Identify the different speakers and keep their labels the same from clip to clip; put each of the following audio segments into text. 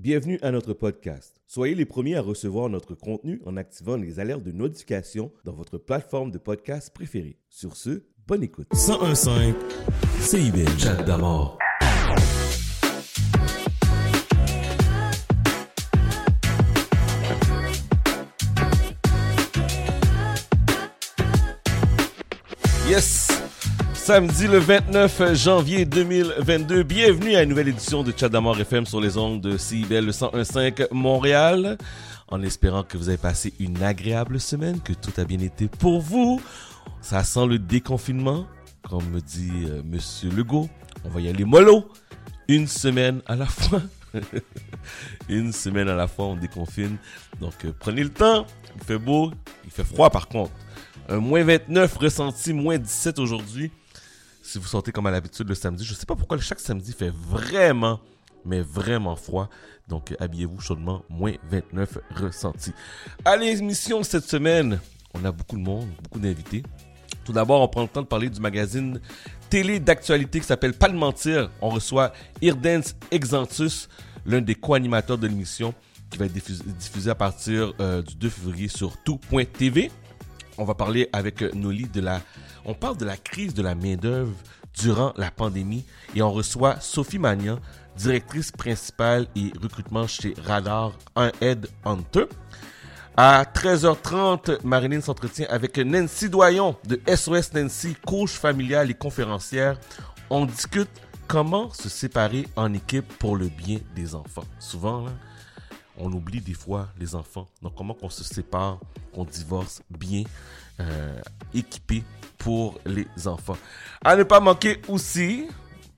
Speaker 1: Bienvenue à notre podcast. Soyez les premiers à recevoir notre contenu en activant les alertes de notification dans votre plateforme de podcast préférée. Sur ce, bonne écoute.
Speaker 2: 1015 CIBL. Chat d'amour.
Speaker 1: Yes! Samedi le 29 janvier 2022, bienvenue à une nouvelle édition de Chat d'Amour FM sur les ondes de CIBL 1015 Montréal. En espérant que vous avez passé une agréable semaine, que tout a bien été pour vous. Ça sent le déconfinement, comme me dit euh, Monsieur Legault. On va y aller mollo, une semaine à la fois. une semaine à la fois, on déconfine. Donc euh, prenez le temps, il fait beau, il fait froid par contre. Un moins 29 ressenti, moins 17 aujourd'hui. Si vous sentez comme à l'habitude le samedi, je sais pas pourquoi chaque samedi fait vraiment, mais vraiment froid. Donc habillez-vous chaudement, moins 29 ressenti. À l'émission cette semaine, on a beaucoup de monde, beaucoup d'invités. Tout d'abord, on prend le temps de parler du magazine télé d'actualité qui s'appelle Pas de mentir. On reçoit Irdens Exantus, l'un des co-animateurs de l'émission, qui va être diffusé, à partir euh, du 2 février sur tout.tv. On va parler avec Noli de la... On parle de la crise de la main-d'œuvre durant la pandémie et on reçoit Sophie Magnan, directrice principale et recrutement chez Radar, un Head Hunter. À 13h30, Marilyn s'entretient avec Nancy Doyon de SOS Nancy, coach familiale et conférencière. On discute comment se séparer en équipe pour le bien des enfants. Souvent, on oublie des fois les enfants. Donc, comment qu'on se sépare, qu'on divorce bien, euh, équipé pour les enfants. À ne pas manquer aussi,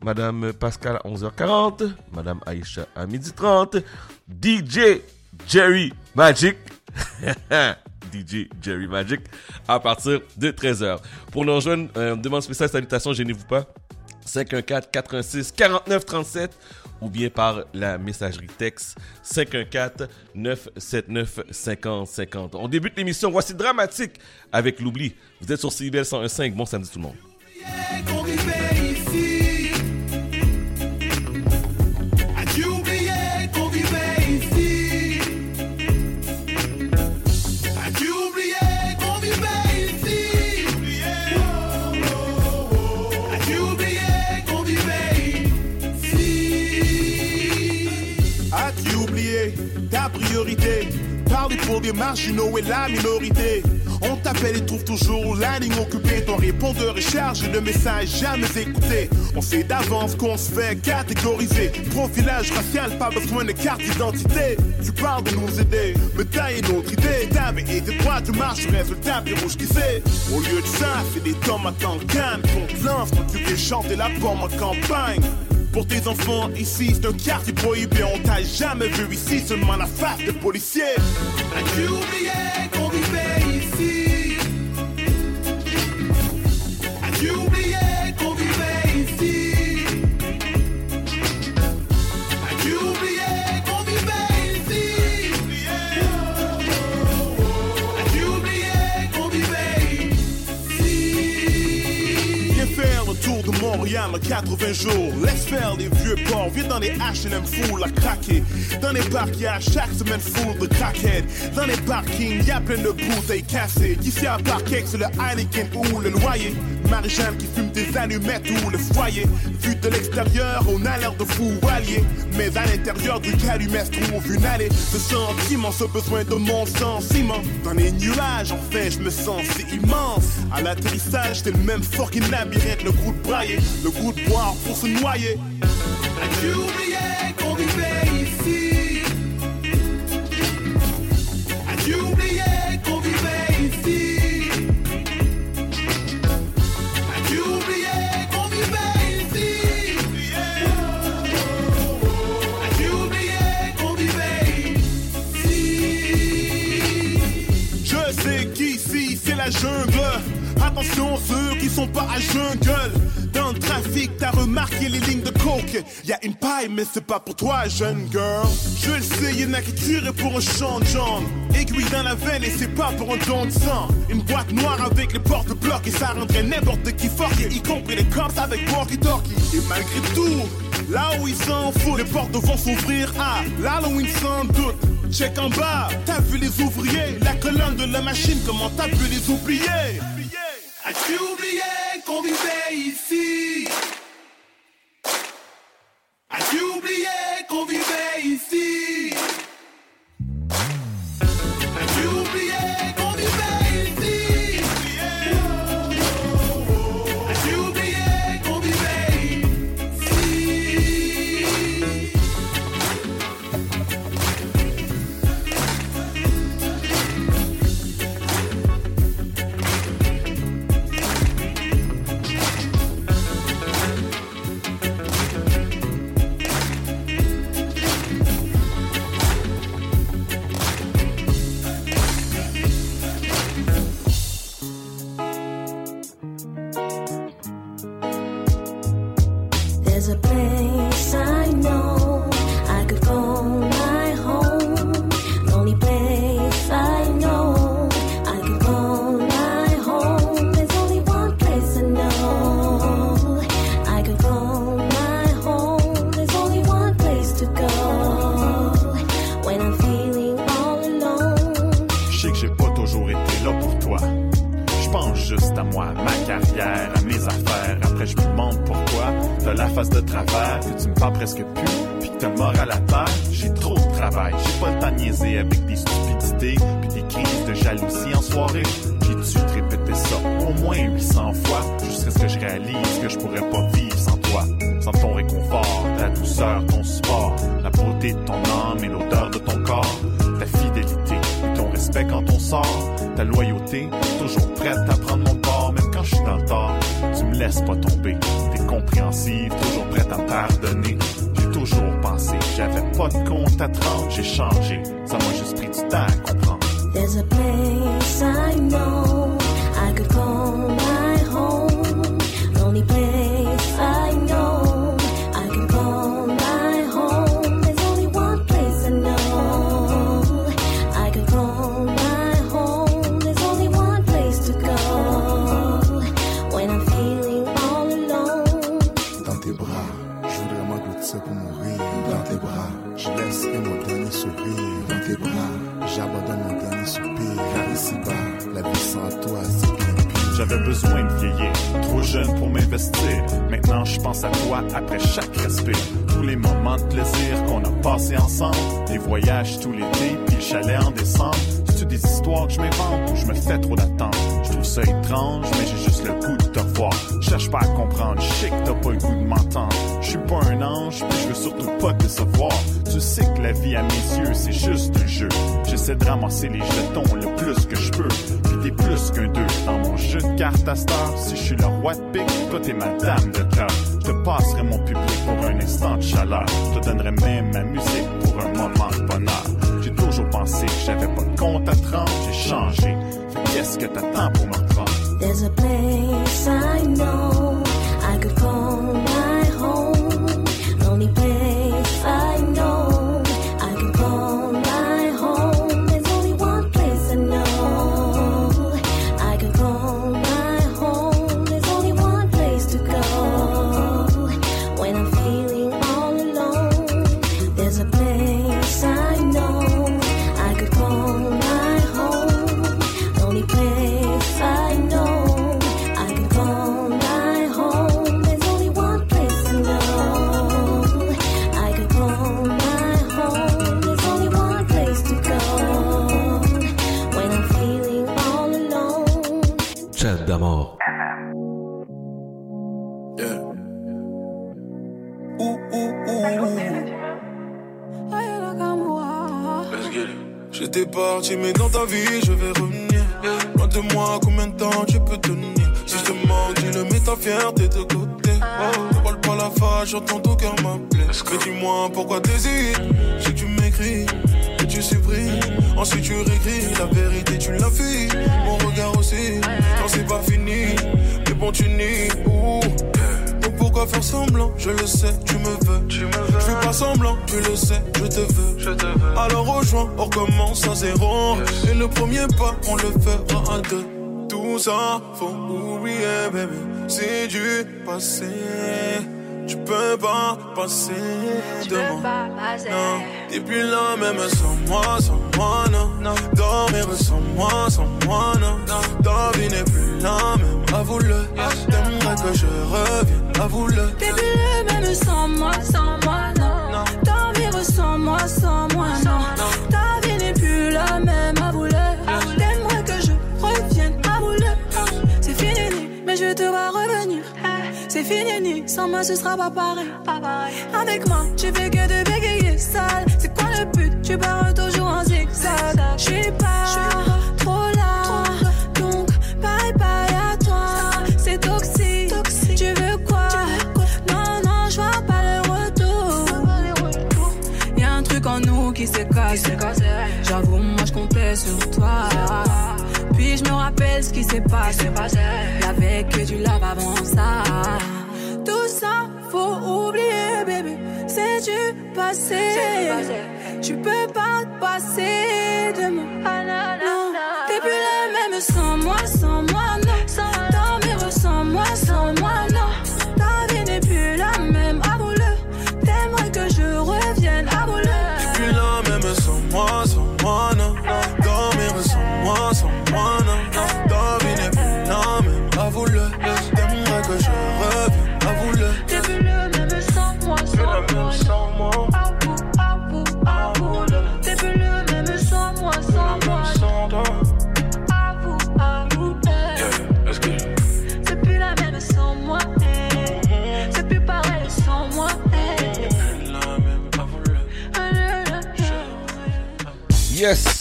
Speaker 1: Madame Pascal à 11h40, Madame Aïcha à 12h30, DJ Jerry Magic. DJ Jerry Magic à partir de 13h. Pour rejoindre, euh, demande spéciale salutations, gênez-vous pas. 514 86 49 37 ou bien par la messagerie texte 514 979 50 50. On débute l'émission. Voici dramatique avec l'oubli. Vous êtes sur CIBL 101.5. Bon samedi tout le monde.
Speaker 3: Priorité Parler pour des marginaux et la minorité. On t'appelle et trouve toujours la ligne occupée. Ton répondeur est chargé de messages jamais écoutés. On sait d'avance qu'on se fait catégoriser. Profilage racial, pas besoin de carte d'identité. Tu parles de nous aider, me tailler notre idée. T'avais été droit, tu marches, résultat, puis rouge qui sait. Au lieu de ça, c'est des tomates en canne qu'on te lance quand tu fais chanter la pomme en campagne. Pour tes enfants, ici c'est un quartier prohibé. On t'a jamais vu ici, seulement la face de policier.
Speaker 4: As-tu oublié qu'on
Speaker 3: Montréal en 80 jours. Laisse faire les vieux ports. Viens dans les H&M full à craquer. Dans les parcs, y a chaque semaine full de crackhead. Dans les parkings, y a plein de bouteilles cassées. Ici à Parkex, c'est le Heineken ou le loyer. Marie-Jeanne qui fume des allumettes ou le foyer. Vu de l'extérieur, on a l'air de fou alliés. Mais à l'intérieur du calumet trouve une allée. Ce sentiment, ce besoin de mon sentiment. Dans les nuages, enfin, je me sens si immense. À l'atterrissage, c'est le même fucking labyrinthe. Le goût de brailler, le goût de boire pour se noyer.
Speaker 4: As-tu oublié qu'on vivait ici? As-tu oublié qu'on vivait ici? As-tu oublié qu'on vivait ici? As-tu oublié qu'on vivait ici?
Speaker 3: Je sais qu'ici, c'est la jungle. Attention qui sont pas à jungle. Dans le trafic, t'as remarqué les lignes de coke. Y a une paille, mais c'est pas pour toi, jeune girl. Je le sais, y'en a qui tueraient pour un champ de. Aiguille dans la veine et c'est pas pour un don. Une boîte noire avec les portes de bloc et ça rendrait n'importe qui fort, y compris les cops avec walkie-talkie. Et malgré tout, là où ils s'en foutent, les portes vont s'ouvrir à l'Halloween sans doute. Check en bas, t'as vu les ouvriers, la colonne de la machine, comment t'as pu les oublier?
Speaker 5: As-tu oublié qu'on vivait ici? As-tu oublié qu'on vivait ici?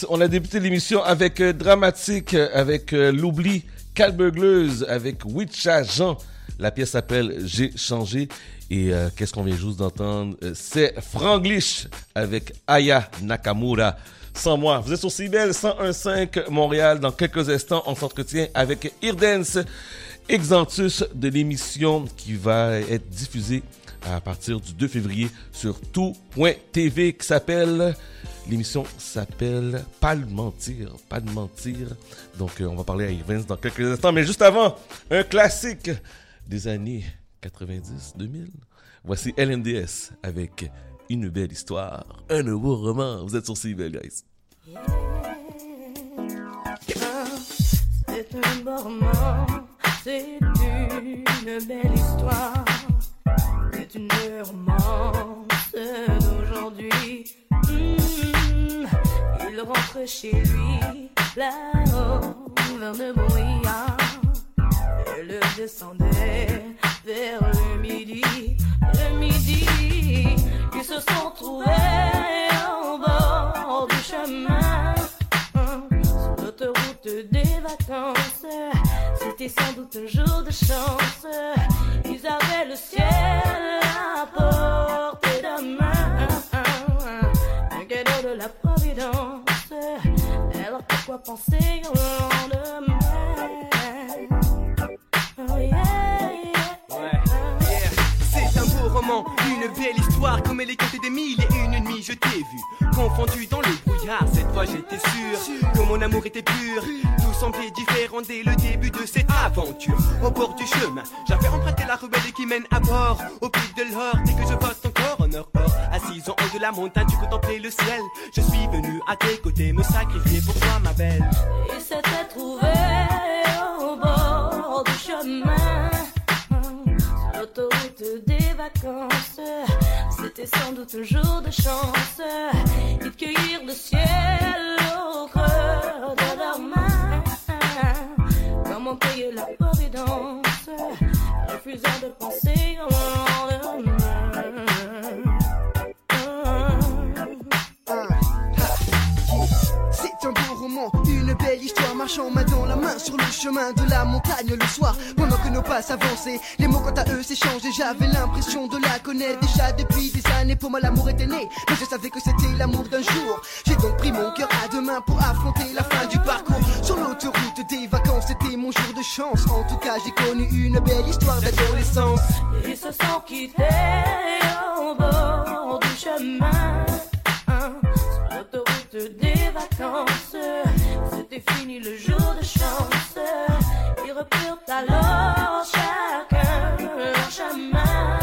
Speaker 1: On a débuté l'émission avec euh, Dramatique, euh, avec euh, L'Oubli, Calbeugleuse, avec Witcha Jean. La pièce s'appelle J'ai changé. Et qu'est-ce qu'on vient juste d'entendre? C'est Franglish avec Aya Nakamura. Sans moi, vous êtes sur CBL 101.5 Montréal. Dans quelques instants, on s'entretient avec Irdens, Exantus de l'émission qui va être diffusée à partir du 2 février sur tout.tv qui s'appelle l'émission s'appelle Pas de mentir, pas de mentir. Donc euh, on va parler à Irvins dans quelques instants mais juste avant, un classique des années 90 2000. Voici LNDS avec une belle histoire, un nouveau roman. Vous êtes sur CBL guys.
Speaker 6: Belle. C'est une romance d'aujourd'hui. Hmm, il rentre chez lui là-haut vers le brouillard. Et le descendait vers le midi. Le midi, ils se sont trouvés au bord du chemin. Sur l'autoroute des vacances, c'était sans doute un jour de chance. Ils avaient le ciel à portée de main. Un cadeau de la Providence. Alors pourquoi penser au lendemain? Oh.
Speaker 7: C'est un beau roman, une belle histoire Comme elle est des mille Je t'ai vu, confondu dans le brouillard Cette fois j'étais sûr que mon amour était pur. Tout semblait différent dès le début de cette aventure. Au bord du chemin, j'avais emprunté la ruelle qui mène à bord. Au pic de l'or, dès que je passe ton corps en or or. Assise en haut de la montagne, tu contemplais le ciel. Je suis venu à tes côtés me sacrifier pour toi ma belle.
Speaker 6: Ils s'étaient trouvés au bord du chemin. L'autoroute des vacances. C'était sans doute un jour de chance. Ils cueillirent le ciel au creux de leurs mains. Comment payer la providence? Refusant de penser au lendemain.
Speaker 7: Une belle histoire marchant main dans la main sur le chemin de la montagne le soir. Pendant que nos pas s'avançaient, les mots quant à eux s'échangent et j'avais l'impression de la connaître déjà depuis des années. Pour moi, l'amour était né, mais je savais que c'était l'amour d'un jour. J'ai donc pris mon cœur à deux mains pour affronter la fin du parcours. Sur l'autoroute des vacances, c'était mon jour de chance. En tout cas, j'ai connu une belle histoire d'adolescence.
Speaker 6: Ils se sont quittés au bord du chemin. hein, Sur l'autoroute des vacances. C'était fini le jour de chance. Ils reprirent alors chacun leur chemin.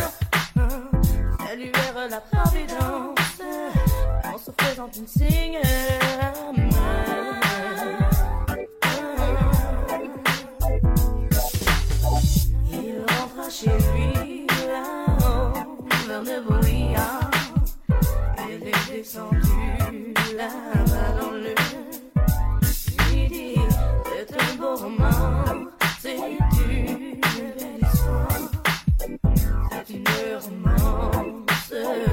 Speaker 6: Saluèrent la providence en se faisant une signe. Il rentra chez lui là-haut, vers et
Speaker 2: les. Oh.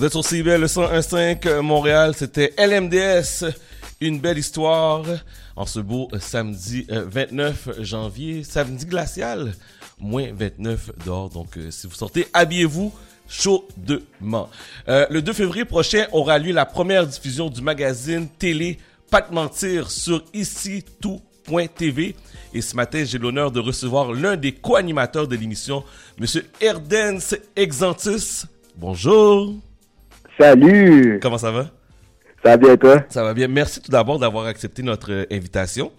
Speaker 1: Vous êtes sur CBL le 101.5 Montréal, c'était LMDS, une belle histoire en ce beau euh, samedi euh, 29 janvier, samedi glacial, moins 29 dehors, donc euh, si vous sortez, habillez-vous chaudement. Euh, le 2 février prochain aura lieu la première diffusion du magazine télé Pas de mentir sur ici tout.tv et ce matin j'ai l'honneur de recevoir l'un des co-animateurs de l'émission, Monsieur Erdens Exantus. Bonjour.
Speaker 8: Salut!
Speaker 1: Comment ça va?
Speaker 8: Ça va bien toi?
Speaker 1: Ça va bien. Merci tout d'abord d'avoir accepté notre euh, invitation.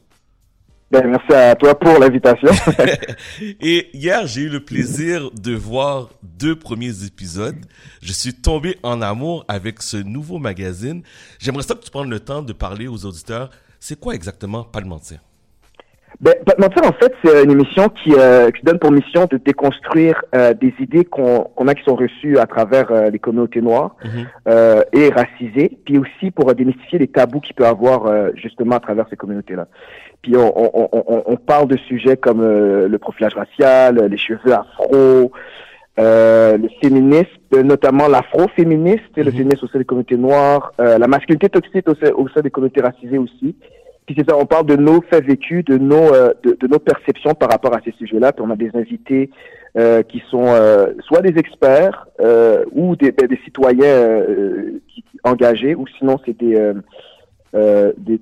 Speaker 8: Ben, merci à toi pour l'invitation.
Speaker 1: Et hier, j'ai eu le plaisir de voir deux premiers épisodes. Je suis tombé en amour avec ce nouveau magazine. J'aimerais ça que tu prennes le temps de parler aux auditeurs. C'est quoi exactement Pas de mentir?
Speaker 8: Ben, pas mentir, en fait, c'est une émission qui, euh, qui donne pour mission de déconstruire euh, des idées qu'on qu'on a qui sont reçues à travers euh, les communautés noires euh, et racisées, puis aussi pour démystifier les tabous qu'il peut avoir euh, justement à travers ces communautés-là. Puis on, on, on, on parle de sujets comme euh, le profilage racial, les cheveux afro, euh, le féminisme, notamment l'afro-féministe, et le féminisme au sein des communautés noires, euh, la masculinité toxique au sein, au sein des communautés racisées aussi. Puis c'est ça, on parle de nos faits vécus, de nos euh, de, nos perceptions par rapport à ces sujets-là. Puis on a des invités euh, qui sont euh, soit des experts ou des, ben, citoyens engagés, ou sinon c'est des des,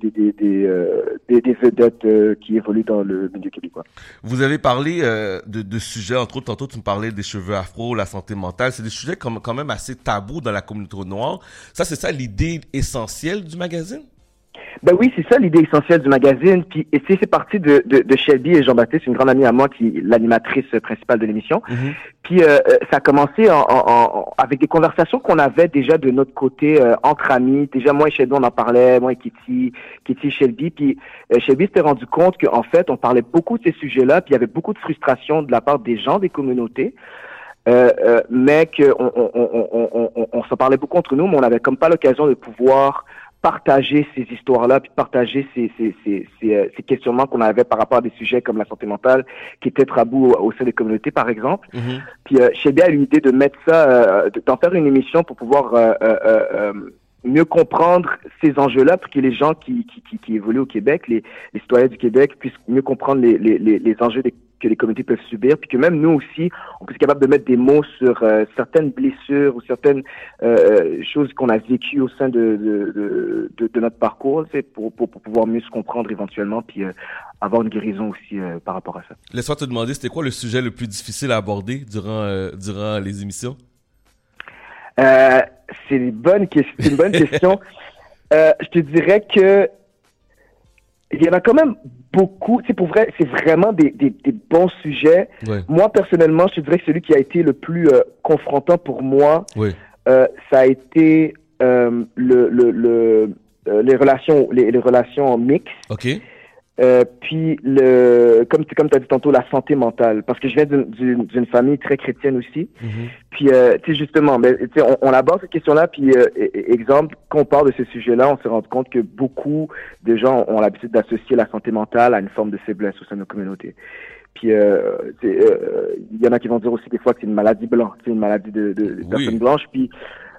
Speaker 8: vedettes qui évoluent dans le milieu québécois.
Speaker 1: Vous avez parlé de, sujets, entre autres, tantôt tu me parlais des cheveux afro, la santé mentale. C'est des sujets quand même assez tabous dans la communauté noire. Ça, c'est ça l'idée essentielle du magazine?
Speaker 8: Ben oui, c'est ça l'idée essentielle du magazine. Puis et c'est parti de, de, de Shelby et Jean-Baptiste, une grande amie à moi qui est l'animatrice principale de l'émission. Puis euh, euh, ça a commencé en, en- en- avec des conversations qu'on avait déjà de notre côté euh, entre amis. Déjà moi et Shelby on en parlait, moi et Kitty, Kitty et Shelby. Puis euh, Shelby s'était rendu compte qu'en fait on parlait beaucoup de ces sujets-là. Puis il y avait beaucoup de frustration de la part des gens des communautés. Euh, euh, mais qu'on on, on, on, on, on, on s'en parlait beaucoup entre nous, mais on n'avait comme pas l'occasion de pouvoir partager ces histoires-là, puis partager ces, ces, ces, ces, euh, ces questionnements qu'on avait par rapport à des sujets comme la santé mentale, qui étaient tabous au, au sein des communautés, par exemple. Puis euh, Chébia a eu l'idée de mettre ça, euh, de- d'en faire une émission pour pouvoir euh, euh, euh, mieux comprendre ces enjeux-là, pour que les gens qui, qui, qui, qui évoluent au Québec, les, les citoyens du Québec, puissent mieux comprendre les, les, les, les enjeux des- que les communautés peuvent subir, puis que même nous aussi, on puisse être capable de mettre des mots sur euh, certaines blessures ou certaines euh, choses qu'on a vécues au sein de, de, de, de, de notre parcours, c'est pour, pour, pour pouvoir mieux se comprendre éventuellement, puis euh, avoir une guérison aussi euh, par rapport à ça.
Speaker 1: Laisse-moi te demander, c'était quoi le sujet le plus difficile à aborder durant, euh, durant les émissions?
Speaker 8: Euh, c'est une bonne question. C'est une bonne question. Euh, je te dirais que il y en a quand même beaucoup. C'est pour vrai, c'est vraiment des, des, des bons sujets.
Speaker 1: Ouais.
Speaker 8: Moi personnellement, je dirais que celui qui a été le plus euh, confrontant pour moi,
Speaker 1: Oui.
Speaker 8: euh, ça a été euh, le, le, le euh, les relations les, les relations mixtes.
Speaker 1: OK.
Speaker 8: Euh, puis le comme tu comme as dit tantôt la santé mentale. Parce que je viens d'une- famille très chrétienne aussi. Puis euh, tu sais justement ben, tu sais, on, on aborde cette question là puis euh, e- e- exemple quand on parle de ce sujet là on s'est rendu compte que beaucoup de gens ont l'habitude d'associer la santé mentale à une forme de faiblesse au sein de nos communautés. Puis euh, tu euh, il y en a qui vont dire aussi des fois que c'est une maladie blanche c'est une maladie de, de, de personnes blanches puis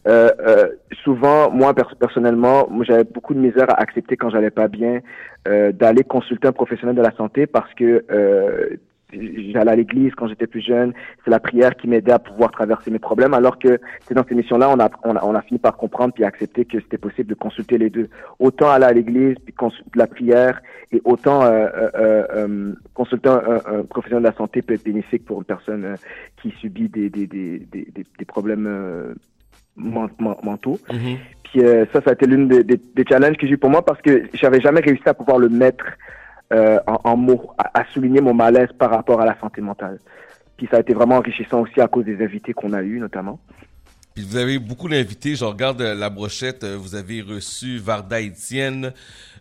Speaker 8: euh, euh, souvent, moi pers- personnellement, j'avais beaucoup de misère à accepter quand j'allais pas bien euh, d'aller consulter un professionnel de la santé parce que euh, j'allais à l'église quand j'étais plus jeune. C'est la prière qui m'aidait à pouvoir traverser mes problèmes. Alors que c'est dans cette émission-là, on a, on a, on a fini par comprendre puis accepter que c'était possible de consulter les deux. Autant aller à l'église puis consulter la prière et autant euh, euh, euh, consulter un, professionnel de la santé peut être bénéfique pour une personne qui subit des problèmes mentaux.
Speaker 1: Mhm.
Speaker 8: Puis euh, ça, ça a été l'une des, des, des challenges que j'ai eu pour moi parce que j'avais jamais réussi à pouvoir le mettre euh, en, en, mots, à, à, souligner mon malaise par rapport à la santé mentale. Puis ça a été vraiment enrichissant aussi à cause des invités qu'on a eus notamment.
Speaker 1: Vous avez beaucoup d'invités. Je regarde la brochette. Vous avez reçu Varda Etienne.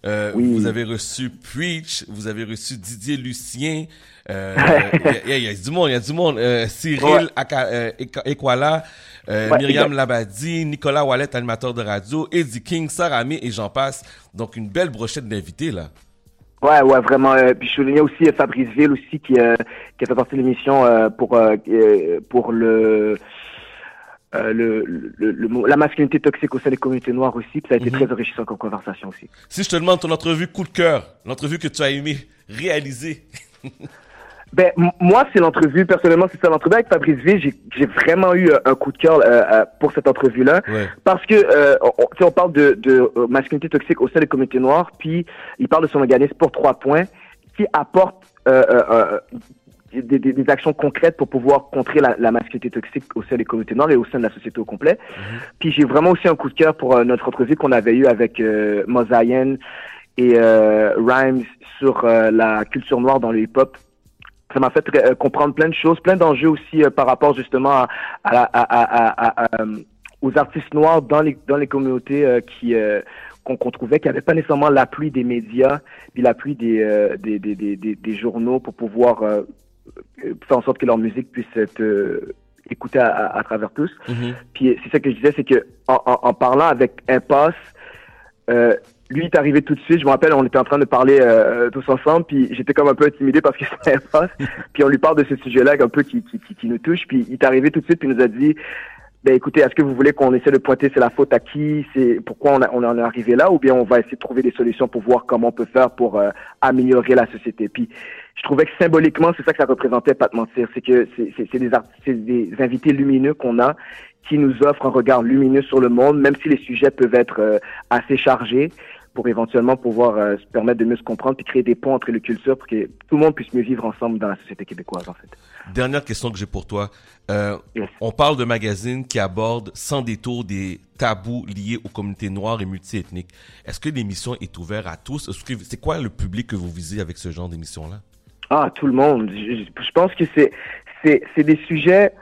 Speaker 1: Euh, oui. Vous avez reçu Preach. Vous avez reçu Didier Lucien. Euh, il, y a, il y, a, du monde. Il y a du monde. Euh, Cyril euh, Ekwala. Ouais, Myriam exact. Labadi, Nicolas Wallet, animateur de radio, Eddie King, Saramé et j'en passe. Donc une belle brochette d'invités là.
Speaker 8: Ouais, ouais, vraiment. Euh, puis je soulignais aussi euh, Fabrice Ville aussi qui, euh, qui a fait partie de l'émission euh, pour pour le euh, le, le, le, la masculinité toxique au sein des communautés noires aussi, ça a été mm -hmm. très enrichissant comme conversation aussi.
Speaker 1: Si je te demande ton entrevue coup de cœur, l'entrevue que tu as aimé réaliser.
Speaker 8: ben moi c'est l'entrevue personnellement c'est ça l'entrevue avec Fabrice V j'ai vraiment eu un coup de cœur euh, pour cette entrevue là
Speaker 1: ouais.
Speaker 8: parce que euh, on, on parle de, de masculinité toxique au sein des communautés noires puis il parle de son organisme pour trois points qui apporte euh, des, des, des, actions concrètes pour pouvoir contrer la, la, masculinité toxique au sein des communautés noires et au sein de la société au complet. Mm -hmm. Puis j'ai vraiment aussi un coup de cœur pour euh, notre entrevue qu'on avait eu avec euh, Mozaïen et euh, Rhymes sur euh, la culture noire dans le hip-hop. Ça m'a fait euh, comprendre plein de choses, plein d'enjeux aussi euh, par rapport justement à, à, à, aux artistes noirs dans les, dans les communautés qui qu'on qu trouvait qu'il n'y avait pas nécessairement l'appui des médias, puis l'appui des, des, des, des, des, journaux pour pouvoir faire en sorte que leur musique puisse être euh, écoutée à, à, à, travers tous.
Speaker 1: Mm -hmm.
Speaker 8: Puis c'est ça que je disais, c'est que en, en, en, parlant avec Impasse, euh, lui est arrivé tout de suite. Je me rappelle, on était en train de parler euh, tous ensemble, puis j'étais comme un peu intimidé parce que c'était Impasse. puis on lui parle de ce sujet-là un peu qui, qui, qui, qui, nous touche. Puis il est arrivé tout de suite, puis il nous a dit. Ben écoutez, est-ce que vous voulez qu'on essaie de pointer c'est la faute à qui, c'est pourquoi on, en est arrivé là, ou bien on va essayer de trouver des solutions pour voir comment on peut faire pour euh, améliorer la société? Puis je trouvais que symboliquement, c'est ça que ça représentait, pas de mentir. C'est que c'est des, des invités lumineux qu'on a qui nous offrent un regard lumineux sur le monde, même si les sujets peuvent être euh, assez chargés pour éventuellement pouvoir euh, se permettre de mieux se comprendre puis créer des ponts entre les cultures pour que tout le monde puisse mieux vivre ensemble dans la société québécoise, en fait.
Speaker 1: Dernière question que j'ai pour toi. Euh, yes. On parle de magazines qui abordent sans détour des tabous liés aux communautés noires et multiethniques. Est-ce que l'émission est ouverte à tous? C'est quoi le public que vous visez avec ce genre d'émission-là?
Speaker 8: Ah, tout le monde. Je, je pense que c'est c'est des sujets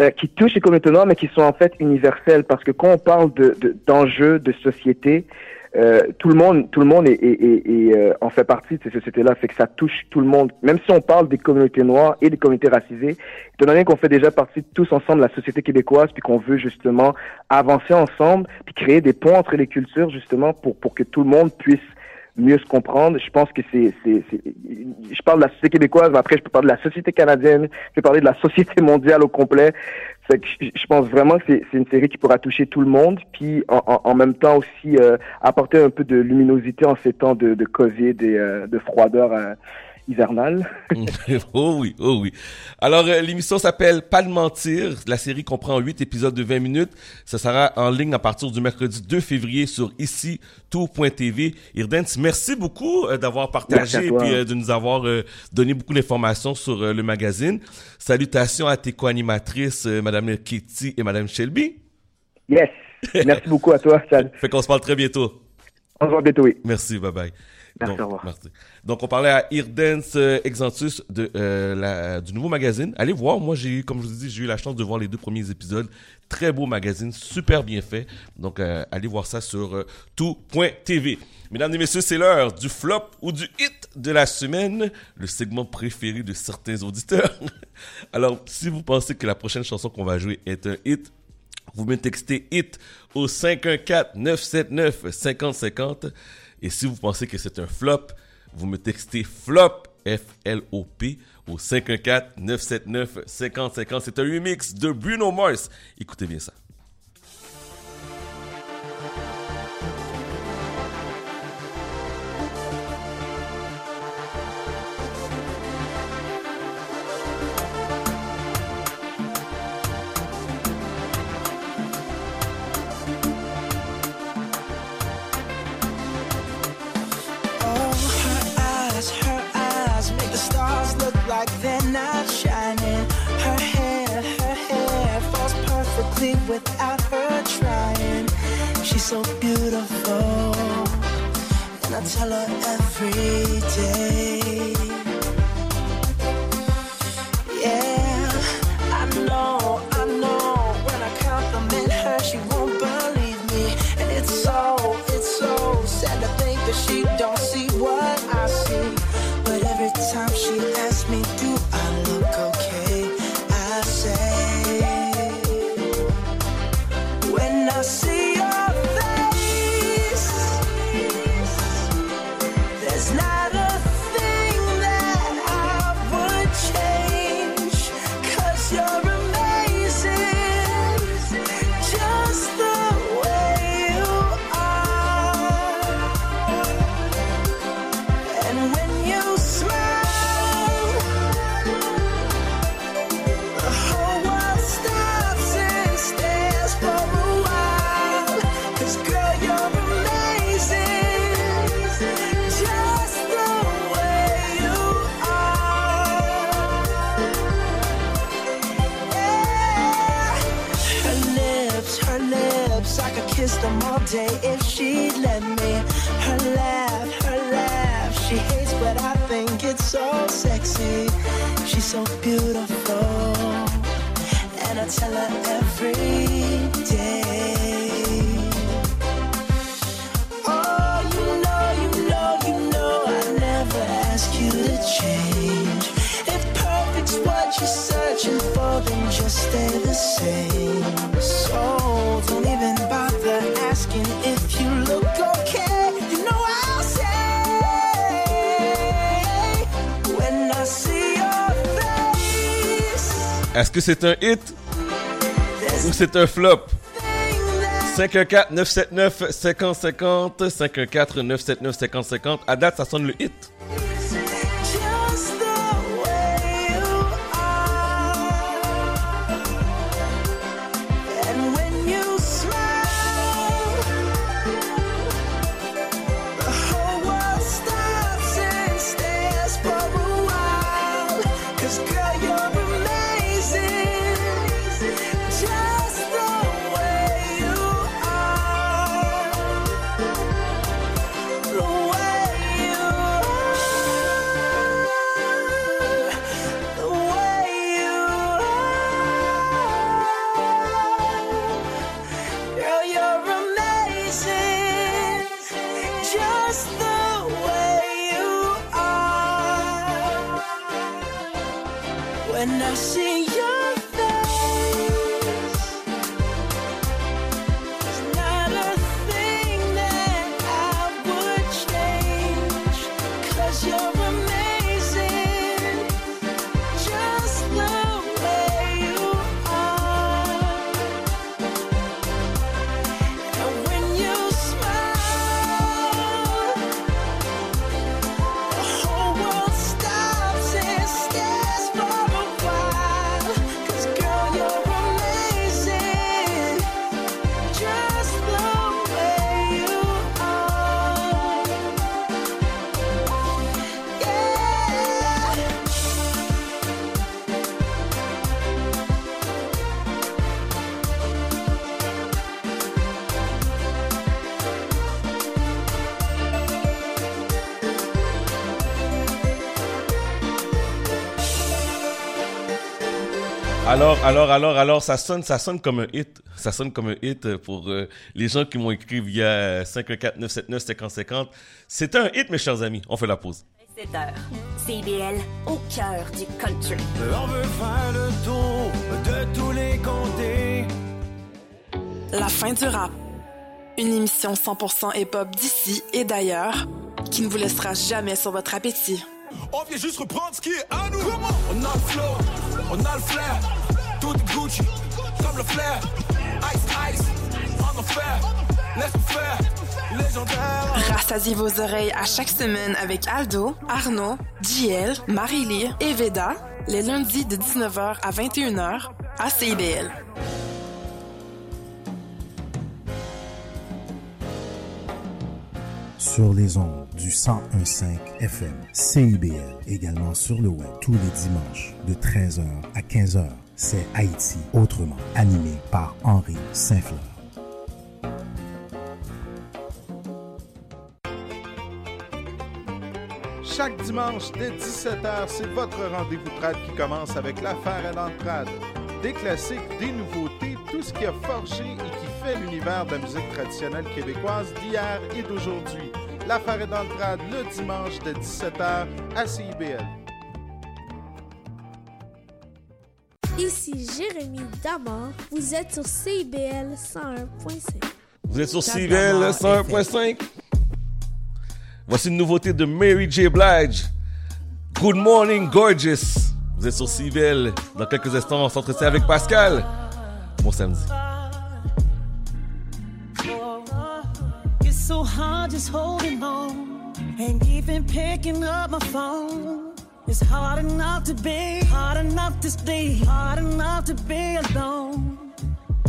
Speaker 8: euh, qui touchent les communautés noires, mais qui sont en fait universels, parce que quand on parle d'enjeux de, de, de, société, euh, tout le monde, tout le monde est, est, est, est euh, en fait partie de ces sociétés-là, fait que ça touche tout le monde. Même si on parle des communautés noires et des communautés racisées, étant donné qu'on fait déjà partie tous ensemble de la société québécoise, puis qu'on veut justement avancer ensemble, puis créer des ponts entre les cultures justement pour pour que tout le monde puisse mieux se comprendre. Je pense que c'est, je parle de la société québécoise, mais après je peux parler de la société canadienne, je peux parler de la société mondiale au complet. Je, pense vraiment que c'est une série qui pourra toucher tout le monde, puis en, en, en même temps aussi euh, apporter un peu de luminosité en ces temps de, de Covid et euh, de froideur. Euh, hivernale.
Speaker 1: oh oui, oh oui. Alors, euh, l'émission s'appelle Pas de mentir. La série comprend 8 épisodes de 20 minutes. Ça sera en ligne à partir du mercredi 2 février sur ici tout.tv. Irdens, merci beaucoup euh, d'avoir partagé et puis euh, de nous avoir donné beaucoup d'informations sur le magazine. Salutations à tes co-animatrices, Madame Kitty et Madame Shelby.
Speaker 8: Yes. Merci beaucoup à toi, Chad.
Speaker 1: Fait qu'on se parle très bientôt.
Speaker 8: On se voit bientôt, oui.
Speaker 1: Merci, bye bye.
Speaker 8: Merci, Donc, merci.
Speaker 1: Donc, on parlait à Irdens euh, Exantus de, euh, la, du nouveau magazine. Allez voir. Moi, j'ai eu, comme je vous ai dit, j'ai eu la chance de voir les deux premiers épisodes. Très beau magazine, super bien fait. Donc, euh, allez voir ça sur euh, tout.tv. Mesdames et messieurs, c'est l'heure du flop ou du hit de la semaine, le segment préféré de certains auditeurs. Alors, si vous pensez que la prochaine chanson qu'on va jouer est un hit, vous me textez hit au 514-979-5050. Et si vous pensez que c'est un flop, vous me textez flop, F-L-O-P, au 514-979-5050. C'est un remix de Bruno Mars. Écoutez bien ça.
Speaker 9: like they're not shining. Her hair, her hair falls perfectly without her trying. She's so beautiful, and I tell her every day. Day if she'd let me. Her laugh, her laugh, she hates, but I think it's so sexy. She's so beautiful, and I tell her every day. Oh, you know, you know, you know, I never ask you to change. If perfect's what you're searching for, then just stay the same.
Speaker 1: Est-ce que c'est un hit ou c'est un flop? 514-979-5050, 514-979-5050. À date, ça sonne le hit. Alors, alors, alors, ça sonne, ça sonne comme un hit. Ça sonne comme un hit pour euh, les gens qui m'ont écrit via 514-979-5050. C'est un hit, mes chers amis. On fait la pause.
Speaker 10: 7 heures. CBL, au cœur du country.
Speaker 4: On veut faire le tour de tous les comtés.
Speaker 11: La fin du rap. Une émission 100% hip-hop d'ici et d'ailleurs qui ne vous laissera jamais sur votre appétit.
Speaker 4: On vient juste reprendre ce qui est à nous. On a le flow, on a le flair. Tout Gucci, comme le flair. Ice, ice, en enfer. Laisse faire, légendaire.
Speaker 11: Rassasiez vos oreilles à chaque semaine avec Aldo, Arnaud, JL, Marie-Lee et Veda, les lundis de 19h à 21h à CIBL.
Speaker 12: sur les ondes du 1015 FM CIBL, également sur le web tous les dimanches de 13h à 15h. C'est Haïti autrement, animé par Henri Saint-Fleur.
Speaker 13: Chaque dimanche dès 17h, c'est votre rendez-vous trad qui commence avec l'affaire à l'entrade. Des classiques, des nouveautés, tout ce qui a forgé et qui fait l'univers de la musique traditionnelle québécoise d'hier et d'aujourd'hui. L'affaire est dans le dimanche de 17h à CIBL.
Speaker 14: Ici Jérémy Damor, vous êtes sur CIBL 101.5.
Speaker 1: Vous êtes sur CIBL 101.5. Voici une nouveauté de Mary J. Blige. Good morning, gorgeous. Vous êtes sur CIBL. Dans quelques instants, on s'entretient avec Pascal. Bon samedi.
Speaker 9: It's so hard just holding on. Ain't even picking up my phone. It's hard enough to be, hard enough to stay, hard enough to be alone.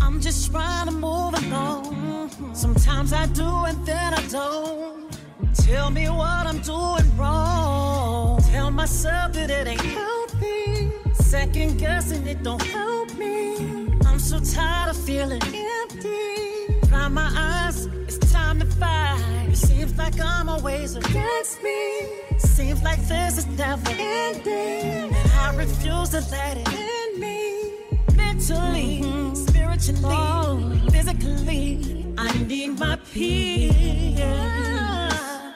Speaker 9: I'm just trying to move along. Sometimes I do and then I don't. Tell me what I'm doing wrong. Tell myself that it ain't healthy. Second guessing it don't help me. I'm so tired of feeling empty. Dry my eyes, it's time to fight. It seems like I'm always against me. Seems like this is never ending. And I refuse to let it end me. Mentally, mm-hmm. spiritually, oh. physically, I need my peace.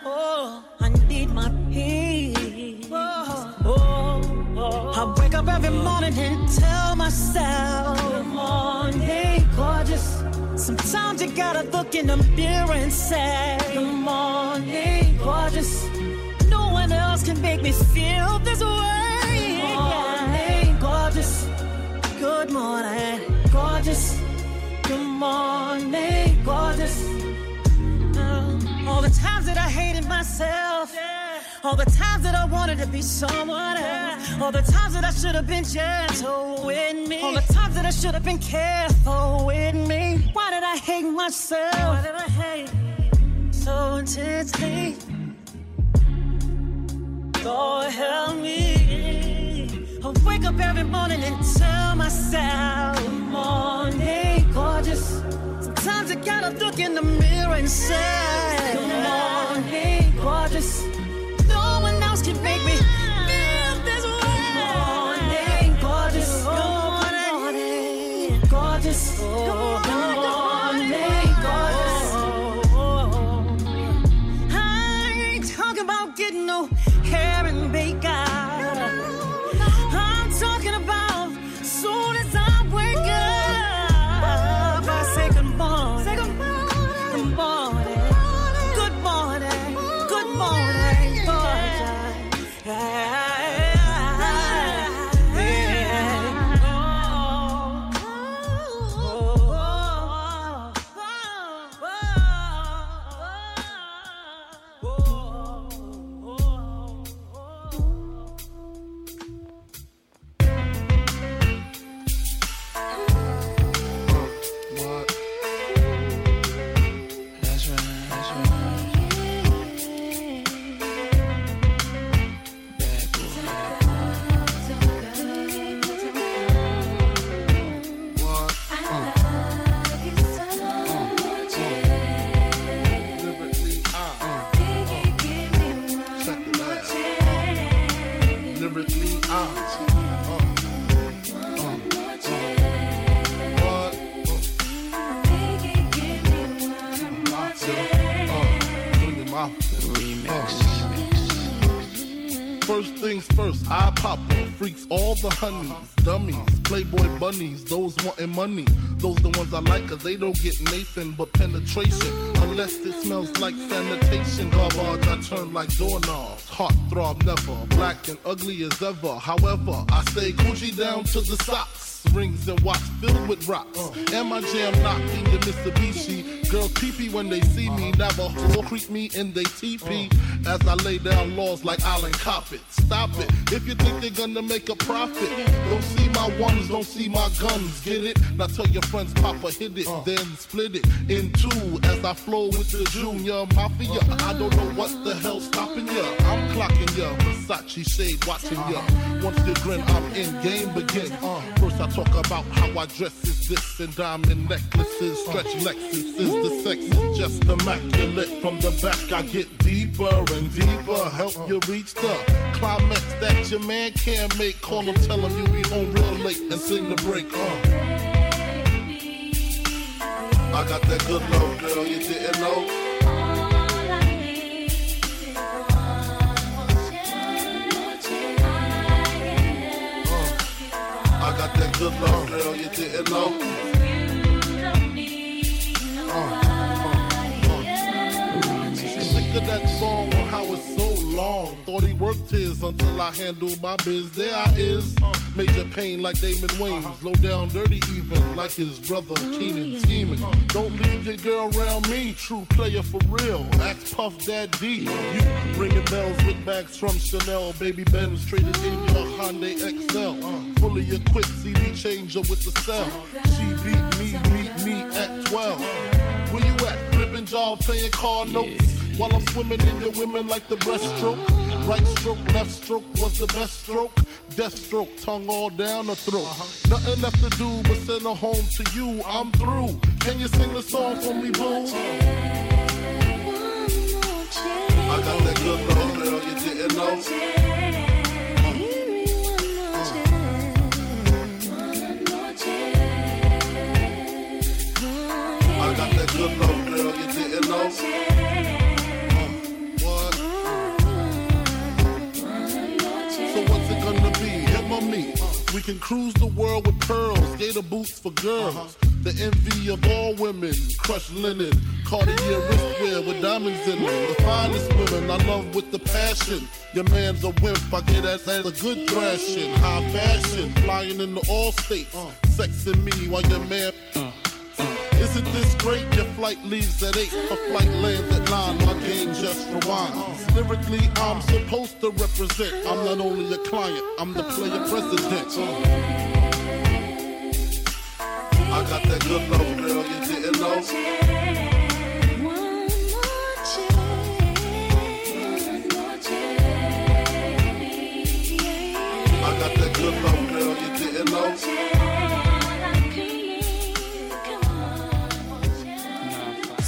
Speaker 9: Oh, I need my peace. Oh, oh. I wake up every morning and tell myself, Good morning, gorgeous. Sometimes you gotta look in the mirror and say, Good morning, gorgeous. No one else can make me feel this way. Good morning, gorgeous. Good morning, gorgeous. Good morning, gorgeous. Uh, all the times that I hated myself. All the times that I wanted to be someone else. All the times that I should have been gentle with me. All the times that I should have been careful with me. Why did I hate myself? Why did I hate so intensely? Lord help me. I wake up every morning and tell myself, Good morning, gorgeous. Sometimes I gotta look in the mirror and say, Good morning, gorgeous.
Speaker 15: Honeys, dummies, playboy bunnies, those wanting money. Those the ones I like, cause they don't get Nathan but penetration. Unless it smells like sanitation. Garbage, I turn like doorknobs. Heart throb never, black and ugly as ever. However, I stay Gucci down to the socks.
Speaker 16: rings and watch filled with rocks. And my jam knocking the Mitsubishi. Girls peepee when they see me, never whore creep me in they TP. As I lay down laws like Alan Coppet. Stop it. If you think they're gonna make a profit, don't see my ones, don't see my guns. Get it? Now tell your friends, Papa hit it, then split it in two. As I flow with the Junior Mafia, I don't know what the hell's stopping ya. I'm clocking ya, Versace shade watching ya. Once you grin, I'm in game begin. Uh, first I talk about how I dress is this and diamond necklaces, stretch Lexus is the sex is just immaculate. From the back I get deeper and deeper, help you reach the climax that your man can't make. Call him, tell him you be home real late and sing the break. Uh. I got that good love, girl, you didn't know. I got that good love, girl, you didn't know. Sick of that song on how it's so long. Thought he worked his until I handled my biz. There I is. Major pain like Damon Wayans. Low down, dirty even like his brother Keenan Teeman. Don't leave your girl around me. True player for real. Ask Puff Dad D. You ringing bells with bags from Chanel. Baby Ben's traded in your Hyundai XL. Fully equipped CD changer with the cell. She beat me, meet me at 12. Where you at? Flipping job, playing car notes. While I'm swimming in your women like the breaststroke. Right stroke, left stroke was the best stroke. Death stroke, tongue all down the throat. Uh-huh. Nothing left to do but send her home to you. I'm through. Can you sing the song for me, boo? I got that good love, girl, you didn't know. We can cruise the world with pearls, gator boots for girls. Uh-huh. The envy of all women, crushed linen, Cartier wristwear with diamonds in them. The finest women I love with the passion. Your man's a wimp, I get that as a good thrashing. High fashion, flying in the all states. Uh. Sexing me while your man. Uh. Isn't this great? Your flight leaves at 8, a flight lands at 9, my game just rewinds. Lyrically, I'm supposed to represent. I'm not only a client, I'm the player president. I got that good love, girl, you didn't know. I got that good love, girl, you didn't know.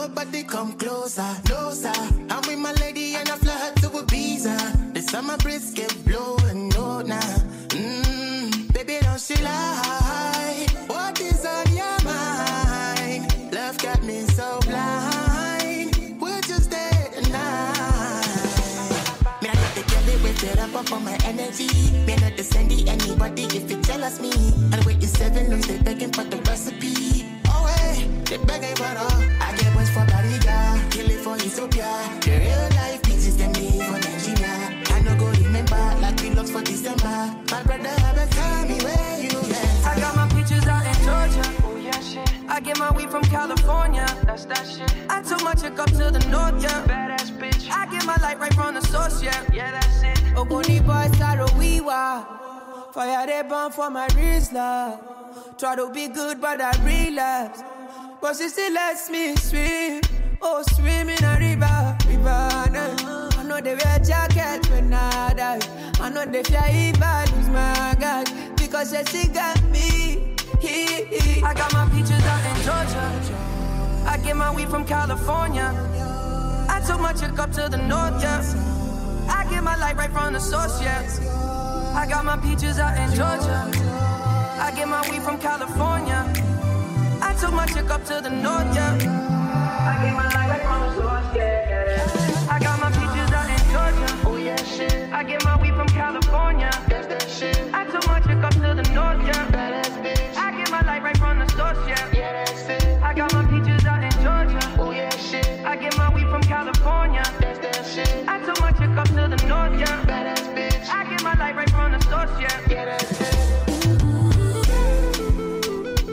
Speaker 17: Nobody come closer, closer. I'm with my lady and I fly her to Ibiza. The summer breeze get blowing, no now. Mmm, baby, don't she lie? What is on your mind? Love got me so blind. We're just there tonight. Me I let the girl with it up on my energy. Me not it anybody if it jealous me. And with the seven lungs, they begging for the recipe. Oh hey, they begging for the. I for Ethiopia. The real life pieces them me for Nigeria. I no go remember like we lost for December. My brother have a tell me where you at.
Speaker 18: I got my peaches out in Georgia. Oh yeah, shit. I get my weed from California. That's that shit. I took my chick up to the north, yeah. Badass bitch. I get my light right from the source, yeah. Yeah, that's it.
Speaker 19: Ogoni boy Saro Wiwa. Fire they burn for my wrist, love.
Speaker 18: Try to be good, but I relapse. But she still lets me swim. Oh, swim in a river, river. nah. I know they wear jacket when I die. I know they fear if I lose my God. Because she still got me. In Georgia. I got my peaches out in Georgia. I get my weed from California. I took my chick up to the north, yeah. I get my light right from the source, yeah. I got my peaches out in Georgia. I get my weed from California. I took my chick up to the north, yeah.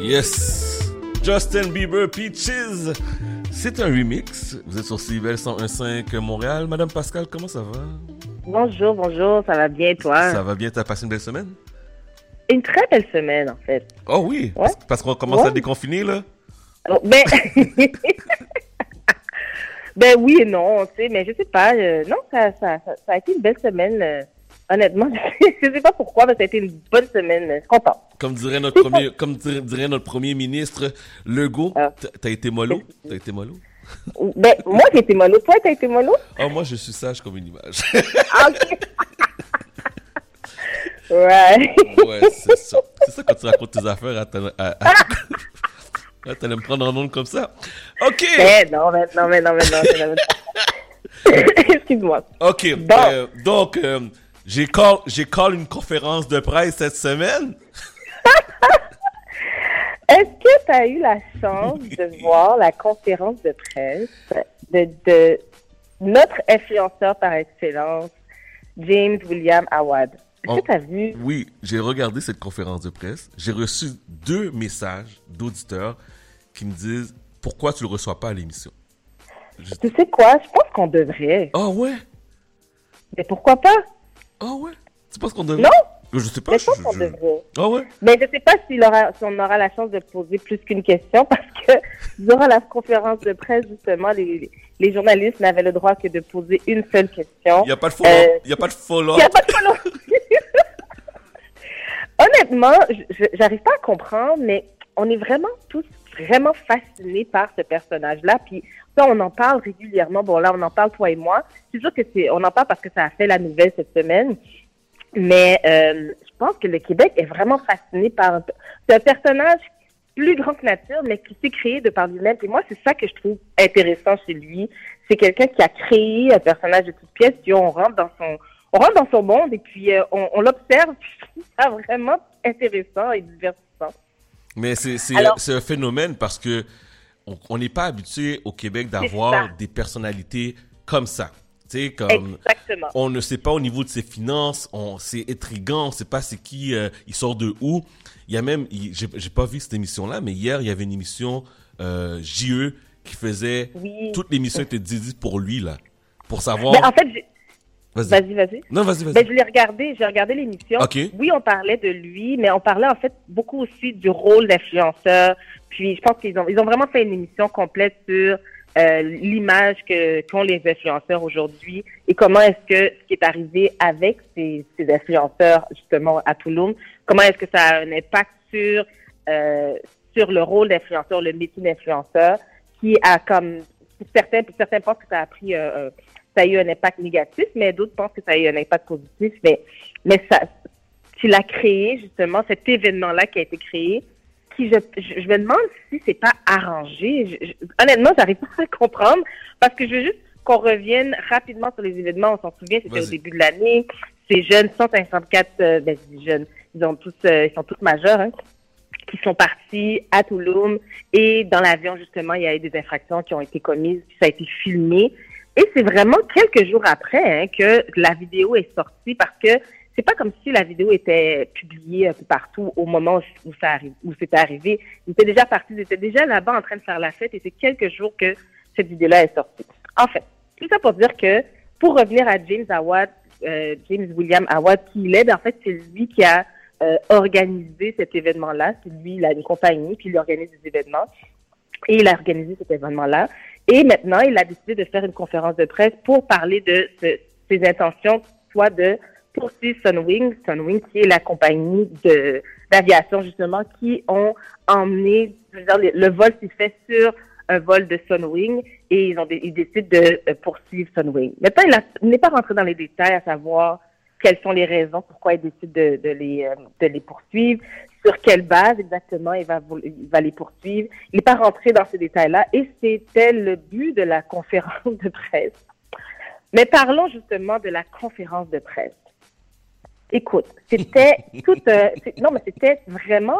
Speaker 1: Yes. Justin Bieber Peaches. C'est un remix. Vous êtes sur CIBEL 101.5 Montréal. Madame Pascal, comment ça va?
Speaker 19: Bonjour, bonjour, ça va bien toi?
Speaker 1: Ça va bien? T'as passé une belle semaine?
Speaker 19: Une très belle semaine en fait.
Speaker 1: Oh oui, parce, parce qu'on commence
Speaker 19: Ouais.
Speaker 1: à déconfiner là.
Speaker 19: Oh, ben... ben oui et non, tu sais, mais je sais pas. euh, non, ça, ça, ça, ça a été une belle semaine. euh, honnêtement, je sais pas pourquoi, mais ça a été une bonne semaine. Je suis contente.
Speaker 1: Comme dirait notre premier, comme dir- dirait notre premier ministre Legault,
Speaker 19: Ah.
Speaker 1: t'as- été mollo? T'as été mollo?
Speaker 19: Ben, moi, j'ai été mollo. Toi, t'as été mollo?
Speaker 1: Oh, moi, je suis sage comme une image.
Speaker 19: Ah, ok. ouais.
Speaker 1: ouais, c'est ça. C'est ça quand tu racontes tes affaires à ta... à- à- Ah, T'allais me prendre en ondes comme ça. OK!
Speaker 19: Mais non, mais non, mais non, mais non. Excuse-moi.
Speaker 1: OK. euh, donc, euh, j'ai call, j'ai call une conférence de presse cette semaine.
Speaker 19: Est-ce que tu as eu la chance de voir la conférence de presse de, de notre influenceur par excellence, James William Awad? Est-ce
Speaker 1: Oh,
Speaker 19: que tu as vu?
Speaker 1: Oui, j'ai regardé cette conférence de presse. J'ai reçu deux messages d'auditeurs qui me disent pourquoi tu le reçois pas à l'émission?
Speaker 19: Tu sais quoi? Je pense qu'on devrait.
Speaker 1: Ah ouais?
Speaker 19: Mais pourquoi pas?
Speaker 1: Ah ouais? Tu penses qu'on devrait?
Speaker 19: Non!
Speaker 1: Je sais pas.
Speaker 19: Mais je
Speaker 1: je-
Speaker 19: devrait.
Speaker 1: Ah ouais?
Speaker 19: Mais je sais pas s'il aura, si on aura la chance de poser plus qu'une question parce que durant la conférence de presse, justement, les, les journalistes n'avaient le droit que de poser une seule question.
Speaker 1: Il n'y a pas de follow-up.
Speaker 19: Euh,
Speaker 1: Il a pas de follow-up.
Speaker 19: Il y a pas de follow-up. Honnêtement, j'arrive pas à comprendre, mais on est vraiment tous vraiment fascinés par ce personnage-là. Puis ça, on en parle régulièrement. Bon, là, on en parle toi et moi. C'est sûr que c'est, on en parle parce que ça a fait la nouvelle cette semaine. Mais euh, je pense que le Québec est vraiment fasciné par c'est un personnage plus grand que nature, mais qui s'est créé de par lui-même. Et moi, c'est ça que je trouve intéressant chez lui. C'est quelqu'un qui a créé un personnage de toute pièce, puis on rentre dans son on rentre dans son monde et puis euh, on, on l'observe. Je trouve ça vraiment intéressant et divertissant.
Speaker 1: Mais c'est un phénomène parce que on- n'est pas habitué au Québec d'avoir des personnalités comme ça. Tu sais, comme
Speaker 19: Exactement.
Speaker 1: on ne sait pas au niveau de ses finances, on c'est intriguant, on sait pas c'est qui, euh, il sort de où. Il y a même, j'ai pas vu cette émission-là, mais hier il y avait une émission euh, JE qui faisait
Speaker 19: Oui.
Speaker 1: toute l'émission était dédiée pour lui là, pour savoir.
Speaker 19: Ben, en fait,
Speaker 1: Vas-y.
Speaker 19: Vas-y.
Speaker 1: Non, vas-y, vas-y.
Speaker 19: Ben, je l'ai regardé, j'ai regardé l'émission.
Speaker 1: Ok.
Speaker 19: Oui, on parlait de lui, mais on parlait en fait beaucoup aussi du rôle d'influenceur. Puis je pense qu'ils ont, ils ont vraiment fait une émission complète sur euh, l'image que qu'ont les influenceurs aujourd'hui et comment est-ce que ce qui est arrivé avec ces, ces influenceurs justement à Toulouse, comment est-ce que ça a un impact sur euh, sur le rôle d'influenceur, le métier d'influenceur, qui a comme pour certains, pour certains pensent que ça a pris euh, ça a eu un impact négatif, mais d'autres pensent que ça a eu un impact positif. Mais, mais ça, tu l'as créé, justement, cet événement-là qui a été créé, qui, je, je, je me demande si c'est pas arrangé. Je- je- honnêtement, j'arrive pas à comprendre parce que je veux juste qu'on revienne rapidement sur les événements. On s'en souvient, c'était au début de l'année. Ces jeunes, 154, euh, ben, jeunes, ils ont tous, euh, ils sont tous majeurs, hein, qui sont partis à Toulouse et dans l'avion, justement, il y a eu des infractions qui ont été commises, puis ça a été filmé. Et c'est vraiment quelques jours après hein, que la vidéo est sortie parce que c'est pas comme si la vidéo était publiée un peu partout au moment où ça arrive, où c'était arrivé. Ils étaient déjà partis, ils étaient déjà là-bas en train de faire la fête et c'est quelques jours que cette vidéo-là est sortie. En fait, tout ça pour dire que pour revenir à James Awad, euh, James William Awad, qui il est, ben, en fait, c'est lui qui a euh, organiser cet événement-là. C'est lui, il a une compagnie, puis il organise des événements. Et il a organisé cet événement-là. Et maintenant, il a décidé de faire une conférence de presse pour parler de ses intentions, soit de poursuivre Sunwing, Sunwing qui est la compagnie d'aviation justement qui ont emmené, je veux dire, le, vol s'est fait sur un vol de Sunwing et ils ont ils décident de euh, poursuivre Sunwing. Maintenant, il n'est pas rentré dans les détails à savoir quelles sont les raisons pourquoi il décide de, de les euh, de les poursuivre, sur quelle base exactement il va vou- il va les poursuivre. Il n'est pas rentré dans ces détails-là et c'était le but de la conférence de presse. Mais parlons justement de la conférence de presse. Écoute, c'était tout. euh, non, mais c'était vraiment.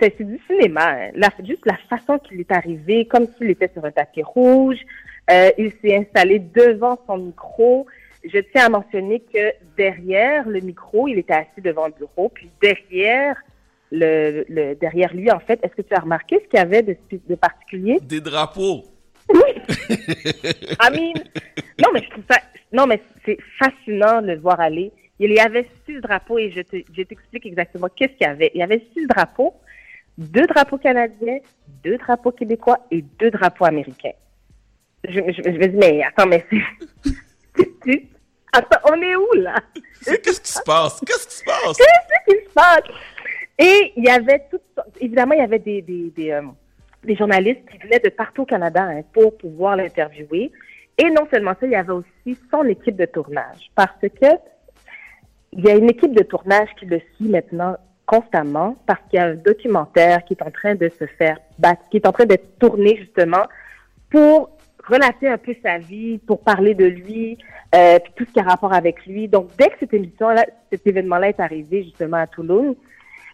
Speaker 19: c'est du cinéma. hein. La- juste la façon qu'il est arrivé, comme s'il était sur un tapis rouge. Euh, il s'est installé devant son micro. Je tiens à mentionner que derrière le micro, il était assis devant le bureau, puis derrière le, le derrière lui, en fait, est-ce que tu as remarqué ce qu'il y avait de, particulier?
Speaker 1: Des drapeaux.
Speaker 19: I mean, non, mais je trouve ça, non, mais c'est fascinant de le voir aller. Il y avait six drapeaux et je te, je t'explique exactement qu'est-ce qu'il y avait. Il y avait six drapeaux, deux drapeaux canadiens, deux drapeaux québécois et deux drapeaux américains. Je, je, je me dis, mais attends, mais c'est, c'est- attends, on est où là?
Speaker 1: Qu'est-ce qui se passe? Qu'est-ce qui se passe?
Speaker 19: Qu'est-ce qui se passe? Et il y avait toutes évidemment, il y avait des, des, des, euh, des journalistes qui venaient de partout au Canada hein, pour pouvoir l'interviewer. Et non seulement ça, il y avait aussi son équipe de tournage. Parce que il y a une équipe de tournage qui le suit maintenant constamment parce qu'il y a un documentaire qui est en train de se faire battre, qui est en train d'être tourné justement pour relater un peu sa vie, pour parler de lui, euh, puis tout ce qui a rapport avec lui. Donc, dès que cette émission-là, cet événement-là est arrivé justement à Toulouse,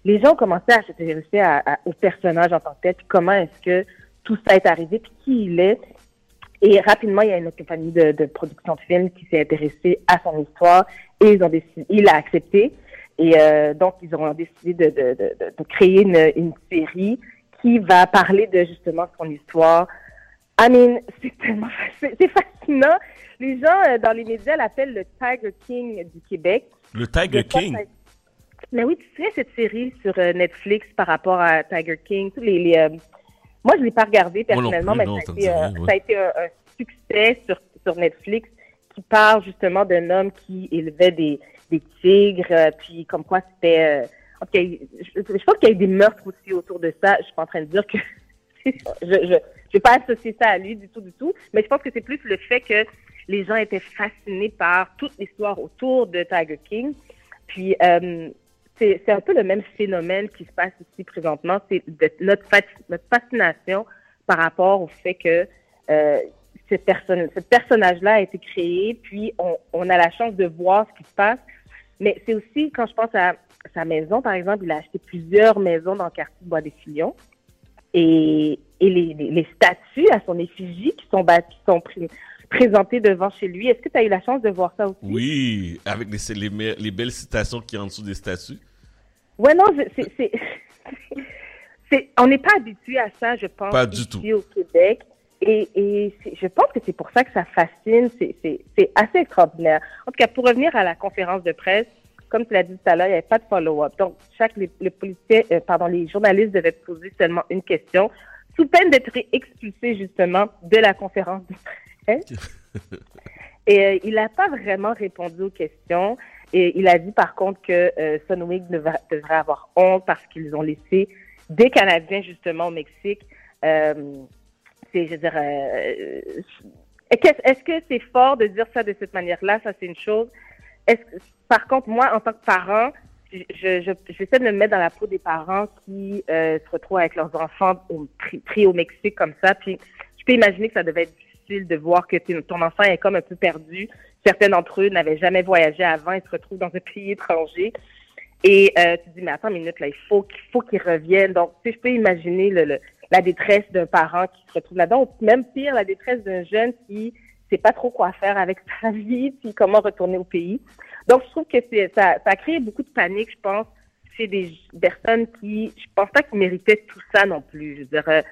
Speaker 19: les gens ont commencé à s'intéresser au personnage en tant que tel, comment est-ce que tout ça est arrivé, puis qui il est. Et rapidement, il y a une compagnie de, production de films qui s'est intéressée à son histoire et ils ont décidé, il a accepté. Et euh, donc, ils ont décidé de, de, de, créer une série qui va parler de justement son histoire. I mean, c'est tellement c'est fascinant. Les gens euh, dans les médias l'appellent le Tiger King du Québec.
Speaker 1: Le Tiger
Speaker 19: fois,
Speaker 1: King?
Speaker 19: ça- Mais oui, tu sais, cette série sur euh, Netflix par rapport à Tiger King, tous les, les, euh, moi, je l'ai pas regardé personnellement,
Speaker 1: plus,
Speaker 19: mais
Speaker 1: non,
Speaker 19: ça, a été,
Speaker 1: dit rien, ouais.
Speaker 19: ça a été un, un succès sur, sur Netflix qui parle justement d'un homme qui élevait des, des tigres, puis comme quoi c'était... il- je, je pense qu'il y a eu des meurtres aussi autour de ça. Je suis pas en train de dire que... je je je vais pas associer ça à lui du tout, du tout, mais je pense que c'est plus le fait que les gens étaient fascinés par toute l'histoire autour de Tiger King. Puis, euh, c'est un peu le même phénomène qui se passe ici présentement. C'est notre, notre fascination par rapport au fait que euh, cette personne, ce personnage-là a été créé, puis on, a la chance de voir ce qui se passe. Mais c'est aussi, quand je pense à sa maison, par exemple, il a acheté plusieurs maisons dans le quartier de Bois-des-Filions. Et, et les, les, les statues à son effigie qui sont, présentées devant chez lui. Est-ce que tu as eu la chance de voir ça aussi?
Speaker 1: Oui, avec les, belles citations qui en dessous des statues.
Speaker 19: Ouais, non, c'est, on n'est pas habitué à ça, je pense,
Speaker 1: Pas du
Speaker 19: ici
Speaker 1: tout.
Speaker 19: au Québec. Et, je pense que c'est pour ça que ça fascine. C'est assez extraordinaire. En tout cas, pour revenir à la conférence de presse, comme tu l'as dit tout à l'heure, il n'y avait pas de follow-up. Donc, chaque les, les policiers, euh, pardon, les journalistes devaient poser seulement une question, sous peine d'être expulsés justement de la conférence de presse. Et euh, il n'a pas vraiment répondu aux questions. Et il a dit par contre que euh, Sunwing devra- devrait avoir honte parce qu'ils ont laissé des Canadiens justement au Mexique. Euh, c'est, je veux dire, est-ce que c'est fort de dire ça de cette manière-là? Ça, c'est une chose. Par contre, moi, en tant que parent, je, je, je- j'essaie de me mettre dans la peau des parents qui euh, se retrouvent avec leurs enfants au- pris, au Mexique comme ça. Puis, je peux imaginer que ça devait être difficile de voir que ton enfant est comme un peu perdu. Certains d'entre eux n'avaient jamais voyagé avant, ils se retrouvent dans un pays étranger. Et euh, tu dis, mais attends une minute, là, il faut, qu'il faut qu'ils reviennent. Donc, tu sais, je peux imaginer le, le- la détresse d'un parent qui se retrouve là-dedans, ou même pire, la détresse d'un jeune qui sait pas trop quoi faire avec sa vie, puis comment retourner au pays. Donc, je trouve que ça, ça a créé beaucoup de panique, je pense, chez des personnes qui, je pense pas qu'ils méritaient tout ça non plus. Je veux dire, euh,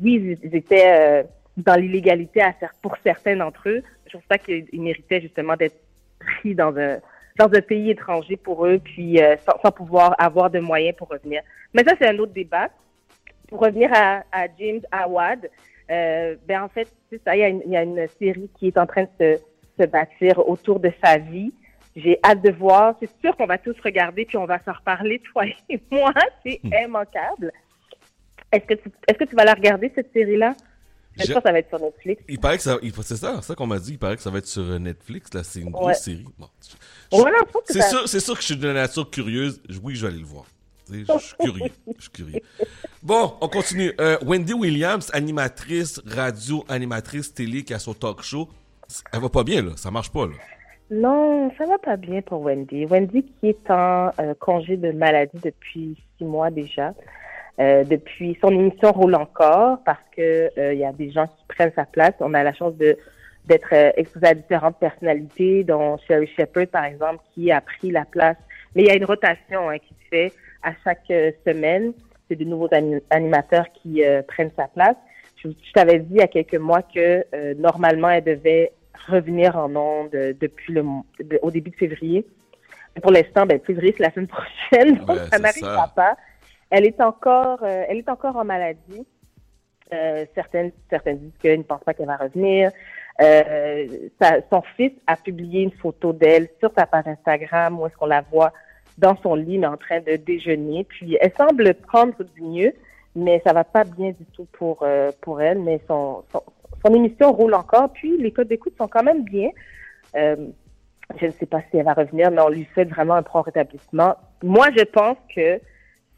Speaker 19: oui, ils, étaient euh, dans l'illégalité pour certains d'entre eux. Je pense pas qu'ils ils méritaient justement d'être pris dans un dans un pays étranger pour eux, puis euh, sans, sans pouvoir avoir de moyens pour revenir. Mais ça, c'est un autre débat. Pour revenir à, à James Awad, euh, ben en fait, c'est ça, il y, a une, il y a une série qui est en train de se, se bâtir autour de sa vie. J'ai hâte de voir. C'est sûr qu'on va tous regarder, puis on va s'en reparler, toi et moi. C'est immanquable. Est-ce que, tu, est-ce que tu vas la regarder, cette série-là? Je pense que ça va être sur Netflix.
Speaker 1: Il paraît que ça, c'est ça, c'est ça qu'on m'a dit. Il paraît que ça va être sur euh, Netflix. Là, c'est une grosse
Speaker 19: Ouais.
Speaker 1: série. Bon.
Speaker 19: Voilà, je pense que
Speaker 1: C'est
Speaker 19: ça-
Speaker 1: sûr, c'est sûr que je suis de nature curieuse. Oui, je vais aller le voir. Je suis curieux. Je suis curieux. Bon, on continue. Euh, Wendy Williams, animatrice radio, animatrice télé qui a son talk show. Elle va pas bien, là. Ça marche pas, là.
Speaker 19: Non, ça va pas bien pour Wendy. Wendy qui est en euh, congé de maladie depuis six mois déjà. Euh, depuis son émission roule encore parce que il y a des gens qui prennent sa place. On a la chance d'être exposé à différentes personnalités, dont Sherry Shepard par exemple, qui a pris la place. Mais il y a une rotation hein, qui se fait à chaque euh, semaine. C'est de nouveaux ani- animateurs qui euh, prennent sa place. Je, je t'avais dit il y a quelques mois que euh, normalement elle devait revenir en ondes euh, depuis le de- au début de février. Pour l'instant, ben, février c'est la semaine prochaine, donc
Speaker 20: Ouais,
Speaker 19: ça n'arrivera pas. Elle est encore, euh, elle est encore en maladie. Euh, certaines, certaines disent qu'elles ne pensent pas qu'elle va revenir. Euh, sa- son fils a publié une photo d'elle sur sa page Instagram où est-ce qu'on la voit dans son lit, mais en train de déjeuner. Puis elle semble prendre du mieux, mais ça va pas bien du tout pour euh, pour elle. Mais son, son son émission roule encore. Puis les codes d'écoute sont quand même bien. Euh, je ne sais pas si elle va revenir, mais on lui souhaite vraiment un prompt rétablissement. Moi, je pense que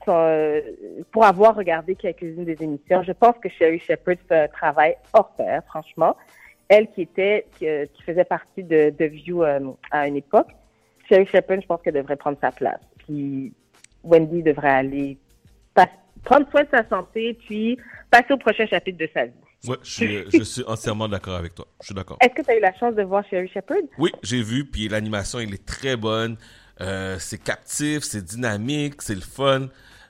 Speaker 19: euh, pour avoir regardé quelques-unes des émissions, je pense que Sherry Shepard fait un travail hors pair, franchement. Elle qui était, qui, euh, faisait partie de, de View euh, à une époque, Sherry Shepard, je pense qu'elle devrait prendre sa place. Puis Wendy devrait aller pas- prendre soin de sa santé, puis passer au prochain chapitre de sa vie.
Speaker 1: Je suis, euh, je suis entièrement d'accord avec toi. Je suis d'accord.
Speaker 19: Est-ce que tu as eu la chance de voir Sherry Shepard?
Speaker 1: Oui, j'ai vu, puis l'animation, elle est très bonne. Euh, c'est captif, c'est dynamique, c'est le fun.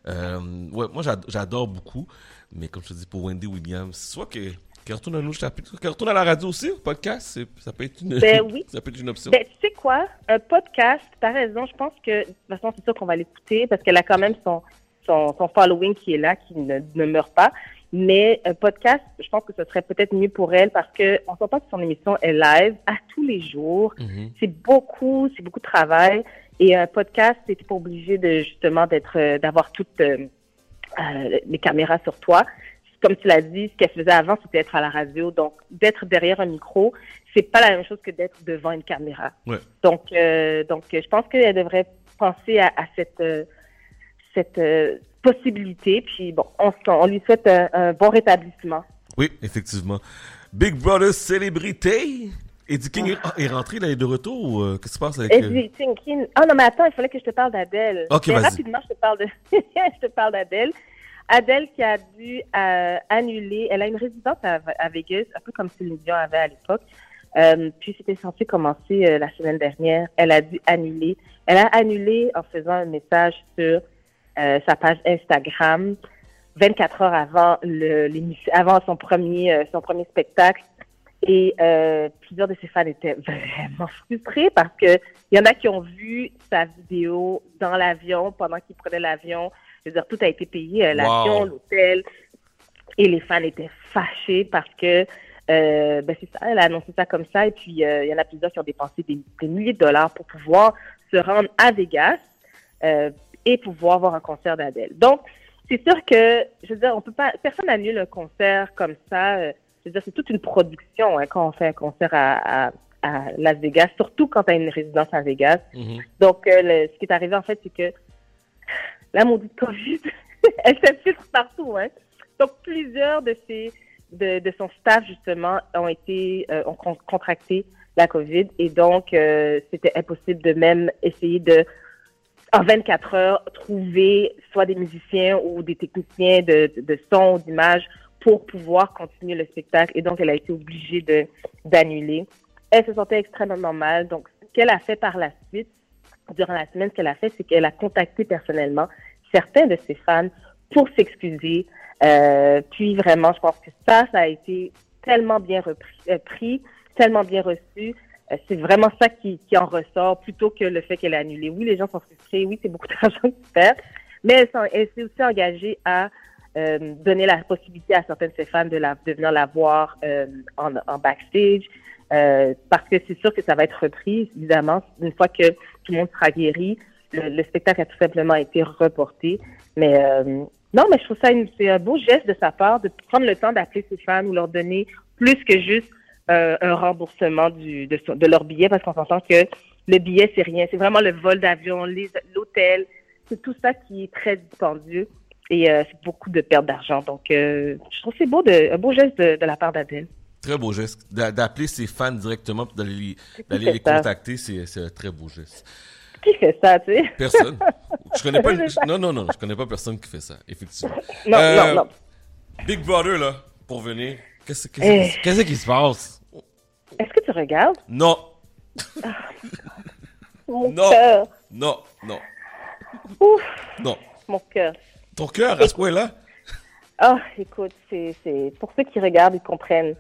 Speaker 1: Euh, ouais, moi, j'ad- j'adore beaucoup. Mais comme je te dis, pour Wendy Williams, soit que qu'elle retourne à un autre chapitre, qu'elle retourne à la radio aussi, au podcast, c'est- ça peut être une,
Speaker 19: Ben oui.
Speaker 1: ça peut être une option.
Speaker 19: Ben, tu sais quoi? Un podcast, t'as raison, je pense que, de toute façon, c'est sûr qu'on va l'écouter parce qu'elle a quand même son, son, son following qui est là, qui ne, ne meurt pas. Mais un podcast, je pense que ce serait peut-être mieux pour elle parce que on sent pas que son émission est live à tous les jours. C'est beaucoup, c'est beaucoup de travail. Et un podcast, t'es pas obligé de, justement, d'être, euh, d'avoir toutes euh, euh, les caméras sur toi. Comme tu l'as dit, ce qu'elle faisait avant, c'était être à la radio. Donc, d'être derrière un micro, c'est pas la même chose que d'être devant une caméra.
Speaker 1: Ouais.
Speaker 19: Donc, euh, donc, je pense qu'elle devrait penser à, à cette, euh, cette euh, possibilité. Puis, bon, on, on lui souhaite un, un bon rétablissement.
Speaker 1: Oui, effectivement. Big Brother célébrité. Eddie King est- ah, est rentré, là, il est de retour ou qu'est-ce qui se passe avec...
Speaker 19: Eddie Tinkin. Ah non, mais attends, il fallait que je te parle d'Adèle.
Speaker 1: Ok, vas-y.
Speaker 19: rapidement, je te parle de, je te parle d'Adèle. Adèle qui a dû euh, annuler, elle a une résidence à, Vegas, un peu comme Céline Dion avait à l'époque. Euh, puis c'était censé commencer euh, la semaine dernière. Elle a dû annuler. Elle a annulé en faisant un message sur sa page Instagram 24 heures avant avant son premier, son premier spectacle. Et plusieurs de ses fans étaient vraiment frustrés parce que il y en a qui ont vu sa vidéo dans l'avion pendant qu'il prenait l'avion. Je veux dire, tout a été payé, euh, l'avion,
Speaker 20: Wow.
Speaker 19: l'hôtel. Et les fans étaient fâchés parce que euh, ben c'est ça, elle a annoncé ça comme ça. Et puis euh, il y en a plusieurs qui ont dépensé des, des milliers de dollars pour pouvoir se rendre à Vegas euh, et pouvoir voir un concert d'Adèle. Donc c'est sûr que je veux dire, on peut pas, personne n'annule un concert comme ça. je veux dire, c'est toute une production hein, quand on fait un concert à, à, à Las Vegas, surtout quand tu as une résidence à Vegas. Donc, euh, le- ce qui est arrivé, en fait, c'est que la maudite COVID, elle s'infiltre partout. Hein. Donc, plusieurs de ces de, de son staff, justement, ont été euh, ont con- contracté la COVID. Et donc, euh, c'était impossible de même essayer de, en 24 heures, trouver soit des musiciens ou des techniciens de, de, de son ou d'image pour pouvoir continuer le spectacle. Et donc, elle a été obligée d'annuler. Elle se sentait extrêmement mal. Donc, ce qu'elle a fait par la suite, durant la semaine, ce qu'elle a fait, c'est qu'elle a contacté personnellement certains de ses fans pour s'excuser. Euh, puis vraiment, je pense que ça, ça a été tellement bien repris, euh, pris, tellement bien reçu. Euh, c'est vraiment ça qui, qui en ressort plutôt que le fait qu'elle est annulée. Oui, les gens sont frustrés. Oui, c'est beaucoup d'argent qu'ils perdent. Mais elle, s'est aussi engagée à donner la possibilité à certaines de ses fans de, venir la voir en backstage. Euh, parce que c'est sûr que ça va être repris, évidemment, une fois que tout le monde sera guéri. Le, le spectacle a tout simplement été reporté. Mais euh, non, mais je trouve ça c'est un beau geste de sa part de prendre le temps d'appeler ses fans ou leur donner plus que juste euh, un remboursement du, de, de leur billet parce qu'on s'entend que le billet, c'est rien. C'est vraiment le vol d'avion, l'hôtel. C'est tout ça qui est très dispendieux et c'est beaucoup de perte d'argent. Donc, je trouve c'est beau de, un beau geste de, de la part d'Adèle.
Speaker 1: Très beau geste. D'a- D'appeler ses fans directement puis d'aller les, contacter, c'est c'est un très beau geste.
Speaker 19: Qui fait ça, tu sais?
Speaker 1: Personne. Je connais pas. Non, non, non. Je connais pas personne qui fait ça, effectivement.
Speaker 19: Non, non, non.
Speaker 1: Big Brother, là, pour venir. Qu'est-ce
Speaker 19: Eh.
Speaker 1: qui- qu'est-ce qui se passe?
Speaker 19: Est-ce que tu regardes?
Speaker 1: Non.
Speaker 19: Mon
Speaker 1: Non.
Speaker 19: cœur.
Speaker 1: Non, non,
Speaker 19: Ouf,
Speaker 1: non.
Speaker 19: mon cœur.
Speaker 1: Ton cœur, à ce point-là?
Speaker 19: Ah, écoute, c'est, c'est pour ceux qui regardent, ils comprennent.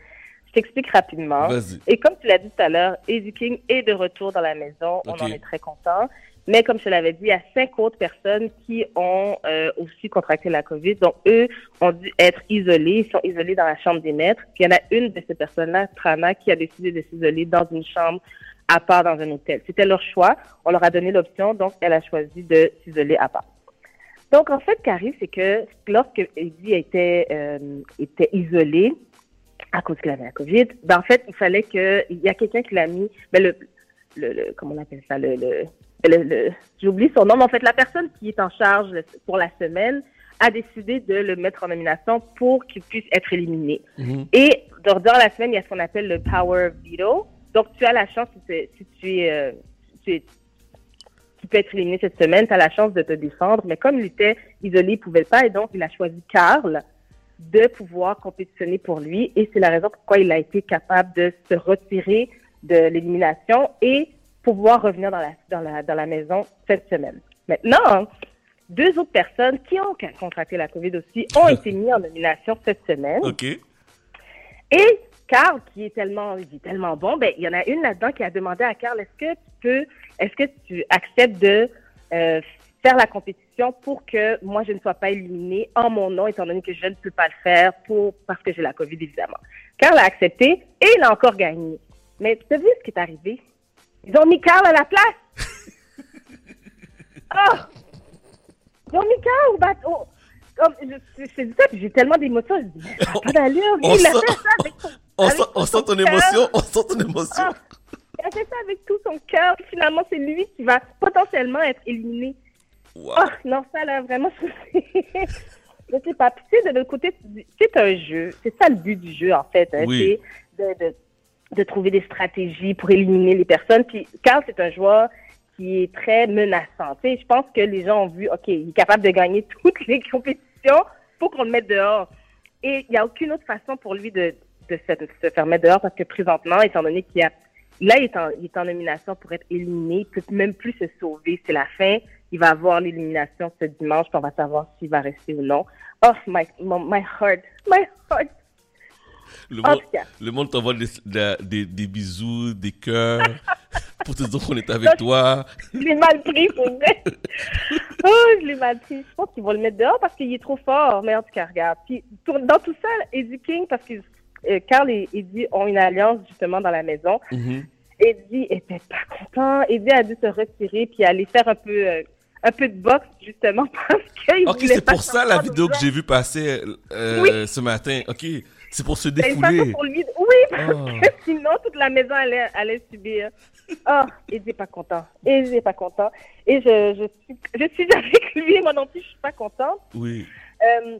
Speaker 19: Je t'explique rapidement. Et comme tu l'as dit tout à l'heure, Eddie King est de retour dans la maison. On en est très content. Mais comme je l'avais dit, il y a cinq autres personnes qui ont euh, aussi contracté la COVID. Donc, eux ont dû être isolés. Ils sont isolés dans la chambre des maîtres. Puis, il y en a une de ces personnes-là, Trana, qui a décidé de s'isoler dans une chambre à part dans un hôtel. C'était leur choix. On leur a donné l'option. Donc, elle a choisi de s'isoler à part. Donc, en fait, ce qui arrive, c'est que lorsque Eddie était, euh, était isolé, à cause qu'il avait la COVID, ben, en fait, il fallait que, il y a quelqu'un qui l'a mis, ben, le, le, le- comment on appelle ça, le, le, le- oublié son nom, mais en fait, la personne qui est en charge pour la semaine a décidé de le mettre en nomination pour qu'il puisse être éliminé. Et dans, dans la semaine, il y a ce qu'on appelle le Power Veto. Donc, tu as la chance, si, tu es- si tu es, euh, tu es- tu peux être éliminé cette semaine, tu as la chance de te défendre. Mais comme il était isolé, il pouvait pas, et donc il a choisi Karl de pouvoir compétitionner pour lui. Et c'est la raison pourquoi il a été capable de se retirer de l'élimination et pouvoir revenir dans la, dans la, dans la maison cette semaine. Maintenant, deux autres personnes qui ont contracté la COVID aussi ont été mis en nomination cette semaine.
Speaker 1: OK.
Speaker 19: Et Carl, qui est tellement, il est tellement bon, ben, il y en a une là-dedans qui a demandé à Carl, est-ce que tu peux, est-ce que tu acceptes de euh, faire la compétition pour que moi, je ne sois pas éliminée en mon nom, étant donné que je ne peux pas le faire pour, parce que j'ai la COVID, évidemment. Carl a accepté et il a encore gagné. Mais tu as vu ce qui est arrivé? Ils ont mis Carl à la place. Ah! Ils ont mis Carl au bateau. Comme, je, je, je dis ça, j'ai tellement d'émotions. Je dis, mais ça n'a pas d'allure. Lui, il a fait ça avec son,
Speaker 1: On
Speaker 19: avec
Speaker 1: sent, on sent ton
Speaker 19: cœur.
Speaker 1: émotion, on sent ton émotion.
Speaker 19: Ah, il a fait ça avec tout son cœur. Finalement, c'est lui qui va potentiellement être éliminé. Ah, non, ça, là, vraiment, je sais pas. Puis, tu sais, de l'autre côté, c'est un jeu. C'est ça le but du jeu, en fait. hein,
Speaker 1: Oui.
Speaker 19: de, de, de trouver des stratégies pour éliminer les personnes. Puis, Carl, c'est un joueur qui est très menaçant. Tu sais, je pense que les gens ont vu, OK, il est capable de gagner toutes les compétitions, faut qu'on le mette dehors. Et il n'y a aucune autre façon pour lui de, de se, de se faire mettre dehors parce que présentement, étant donné qu'il y a Là, il est, en, il est en nomination pour être éliminé. Il peut même plus se sauver. C'est la fin. Il va avoir l'élimination ce dimanche. puis on va savoir s'il va rester ou non. Oh, my, my, heart. My heart.
Speaker 1: Le monde, le monde t'envoie des, des, des- des bisous, des cœurs, pour te dire qu'on est avec toi.
Speaker 19: Je l'ai mal pris, pour vrai. oh, je l'ai mal pris. Je pense qu'ils vont le mettre dehors parce qu'il est trop fort. Mais en tout cas, regarde. Puis, dans tout ça, Eddie King, parce que euh, Carl et Eddie ont une alliance justement dans la maison. Eddie était pas content. Eddie a dû se retirer puis aller faire un peu, euh, un peu de boxe justement parce qu'il
Speaker 1: Ok,
Speaker 19: voulait
Speaker 1: c'est pour ça la vidéo que j'ai vue passer euh,
Speaker 19: Oui.
Speaker 1: ce matin. Ok, c'est pour se
Speaker 19: façon
Speaker 1: défouler.
Speaker 19: pour lui. Oui, parce
Speaker 1: Oh.
Speaker 19: que sinon toute la maison allait, allait subir. Ah, Eddie est pas content. Eddie est pas content. Et je, je suis, je suis avec lui. Moi non plus, je suis pas contente.
Speaker 1: Oui.
Speaker 19: Euh,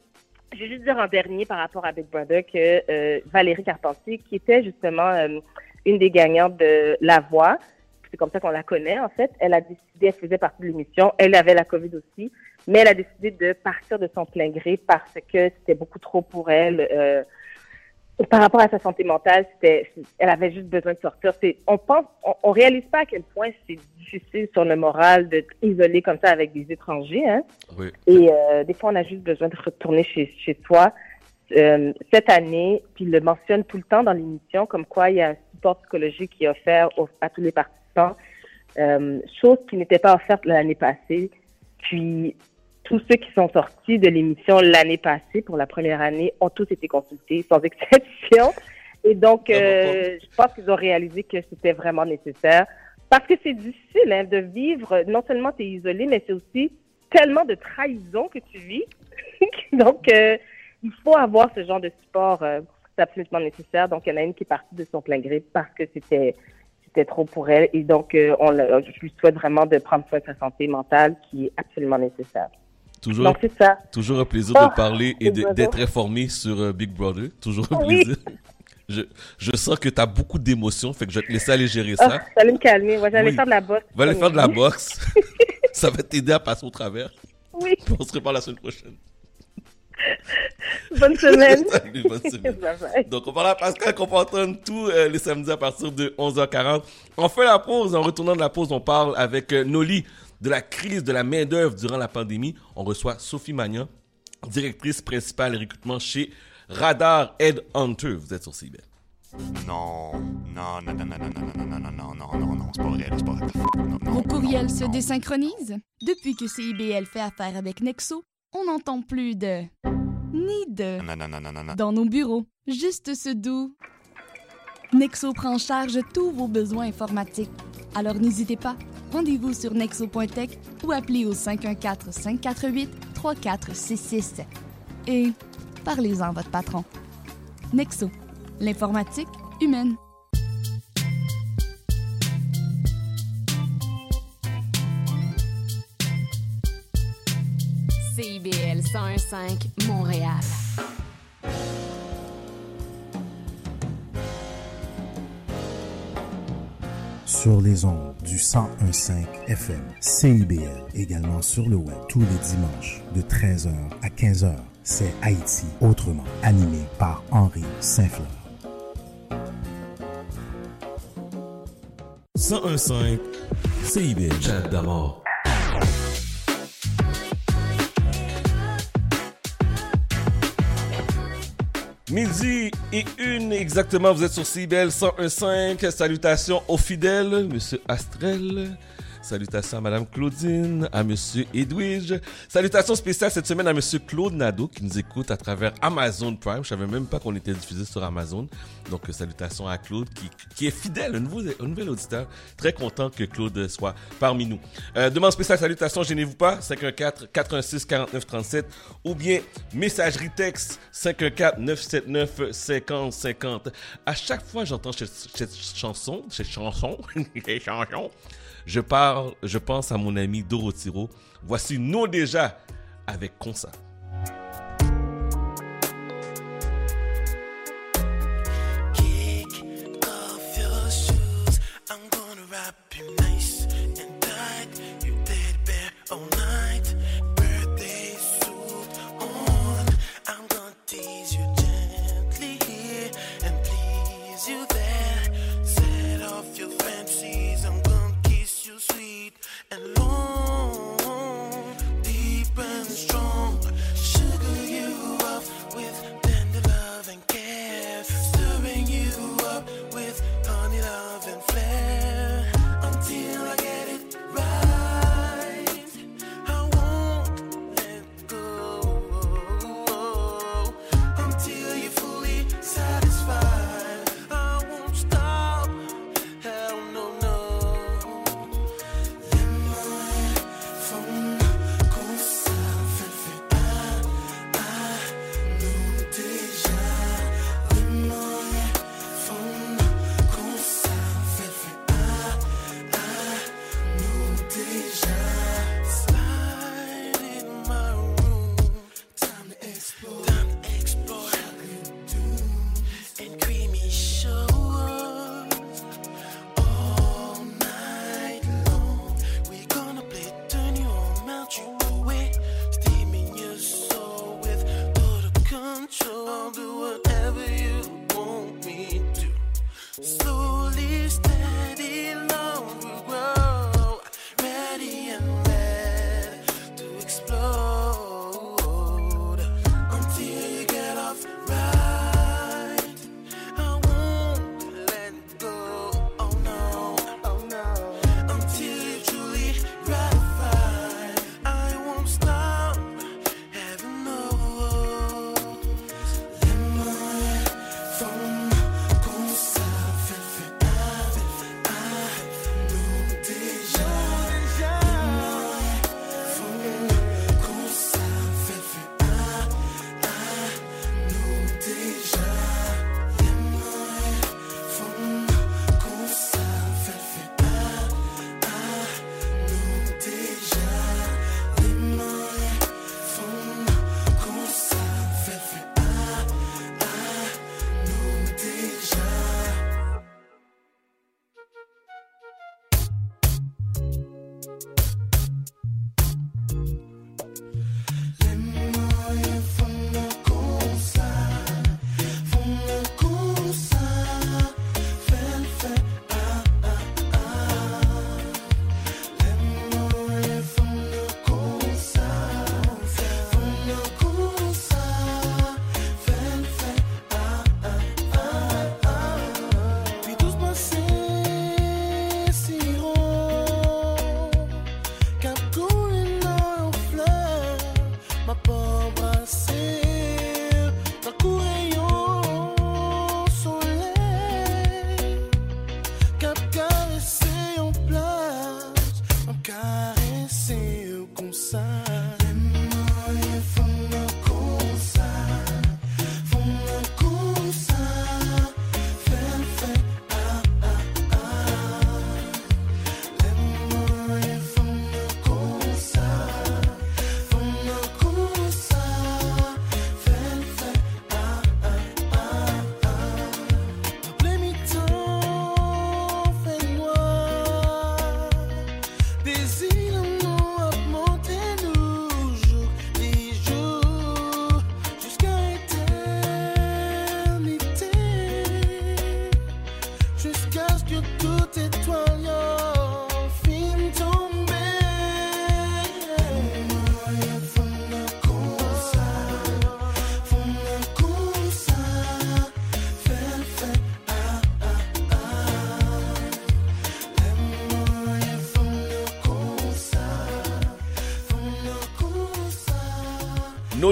Speaker 19: je vais juste dire en dernier par rapport à Big Brother que euh, Valérie Carpentier, qui était justement euh, une des gagnantes de La Voix, c'est comme ça qu'on la connaît en fait, elle a décidé, elle faisait partie de l'émission, elle avait la COVID aussi, mais elle a décidé de partir de son plein gré parce que c'était beaucoup trop pour elle. euh, par rapport à sa santé mentale, c'était, elle avait juste besoin de sortir. C'est, on pense, on, on réalise pas à quel point c'est difficile sur le moral d'être isolé comme ça avec des étrangers, hein.
Speaker 1: Oui.
Speaker 19: Et euh, des fois, on a juste besoin de retourner chez, chez soi. Euh, cette année, puis il le mentionne tout le temps dans l'émission, comme quoi il y a un support psychologique qui est offert à tous les participants, euh, chose qui n'était pas offerte l'année passée. Puis, tous ceux qui sont sortis de l'émission l'année passée pour la première année ont tous été consultés, sans exception. Et donc, euh, je pense qu'ils ont réalisé que c'était vraiment nécessaire. Parce que c'est difficile hein, de vivre, non seulement tu es isolé, mais c'est aussi tellement de trahison que tu vis. donc, euh, il faut avoir ce genre de support. euh, c'est absolument nécessaire. Donc, il y en a une qui est partie de son plein gré parce que c'était c'était trop pour elle. Et donc, euh, on, je lui souhaite vraiment de prendre soin de sa santé mentale qui est absolument nécessaire.
Speaker 1: Toujours,
Speaker 19: Donc, c'est ça.
Speaker 1: toujours un plaisir
Speaker 19: Oh,
Speaker 1: de parler et de- d'être informé sur euh, Big Brother. Toujours un
Speaker 19: Oui.
Speaker 1: plaisir. Je, je sens que tu as beaucoup d'émotions, fait que je vais te laisser aller gérer
Speaker 19: Oh,
Speaker 1: ça.
Speaker 19: allait me calmer. Moi, j'allais
Speaker 1: Oui.
Speaker 19: faire de la boxe.
Speaker 1: Va aller faire de la boxe. ça va t'aider à passer au travers.
Speaker 19: Oui.
Speaker 1: On se reparle la semaine prochaine.
Speaker 19: Bonne semaine.
Speaker 1: Salut, bonne semaine.
Speaker 19: Bye bye.
Speaker 1: Donc, on parle à Pascal qu'on peut entendre tous euh, les samedis à partir de 11h40. On fait la pause. En retournant de la pause, on parle avec euh, Noli de la crise de la main-d'œuvre durant la pandémie. On reçoit Sophie Magnan, directrice principale recrutement chez Radar Head Hunter. Vous êtes sur CIBEL.
Speaker 20: Non, non, non, non, non, non, non, non, non, non, non, non, non, c'est pas vrai, c'est pas vrai. Non, non,
Speaker 21: Vos courriels se désynchronisent? Depuis que CIBL fait affaire avec Nexo, on n'entend plus de ni de dans nos bureaux. Juste ce doux. Nexo prend en charge tous vos besoins informatiques. Alors n'hésitez pas. Rendez-vous sur nexo.tech ou appelez au 514-548-3466. Et parlez-en à votre patron. Nexo, l'informatique humaine.
Speaker 22: CIBL 101.5 Montréal.
Speaker 12: Sur les ondes du 1015 FM, CIBL, également sur le web tous les dimanches de 13h à 15h. C'est Haïti autrement, animé par Henri Saint-Fleur.
Speaker 1: 101.5 CIBL.
Speaker 2: Chat d'amour.
Speaker 1: Midi et une exactement, vous êtes sur CIBEL 101.5. Salutations aux fidèles, Monsieur Astrel. Salutations à Madame Claudine, à Monsieur Edwige. Salutations spéciales cette semaine à Monsieur Claude Nadeau qui nous écoute à travers Amazon Prime. Je savais même pas qu'on était diffusé sur Amazon. Donc euh, salutations à Claude qui, est fidèle, un, nouveau, nouvel auditeur. Très content que Claude soit parmi nous. Euh, demande spéciale, salutations, gênez-vous pas. 514 416 49 37 ou bien messagerie texte 514 979 50 50. À chaque fois j'entends cette, cette chanson, cette chanson, cette chanson, je parle, je pense à mon ami Dorotiro. Voici nous déjà avec Consa.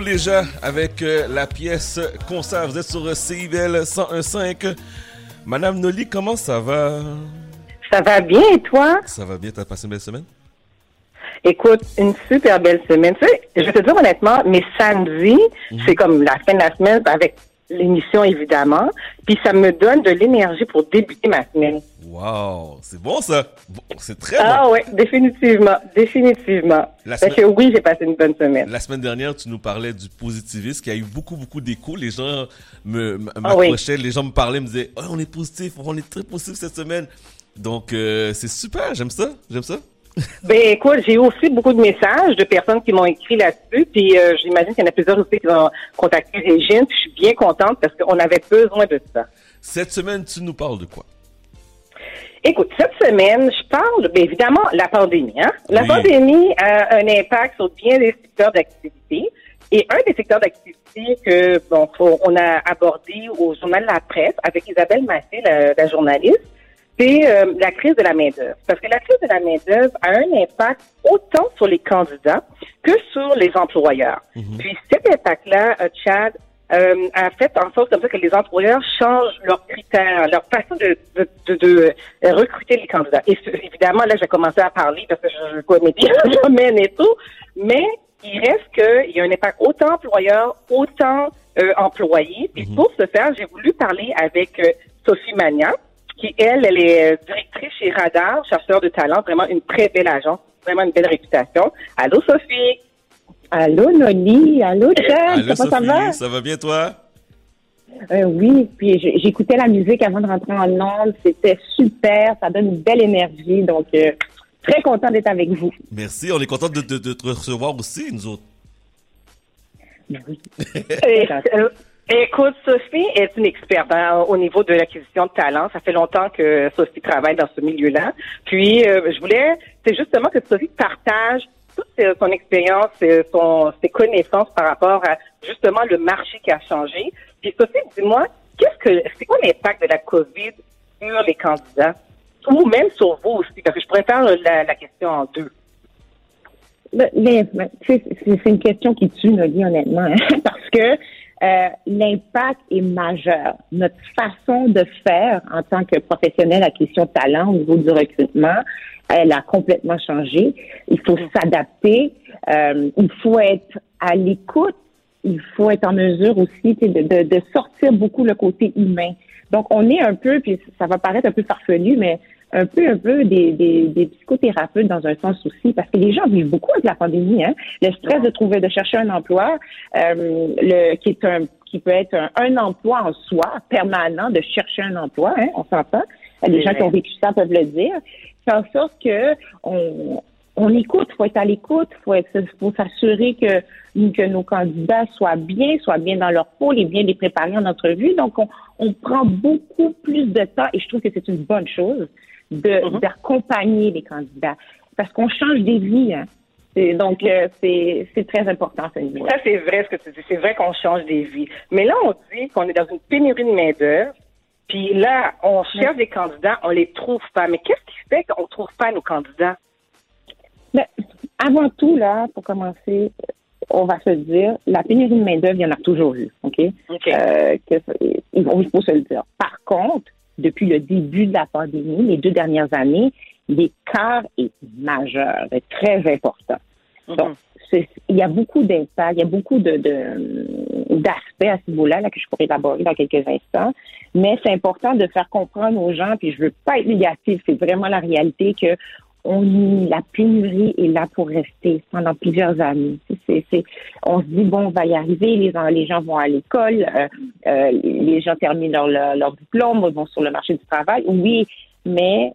Speaker 23: Ça.
Speaker 1: Noléja avec euh, la pièce Concert. Vous êtes sur euh, CIBL 101.5. Madame Noli, comment ça va?
Speaker 24: Ça va bien et toi?
Speaker 1: Ça va bien, t'as passé une belle semaine?
Speaker 24: Écoute, une super belle semaine. Tu sais, je vais te dire honnêtement, mes samedis, c'est comme la fin de la semaine avec l'émission évidemment, puis ça me donne de l'énergie pour débuter ma semaine.
Speaker 1: Wow, c'est bon ça? C'est très
Speaker 24: Ah
Speaker 1: bon.
Speaker 24: ouais, définitivement, définitivement.
Speaker 1: La semaine-
Speaker 24: que oui, j'ai passé une bonne semaine.
Speaker 1: La semaine dernière, tu nous parlais du positivisme, qui a eu beaucoup, beaucoup d'écho. Les gens me
Speaker 24: Ah oui.
Speaker 1: m'approchaient, les gens me parlaient, me disaient, oh, on est positif, on est très positif cette semaine. Donc, euh, c'est super, j'aime ça, j'aime ça.
Speaker 24: Ben écoute, j'ai aussi beaucoup de messages de personnes qui m'ont écrit là-dessus, puis euh, j'imagine qu'il y en a plusieurs aussi qui vont contacter Régine, puis je suis bien contente parce qu'on avait besoin de ça.
Speaker 1: Cette semaine, tu nous parles de quoi?
Speaker 24: Écoute, cette semaine, je parle, bien évidemment, la pandémie. Hein? La
Speaker 1: Oui.
Speaker 24: pandémie a un impact sur bien des secteurs d'activité. Et un des secteurs d'activité que bon, on a abordé au journal La Presse avec Isabelle Massé, la, la journaliste, c'est euh, la crise de la main-d'œuvre. Parce que la crise de la main-d'œuvre a un impact autant sur les candidats que sur les employeurs. Puis cet impact-là, euh, Chad, euh, a fait en sorte comme ça que les employeurs changent leurs critères, leur façon de, de, de, de, euh, recruter les candidats. Et évidemment, là, j'ai commencé à parler parce que je connais bien le domaine et tout, mais il reste qu'il y a un impact autant employeur, autant euh, employé. Puis pour ce faire, j'ai voulu parler avec euh, Sophie Magnan, qui, elle, elle est euh, directrice chez Radar, chercheur de talent, vraiment une très belle agence, vraiment une belle réputation. Allô, Sophie?
Speaker 25: Allô, Noli? Allô, Chad.
Speaker 1: Allô,
Speaker 25: Comment ça va?
Speaker 1: ça va bien, toi?
Speaker 25: Euh, oui, puis j'écoutais la musique avant de rentrer en ondes. C'était super. Ça donne une belle énergie. Donc, euh, très content d'être avec vous.
Speaker 1: Merci, on est content de, de- de te recevoir aussi, nous autres.
Speaker 24: Et, euh, écoute, Sophie est une experte hein, au niveau de l'acquisition de talent. Ça fait longtemps que Sophie travaille dans ce milieu-là. Puis, euh, je voulais, c'est justement que Sophie partage euh, son expérience, euh, son, ses connaissances par rapport à justement le marché qui a changé. Puis, Sophie, dis-moi, qu'est-ce que, c'est quoi l'impact de la COVID sur les candidats? Ou même sur vous aussi? Parce que je faire la, la question en deux.
Speaker 25: Ben, mais, tu sais, c'est c'est une question qui tue, Noli, honnêtement, hein, parce que euh, l'impact est majeur. Notre façon de faire en tant que professionnel à question de talent au niveau du recrutement, elle a complètement changé. Il faut s'adapter. Euh, il faut être à l'écoute. Il faut être en mesure aussi de, de, de sortir beaucoup le côté humain. Donc, on est un peu, puis ça va paraître un peu farfelu, mais un peu, un peu des, des, des psychothérapeutes dans un sens aussi, parce que les gens vivent beaucoup avec la pandémie. Hein? Le stress de trouver, de chercher un emploi, euh, le, qui est un, qui peut être un, un emploi en soi permanent, de chercher un emploi, hein, on s'entend. Les gens qui ont vécu ça peuvent le dire. C'est en sorte que on, on écoute, faut être à l'écoute, faut être, faut s'assurer que que nos candidats soient bien, soient bien dans leur peau, et bien les préparer en entrevue. Donc, on, on prend beaucoup plus de temps, et je trouve que c'est une bonne chose de d'accompagner les candidats parce qu'on change des vies. Hein. Donc, euh, c'est très important ce niveau.
Speaker 24: Ça, c'est vrai ce que tu dis. C'est vrai qu'on change des vies. Mais là, on dit qu'on est dans une pénurie de main-d'œuvre. Puis là, on cherche des candidats, on les trouve pas. Mais qu'est-ce qui fait qu'on trouve pas nos candidats?
Speaker 25: Mais avant tout, là, pour commencer, on va se dire, la pénurie de main-d'œuvre, il y en a toujours eu, OK? Euh, que, il faut il faut se le dire. Par contre, depuis le début de la pandémie, les deux dernières années, l'écart est majeur, est très important. Donc, c'est- il y a beaucoup d'impact, il y a beaucoup de- d'aspects à ce niveau-là là, que je pourrais élaborer dans quelques instants. Mais c'est important de faire comprendre aux gens, puis je veux pas être négative, c'est vraiment la réalité que on y- la pénurie est là pour rester pendant plusieurs années. C'est, c'est, on se dit bon, on va y arriver, les, gens- les gens vont à l'école, euh, euh, les gens terminent leur, leur diplôme, vont sur le marché du travail. Oui, mais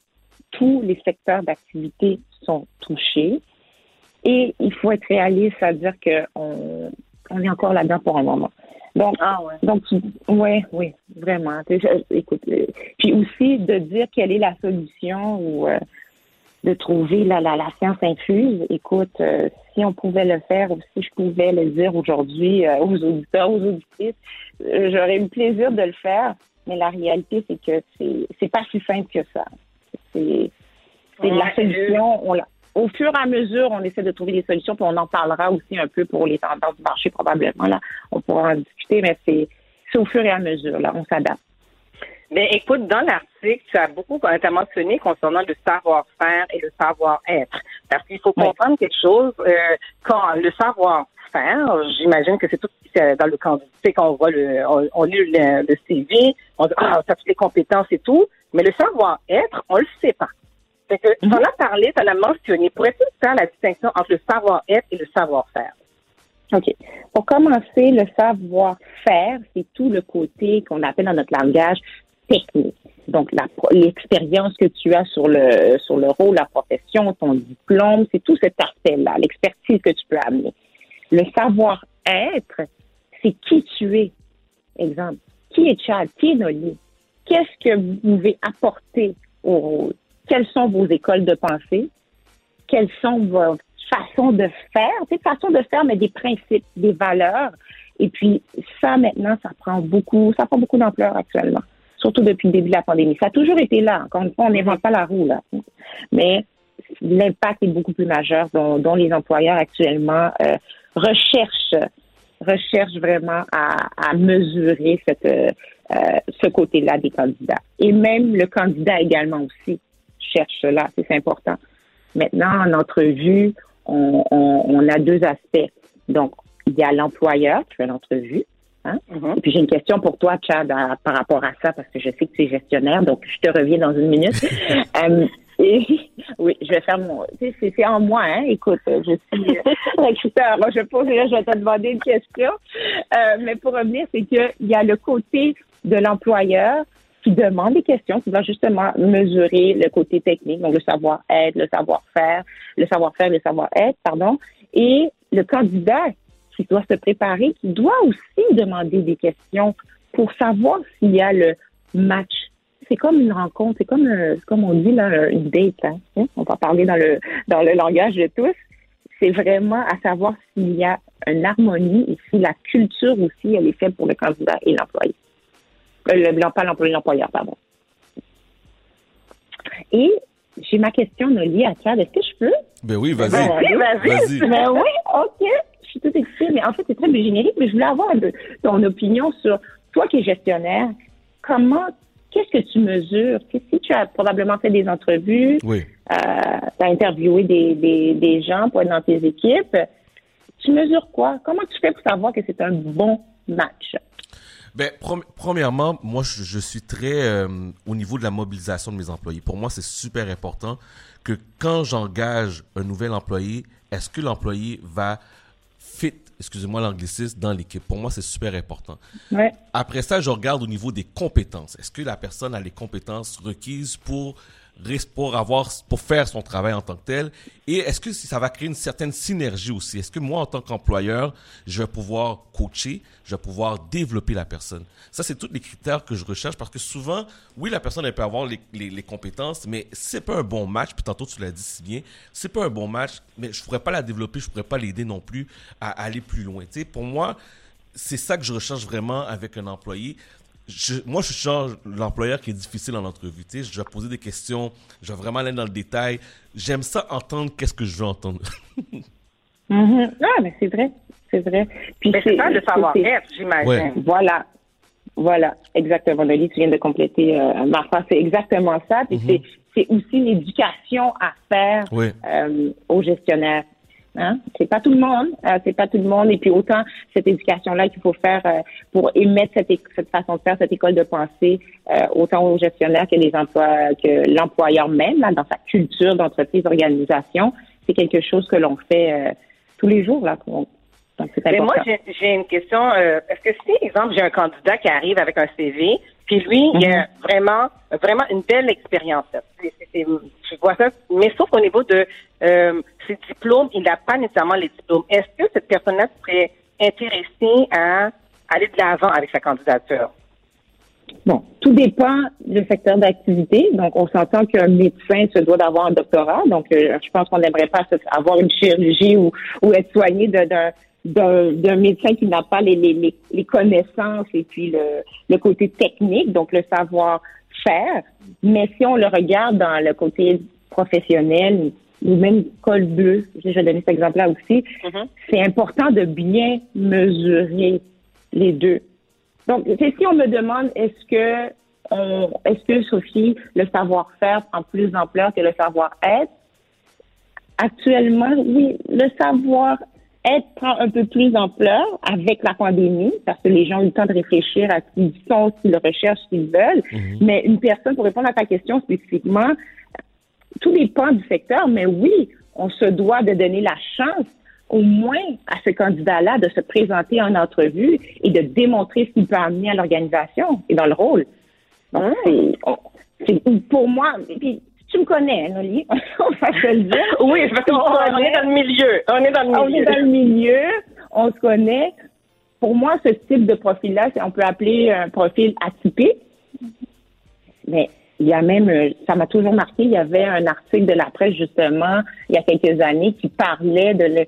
Speaker 25: tous les secteurs d'activité sont touchés. Et il faut être réaliste à dire qu'on on est encore là-dedans pour un moment. Donc, donc ouais, oui, vraiment. Écoute, euh, puis aussi de dire quelle est la solution ou euh, de trouver la, la, la science infuse. Écoute, euh, si on pouvait le faire ou si je pouvais le dire aujourd'hui euh, aux auditeurs, aux auditrices, euh, j'aurais eu le plaisir de le faire. Mais la réalité, c'est que c'est c'est pas si simple que ça. C'est c'est la solution. On la- au fur et à mesure, on essaie de trouver des solutions, puis on en parlera aussi un peu pour les tendances du marché probablement. Là, on pourra en discuter, mais c'est c'est au fur et à mesure. Là, on s'adapte.
Speaker 19: Mais écoute, dans l'article, tu as beaucoup as mentionné concernant le savoir-faire et le savoir-être. Parce qu'il faut comprendre quelque chose. euh, quand le savoir-faire, j'imagine que c'est tout c'est dans le candidat. Quand on voit le, on, on lit le, le CV, on dit ah, ça toutes les compétences et tout. Mais le savoir-être, on le sait pas. Fait que, tu en as parlé, tu en as mentionné. Pourrais-tu faire la distinction entre le savoir-être et le savoir-faire?
Speaker 25: OK. Pour commencer, le savoir-faire, c'est tout le côté qu'on appelle dans notre langage technique. Donc, l'expérience que tu as sur le, sur le rôle, la profession, ton diplôme, c'est tout cet aspect-là, l'expertise que tu peux amener. Le savoir-être, c'est qui tu es. Exemple, qui est Chad? Qui est Noli? Qu'est-ce que vous pouvez apporter au rôle? Quelles sont vos écoles de pensée? Quelles sont vos façons de faire? C'est façon de faire, mais des principes, des valeurs. Et puis, ça, maintenant, ça prend beaucoup, ça prend beaucoup d'ampleur actuellement. Surtout depuis le début de la pandémie. Ça a toujours été là. Encore une fois, on n'invente pas la roue, là. Mais l'impact est beaucoup plus majeur dont, les employeurs actuellement euh, recherchent recherchent vraiment à, mesurer euh, ce côté-là des candidats. Et même le candidat également aussi cherche cela, c'est important. Maintenant, en entrevue, on, on a deux aspects. Donc, il y a l'employeur qui fait l'entrevue. Hein? Et puis j'ai une question pour toi, Chad, à- par rapport à ça, parce que je sais que tu es gestionnaire, donc je te reviens dans une minute. Euh, et, oui, je vais faire mon. C'est en moi, hein? Écoute, je suis euh, recruteur. Je pose, là, je vais te demander une question. Euh, mais pour revenir, c'est qu'il y a le côté de l'employeur qui demande des questions, qui va justement mesurer le côté technique, donc le savoir-être, le savoir-faire, le savoir-faire, le savoir-être, pardon, et le candidat qui doit se préparer, qui doit aussi demander des questions pour savoir s'il y a le match. C'est comme une rencontre, c'est comme, euh, comme on dit là, une date. Hein? Hein? On va parler dans le dans le langage de tous. C'est vraiment à savoir s'il y a une harmonie et si la culture aussi elle est faite pour le candidat et l'employé. Euh, le, pas l'employé, l'employeur, pardon. Et j'ai ma question, Noli, à Chad. Est-ce que je peux?
Speaker 1: Ben oui, vas-y.
Speaker 25: Ben oui,
Speaker 1: Vas-y.
Speaker 25: Ben oui, OK. Suis toute excitée, mais en fait, c'est très générique, mais je voulais avoir de- ton opinion sur toi qui es gestionnaire. Comment, qu'est-ce que tu mesures? Si tu as probablement fait des entrevues,
Speaker 1: Oui.
Speaker 25: tu as interviewé des, des, des gens pour être dans tes équipes, tu mesures quoi? Comment tu fais pour savoir que c'est un bon match?
Speaker 1: Ben, premièrement, moi, je, je suis très euh, au niveau de la mobilisation de mes employés. Pour moi, c'est super important que quand j'engage un nouvel employé, est-ce que l'employé va excusez-moi l'anglicisme, dans l'équipe. Pour moi, c'est super important.
Speaker 25: Ouais.
Speaker 1: Après ça, je regarde au niveau des compétences. Est-ce que la personne a les compétences requises pour pour avoir pour faire son travail en tant que tel. Et est-ce que ça va créer une certaine synergie aussi? Est-ce que moi en tant qu'employeur je vais pouvoir coacher je vais pouvoir développer la personne? Ça c'est tous les critères que je recherche parce que souvent oui la personne elle peut avoir les, les, les compétences mais c'est pas un bon match puis tantôt tu l'as dit si bien c'est pas un bon match mais je pourrais pas la développer je pourrais pas l'aider non plus à aller plus loin. Tu sais pour moi c'est ça que je recherche vraiment avec un employé. Je- moi, je suis genre l'employeur qui est difficile en entrevue. Tu sais, je vais poser des questions, je vais vraiment aller dans le détail. J'aime ça entendre qu'est-ce que je veux entendre.
Speaker 25: Mhm. Ah, mais c'est vrai. C'est vrai. Puis
Speaker 19: Mais c'est ça, le savoir-être, j'imagine.
Speaker 1: Ouais.
Speaker 25: Voilà. Voilà, exactement. Nelly, tu viens de compléter euh, ma phrase. C'est exactement ça. Puis c'est, c'est aussi l'éducation à faire
Speaker 1: Oui.
Speaker 25: euh, aux gestionnaires. Hein? C'est pas tout le monde, euh, c'est pas tout le monde. Et puis autant cette éducation-là qu'il faut faire euh, pour émettre cette, cette façon de faire, cette école de pensée, euh, autant aux gestionnaires que les emplois, que l'employeur même, là, dans sa culture d'entreprise, d'organisation, c'est quelque chose que l'on fait euh, tous les jours là. Donc c'est
Speaker 24: Mais moi, j'ai j'ai une question. Euh, Est-ce que si, exemple, j'ai un candidat qui arrive avec un CV, puis lui, il a vraiment, vraiment une belle expérience. Je vois ça. Mais sauf au niveau de euh, ses diplômes, il n'a pas nécessairement les diplômes. Est-ce que cette personne-là serait intéressée à aller de l'avant avec sa candidature?
Speaker 25: Bon, tout dépend du secteur d'activité. Donc, on s'entend qu'un médecin se doit d'avoir un doctorat. Donc, euh, je pense qu'on n'aimerait pas avoir une chirurgie ou, ou être soigné d'un d'un médecin qui n'a pas les, les, connaissances et puis le, le côté technique, donc le savoir-faire. Mais si on le regarde dans le côté professionnel ou même col bleu, je vais donner cet exemple-là aussi, c'est important de bien mesurer les deux. Donc, si on me demande est-ce que euh, est-ce que Sophie, le savoir-faire prend plus d'ampleur que le savoir-être? Actuellement, oui, le savoir-être prend un peu plus d'ampleur avec la pandémie, parce que les gens ont eu le temps de réfléchir à ce qu'ils sont, ce qu'ils recherchent, ce qu'ils veulent. Mais une personne, pour répondre à ta question spécifiquement, tout dépend du secteur, mais oui, on se doit de donner la chance au moins à ce candidat-là de se présenter en entrevue et de démontrer ce qu'il peut amener à l'organisation et dans le rôle. Donc, on- c'est- pour moi, puis, tu me connais, hein, Noli, on va se le dire.
Speaker 24: Oui, c'est parce qu'on- on est dans le milieu. On est dans le
Speaker 25: On
Speaker 24: milieu.
Speaker 25: est dans le milieu, on se connaît. Pour moi, ce type de profil-là, on peut appeler un profil atypique. Mais il y a même, euh, ça m'a toujours marqué, il y avait un article de la presse, justement, il y a quelques années, qui parlait de le-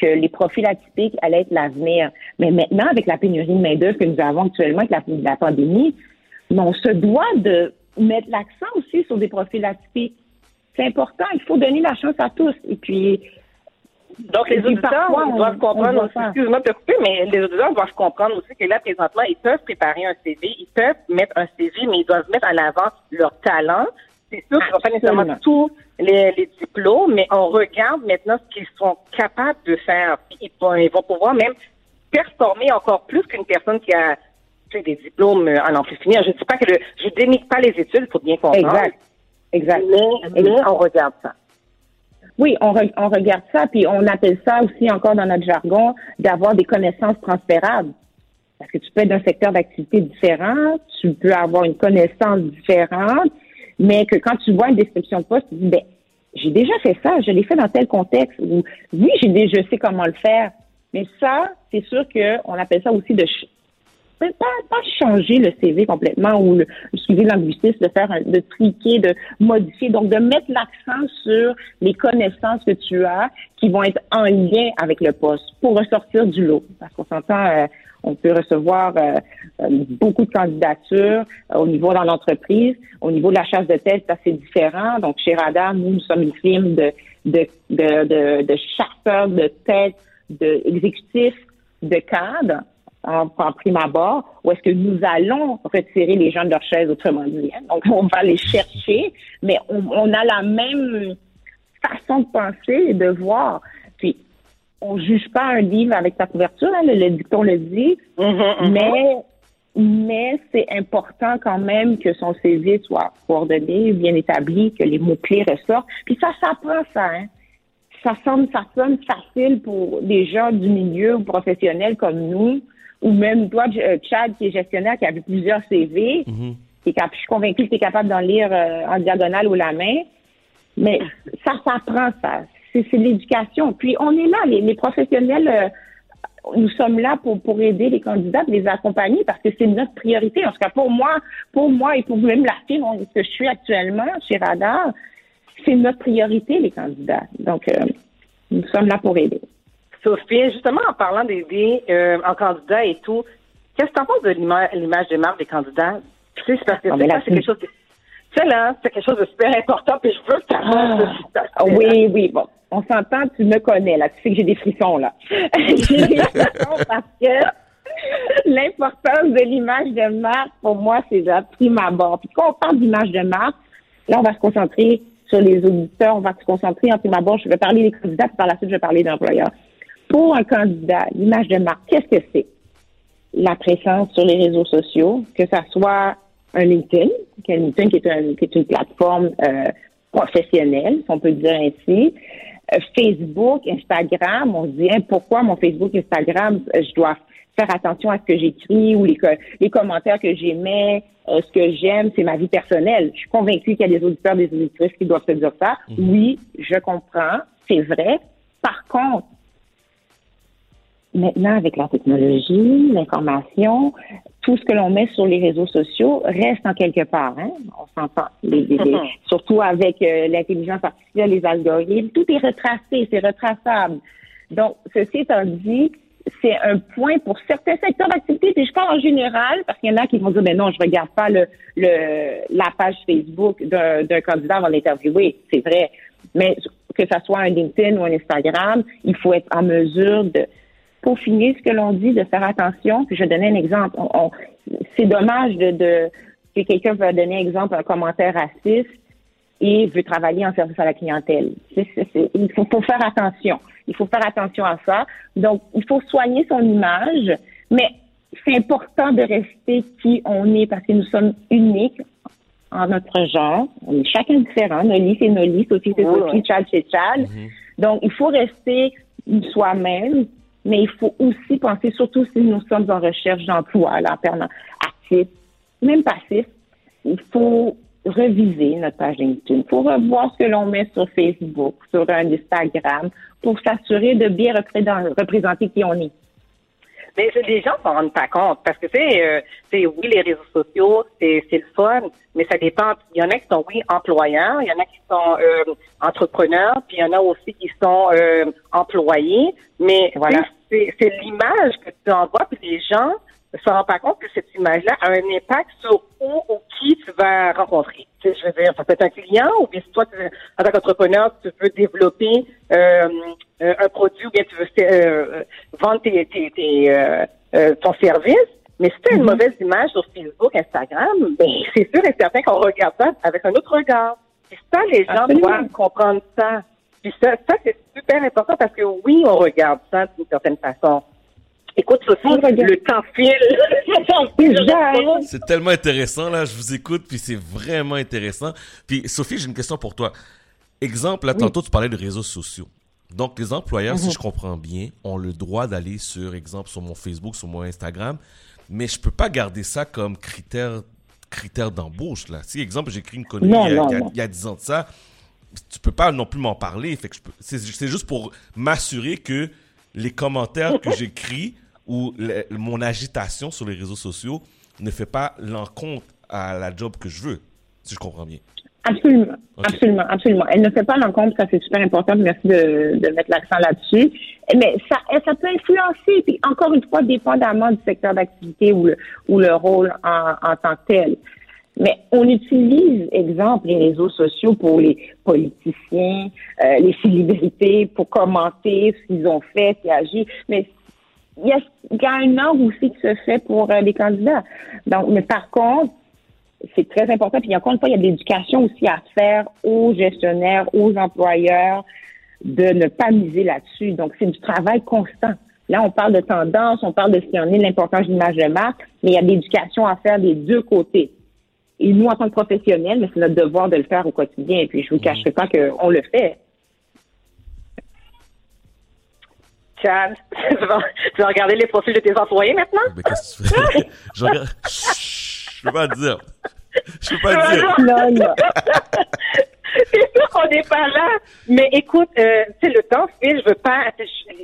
Speaker 25: que les profils atypiques allaient être l'avenir. Mais maintenant, avec la pénurie de main-d'œuvre que nous avons actuellement avec la, la pandémie, on se doit de mettre l'accent aussi sur des profils atypiques. C'est important, il faut donner la chance à tous. Et puis,
Speaker 24: Donc, les auditeurs
Speaker 25: on-
Speaker 24: doivent comprendre aussi, excuse-moi de te couper, mais les auditeurs doivent comprendre aussi que là, présentement, ils peuvent préparer un CV, ils peuvent mettre un CV, mais ils doivent mettre en avant leur talent. C'est sûr qu'ils n'ont pas nécessairement tous les, les diplômes, mais on regarde maintenant ce qu'ils sont capables de faire. Ils vont, ils vont pouvoir même performer encore plus qu'une personne qui a des diplômes euh, en en plus finir. Je ne dis pas que le, je dénigre pas les études, il faut bien comprendre.
Speaker 25: Exact. Exact.
Speaker 24: Mais, mais on regarde ça.
Speaker 25: Oui, on, re- on regarde ça, puis on appelle ça aussi encore dans notre jargon d'avoir des connaissances transférables. Parce que tu peux être d'un secteur d'activité différent, tu peux avoir une connaissance différente, mais que quand tu vois une description de poste, tu dis, ben, j'ai déjà fait ça, je l'ai fait dans tel contexte, ou oui, j'ai déjà, je sais comment le faire. Mais ça, c'est sûr qu'on appelle ça aussi de pas, pas changer le CV complètement ou le, suivi linguistique, de faire un- de triquer, de modifier, donc de mettre l'accent sur les connaissances que tu as qui vont être en lien avec le poste pour ressortir du lot. Parce qu'on s'entend, euh, on peut recevoir euh, euh, beaucoup de candidatures euh, au niveau dans l'entreprise, au niveau de la chasse de tête, c'est assez différent. Donc chez Radar, nous, nous sommes une firme de de de, de, de chasseurs de tête, de exécutifs, de cadres en, en prime abord, où est-ce que nous allons retirer les gens de leur chaise, autrement dit. hein. Donc, on va les chercher, mais on, on a la même façon de penser et de voir. Puis, on juge pas un livre avec sa couverture, hein, le, le dicton le dit, mais mais c'est important quand même que son CV soit coordonné, bien établi, que les mots-clés ressortent. Puis ça s'apprend, ça, hein ça sonne, ça sonne facile pour des gens du milieu ou professionnels comme nous, ou même toi, euh, Chad, qui est gestionnaire, qui a vu plusieurs CV, qui est cap- je suis convaincue que tu es capable d'en lire euh, en diagonale ou la main. Mais ça s'apprend, ça. C'est l'éducation. Puis on est là, les, les professionnels, euh, nous sommes là pour, pour aider les candidats, pour les accompagner, parce que c'est notre priorité. En tout cas, pour moi, pour moi et pour même la firme où que je suis actuellement chez Radar, c'est notre priorité, les candidats. Donc, euh, nous sommes là pour aider.
Speaker 24: Sophie, justement, en parlant d'aider euh, en candidat et tout, qu'est-ce que tu en penses de l'ima- l'image de marque des candidats? Tu sais, c'est parce que
Speaker 25: Ah,
Speaker 24: c'est quelque chose de... Tu sais, là, c'est quelque chose de super important, puis je veux que tu
Speaker 25: Ah, oui, oui, bon. On s'entend, tu me connais, là. Tu sais que j'ai des frissons, là. j'ai des frissons parce que l'importance de l'image de marque, pour moi, c'est la prime abord. Puis quand on parle d'image de marque, là, on va se concentrer sur les auditeurs. On va se concentrer en prime abord. Je vais parler des candidats, puis par la suite, je vais parler d'employeurs. Pour un candidat, l'image de marque, qu'est-ce que c'est? La présence sur les réseaux sociaux, que ça soit un LinkedIn, qui est, un- qui est une plateforme euh, professionnelle, si on peut dire ainsi. Euh, Facebook, Instagram, on se dit hein, pourquoi mon Facebook, Instagram, euh, je dois faire attention à ce que j'écris ou les, co- les commentaires que j'émets, euh, ce que j'aime, c'est ma vie personnelle. Je suis convaincue qu'il y a des auditeurs, des auditrices qui doivent se dire ça. Oui, je comprends, c'est vrai. Par contre, maintenant, avec la technologie, l'information, tout ce que l'on met sur les réseaux sociaux reste en quelque part. Hein? On s'entend. Les- les- les-
Speaker 24: Mhm.
Speaker 25: surtout avec euh, l'intelligence artificielle, les algorithmes, tout est retracé, c'est retraçable. Donc, ceci étant dit, c'est un point pour certains secteurs d'activité, puis je parle en général, parce qu'il y en a qui vont dire, mais non, je regarde pas le, le la page Facebook d'un d'un candidat avant l'interviewer. C'est vrai. Mais que ça soit un LinkedIn ou un Instagram, il faut être en mesure de peaufiner ce que l'on dit, de faire attention. Puis je vais donner un exemple. On- on- c'est dommage de, de que quelqu'un veut donner exemple un commentaire raciste et veut travailler en service à la clientèle. C'est- c'est- c'est- il faut, faut faire attention. Il faut faire attention à ça. Donc, il faut soigner son image, mais c'est important de rester qui on est parce que nous sommes uniques en notre genre. On est chacun différent. Noli, c'est Noli. Sophie, c'est Sophie. Chad, c'est Chad. Donc, il faut rester soi-même, mais il faut aussi penser, surtout si nous sommes en recherche d'emploi, là, permanent, actif, même passif, il faut reviser notre page LinkedIn. Il faut revoir ce que l'on met sur Facebook, sur un Instagram, pour s'assurer de bien représenter qui on est.
Speaker 24: Mais c'est- les gens s'en rendent pas compte parce que sais, euh, oui, les réseaux sociaux, c'est c'est le fun, mais ça dépend. Il y en a qui sont oui employeurs, il y en a qui sont euh, entrepreneurs, puis il y en a aussi qui sont euh, employés. Mais sais, c'est c'est l'image que tu envoies, puis les gens se rendent pas compte que cette image-là a un impact sur où ou qui tu vas rencontrer. Tu sais, je veux dire, ça peut être un client ou bien si toi, en tant qu'entrepreneur, tu veux développer euh, euh, un produit ou bien tu veux euh, vendre tes, tes, tes, euh, euh, ton service. Mais si tu as une mauvaise image sur Facebook, Instagram, ben c'est sûr et certain qu'on regarde ça avec un autre regard. Puis ça, les gens
Speaker 25: Absolument.
Speaker 24: doivent comprendre ça. Puis ça, ça c'est super important parce que oui, on regarde ça d'une certaine façon. Écoute, Sophie, le temps file.
Speaker 1: C'est tellement intéressant, là. Je vous écoute, puis c'est vraiment intéressant. Puis, Sophie, j'ai une question pour toi. Exemple, là,
Speaker 25: Oui.
Speaker 1: tantôt, tu parlais de réseaux sociaux. Donc, les employeurs, si
Speaker 25: Mhm.
Speaker 1: je comprends bien, ont le droit d'aller sur, exemple, sur mon Facebook, sur mon Instagram, mais je peux pas garder ça comme critère, critère d'embauche, là. Si, exemple, j'écris une connerie
Speaker 25: Non,
Speaker 1: il, y a,
Speaker 25: non,
Speaker 1: il y a-
Speaker 25: non.
Speaker 1: il y a 10 ans de ça, tu peux pas non plus m'en parler. Fait que c'est juste pour m'assurer que les commentaires que j'écris ou le- mon agitation sur les réseaux sociaux ne fait pas l'encontre à la job que je veux, si je comprends bien.
Speaker 25: Absolument, absolument, absolument. Elle ne fait pas l'encontre, ça c'est super important. Merci de, de mettre l'accent là-dessus. Mais ça, ça peut influencer, puis encore une fois, dépendamment du secteur d'activité ou le, ou le rôle en, en tant que tel. Mais on utilise, exemple, les réseaux sociaux pour les politiciens, euh, les célébrités, pour commenter ce qu'ils ont fait, qu'ils agissent. Mais il y a, il y a un angle aussi qui se fait pour euh, les candidats. Donc, mais par contre, c'est très important. Puis encore une fois, il y a de l'éducation aussi à faire aux gestionnaires, aux employeurs, de ne pas miser là-dessus. Donc, c'est du travail constant. Là, on parle de tendance, on parle de ce qu'il y en est, de l'importance de l'image de marque, mais il y a de l'éducation à faire des deux côtés. Et nous, en tant que professionnels, mais c'est notre devoir de le faire au quotidien. Et puis, je vous cacherai pas qu'on le fait.
Speaker 24: Chad, tu vas, tu vas regarder les profils de tes employés maintenant?
Speaker 1: Mais qu'est-ce que tu fais? je regarde. Chut, je peux pas le dire. Je peux pas le dire.
Speaker 25: Non, non.
Speaker 24: C'est sûr qu'on n'est pas là. Mais écoute, euh, tu sais, le temps file, je veux pas.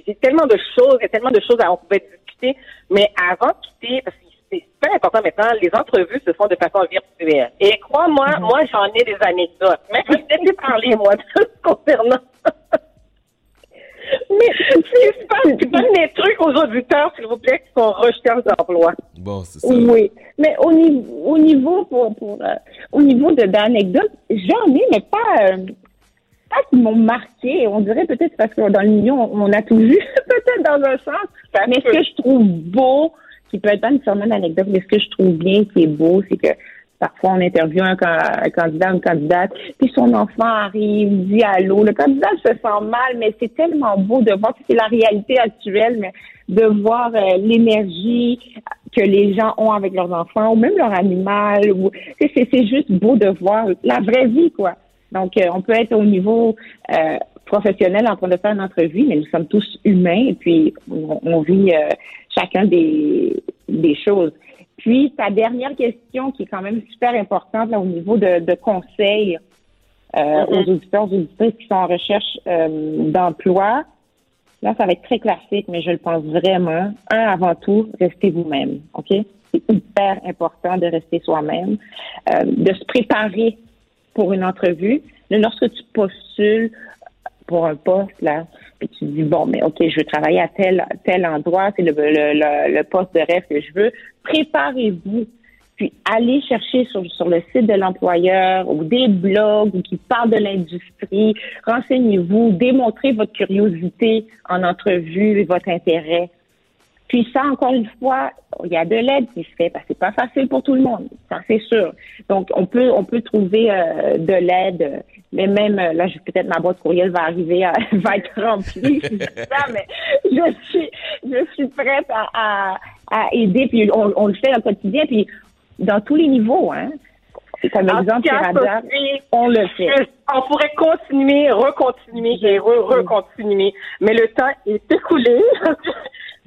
Speaker 24: J'ai tellement de choses, il y a tellement de choses à on pouvait discuter. Mais avant de quitter, parce que c'est super important maintenant, les entrevues se font de façon virtuelle. Et crois-moi, moi, j'en ai des anecdotes. Mais je vais te laisser parler, moi, concernant. Mais? Tu donnes des trucs aux auditeurs, s'il vous plaît, qui sont en recherche d'emploi.
Speaker 1: Bon, c'est ça.
Speaker 25: Oui, mais au niveau, au niveau pour, pour euh, au niveau de d'anecdotes, j'en ai, mais pas euh, pas qui m'ont marqué. On dirait peut-être parce que dans le milieu, on, on a tout vu, peut-être dans un sens. Mais ce que je trouve beau, qui peut être pas nécessairement une anecdote, mais ce que je trouve bien, qui est beau, c'est que Parfois, on interviewe un, un candidat, une candidate, puis son enfant arrive, dit allô. Le candidat se sent mal, mais c'est tellement beau de voir, c'est la réalité actuelle, mais de voir euh, l'énergie que les gens ont avec leurs enfants, ou même leur animal. C'est, c'est juste beau de voir la vraie vie, quoi. Donc, euh, on peut être au niveau euh, professionnel en train de faire une entrevue, mais nous sommes tous humains et puis on, on vit euh, chacun des, des choses. Puis, ta dernière question qui est quand même super importante là, au niveau de, de conseils euh,
Speaker 24: Mhm.
Speaker 25: aux auditeurs, aux auditrices qui sont en recherche euh, d'emploi. Là, ça va être très classique, mais je le pense vraiment. Un, avant tout, restez vous-même, OK? C'est hyper important de rester soi-même, euh, de se préparer pour une entrevue. Lorsque tu postules pour un poste, là, puis tu dis, bon, mais OK, je veux travailler à tel, tel endroit, c'est le, le, le, le poste de rêve que je veux, préparez-vous. Puis allez chercher sur, sur le site de l'employeur ou des blogs ou qui parlent de l'industrie. Renseignez-vous, démontrez votre curiosité en entrevue et votre intérêt. Puis ça, encore une fois, il y a de l'aide qui se fait parce que c'est pas facile pour tout le monde, ça c'est sûr. Donc on peut on peut trouver euh, de l'aide, mais même euh, là, je- peut-être ma boîte courriel va arriver, à, va être remplie, ça, mais je suis je suis prête à, à, à aider. Puis on, on le fait au quotidien, puis dans tous les niveaux, hein. C'est comme
Speaker 24: En
Speaker 25: exemple
Speaker 24: cas,
Speaker 25: sur Radar,
Speaker 24: Sophie,
Speaker 25: on le fait.
Speaker 24: On pourrait continuer, recontinuer et re- recontinuer, mais le temps est écoulé.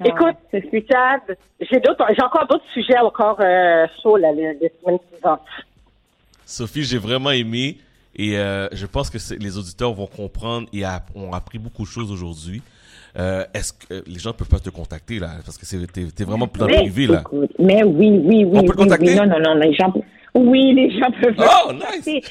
Speaker 24: Écoute, j'ai d'autres, j'ai encore d'autres sujets encore euh, chauds là, les, les semaines suivantes.
Speaker 1: Sophie, j'ai vraiment aimé et euh, je pense que c'est- les auditeurs vont comprendre et a- ont appris beaucoup de choses aujourd'hui. Euh, Est-ce que euh, les gens peuvent pas te contacter là? Parce que c'est t'es, t'es vraiment dans le privé là.
Speaker 25: écoute, mais oui, oui, oui.
Speaker 1: On peut contacter?
Speaker 25: oui. Non, non, non, les gens, oui, les gens peuvent.
Speaker 1: Oh,
Speaker 25: contacter.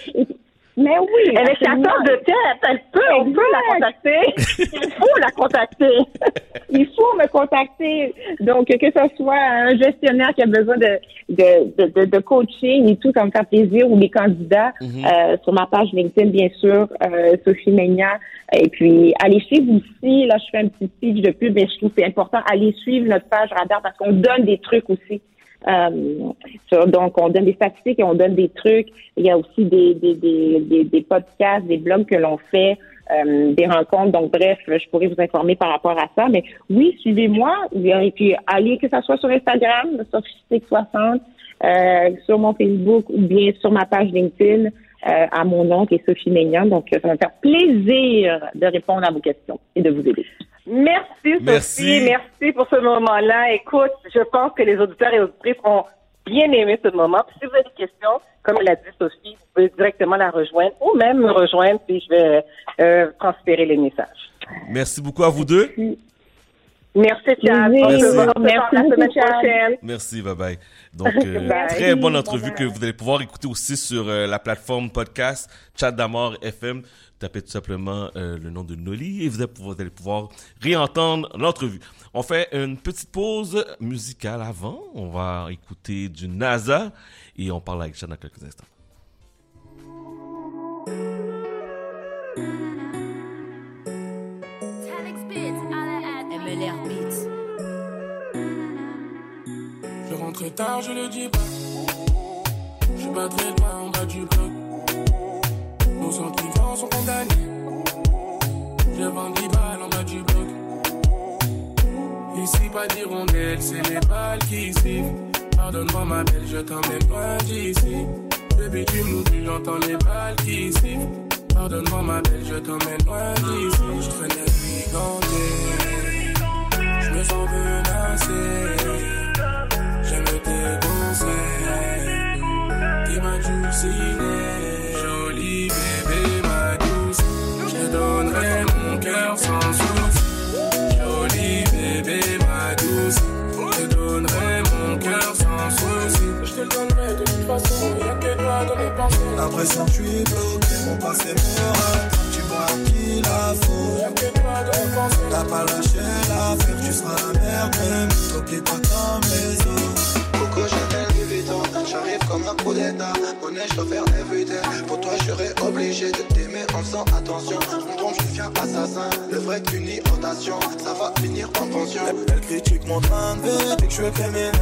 Speaker 25: Mais oui.
Speaker 24: Elle est chasseur de tête, elle peut, on peut la contacter. Il faut la contacter.
Speaker 25: Il faut me contacter. Donc, que ce soit un gestionnaire qui a besoin de, de, de, de, coaching et tout, ça me fait plaisir, ou les candidats,
Speaker 24: Mhm.
Speaker 25: euh, sur ma page LinkedIn, bien sûr, euh, Sophie Meignan. Et puis, allez suivre aussi, là, je fais un petit speech de pub, mais je trouve que c'est important, allez suivre notre page Radar parce qu'on donne des trucs aussi. Euh, sur- donc, on donne des statistiques et on donne des trucs. Il y a aussi des, des, des, des, podcasts, des blogs que l'on fait, euh, des rencontres. Donc, bref, je pourrais vous informer par rapport à ça. Mais oui, suivez-moi. Et puis, allez, que ça soit sur Instagram, sur 60 euh, sur mon Facebook ou bien sur ma page LinkedIn euh, à mon nom qui est Sophie Maignan. Donc, ça va me faire plaisir de répondre à vos questions et de vous aider.
Speaker 24: Merci, Sophie.
Speaker 1: Merci.
Speaker 24: Merci pour ce moment-là. Écoute, je pense que les auditeurs et auditrices ont bien aimé ce moment. Puis si vous avez des questions, comme l'a dit Sophie, vous pouvez directement la rejoindre ou même me rejoindre, puis je vais euh, transférer les messages.
Speaker 1: Merci beaucoup à vous deux.
Speaker 24: Merci, Chad. On
Speaker 25: Merci
Speaker 24: la semaine prochaine.
Speaker 1: Merci, bye bye. Donc, euh,
Speaker 24: Bye.
Speaker 1: très bonne entrevue que vous allez pouvoir écouter aussi sur euh, la plateforme podcast Chat d'Amour FM. Tapez tout simplement euh, le nom de Noli et vous allez pouvoir, vous allez pouvoir réentendre l'entrevue. On fait une petite pause musicale avant. On va écouter du NASA et on parle avec Chad dans quelques instants.
Speaker 26: Je rentre tard, je le dis pas. Je suis pas en bas du bloc. Nos sentiments sont condamnés. Je vends 10 balles en bas du bloc. Ici, pas d'hirondelle, c'est les balles qui sifflent. Pardonne-moi, ma belle, je t'emmène loin d'ici. Baby, tu m'oublies, j'entends les balles qui sifflent. Pardonne-moi, ma belle, je t'emmène loin d'ici. Je traîne liganté. Je me sens menacé. J'aime tes conseils. T'es ma dulcinée. Mon cœur sans souci. Jolie bébé, ma douce. Je te donnerai mon cœur sans souci. Je te le donnerai de toute façon. Y'a que toi dans mes pensées.
Speaker 27: L'impression que je suis bloqué, mon passé me rattrape. Tu vois qui la faute.
Speaker 26: Y'a que toi dans mes pensées.
Speaker 27: T'as pas lâché l'affaire, tu seras la merde même. T'oublies pas comme les autres. Coco Chanel Louis Vuitton, j'arrive comme un coup d'état. Je dois faire everyday. Pour toi, je serais obligé de t'aimer en faisant attention. Je me trompe, je deviens assassin. Le vrai qu'une irritation, ça va finir en pension. Elle, critique mon train de vie, que je suis criminel.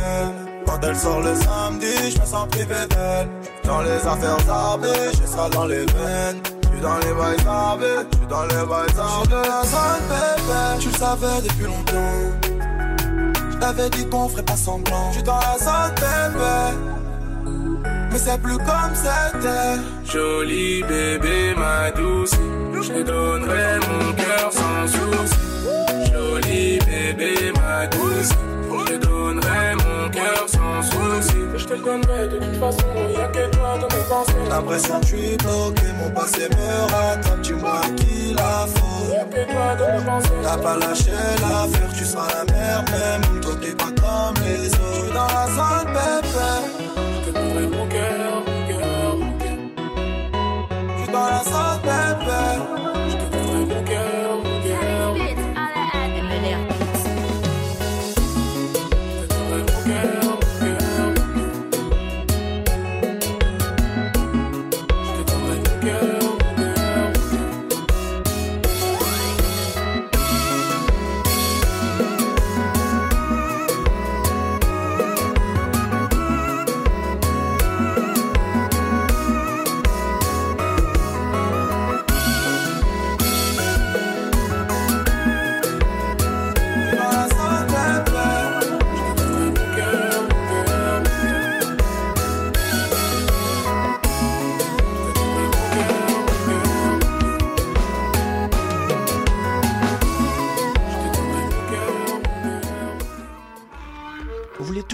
Speaker 27: Quand elle sort le samedi, je me sens privé d'elle. Dans les affaires arbées, j'ai ça dans les veines. J'suis dans les bails arbés, j'suis dans les bails arbés. dans la zone, bébé, tu le savais depuis longtemps. Je t'avais dit qu'on ferait pas semblant. J'suis dans la zone, bébé. Mais c'est plus comme c'était.
Speaker 26: Joli bébé, ma douce. Je te donnerai mon cœur sans souci. Joli bébé, ma douce. Je te donnerai mon cœur sans souci. Je te le donnerai de toute façon, y'a que toi dans mes pensées.
Speaker 27: L'impression que je suis bloqué, mon passé me rattrape. Dis-moi qui la faute.
Speaker 26: Y'a que toi dans mes pensées.
Speaker 27: T'as pas lâché l'affaire, tu seras la merde même. Toi t'es pas comme les autres. J'suis dans la zone, bébé.
Speaker 26: Cœur.
Speaker 27: J'suis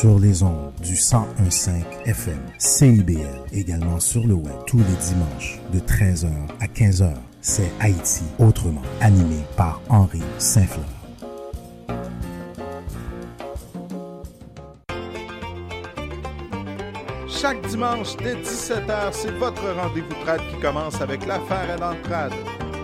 Speaker 12: Sur les ondes du 1015 FM, CIBL, également sur le web tous les dimanches de 13h à 15h. C'est Haïti autrement, animé par Henri Saint-Fleur.
Speaker 13: Chaque dimanche dès 17h, c'est votre rendez-vous trad qui commence avec l'affaire à l'entrade.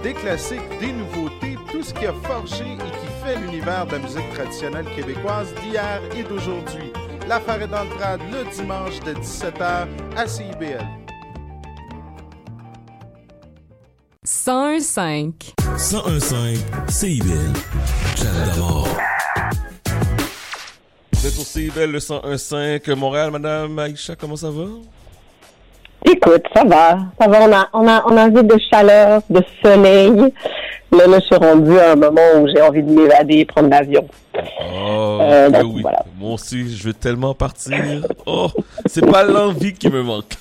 Speaker 13: Des classiques, des nouveautés, tout ce qui a forgé et qui fait l'univers de la musique traditionnelle québécoise d'hier et d'aujourd'hui. L'affaire est dans le trad le dimanche de 17h à CIBL.
Speaker 28: 101.5.
Speaker 29: 1015 CIBL. Chat d'abord.
Speaker 1: Vous êtes au CIBL le 101.5 Montréal, Madame Aïcha, comment ça va?
Speaker 30: Écoute, ça va. Ça va, on a, on a, on a envie de chaleur, de soleil. Là, là, je suis rendue à un moment où j'ai envie de m'évader, prendre l'avion.
Speaker 1: Oh,
Speaker 30: Euh, donc,
Speaker 1: oui.
Speaker 30: voilà.
Speaker 1: Moi aussi, je veux tellement partir. Oh, c'est pas l'envie qui me manque.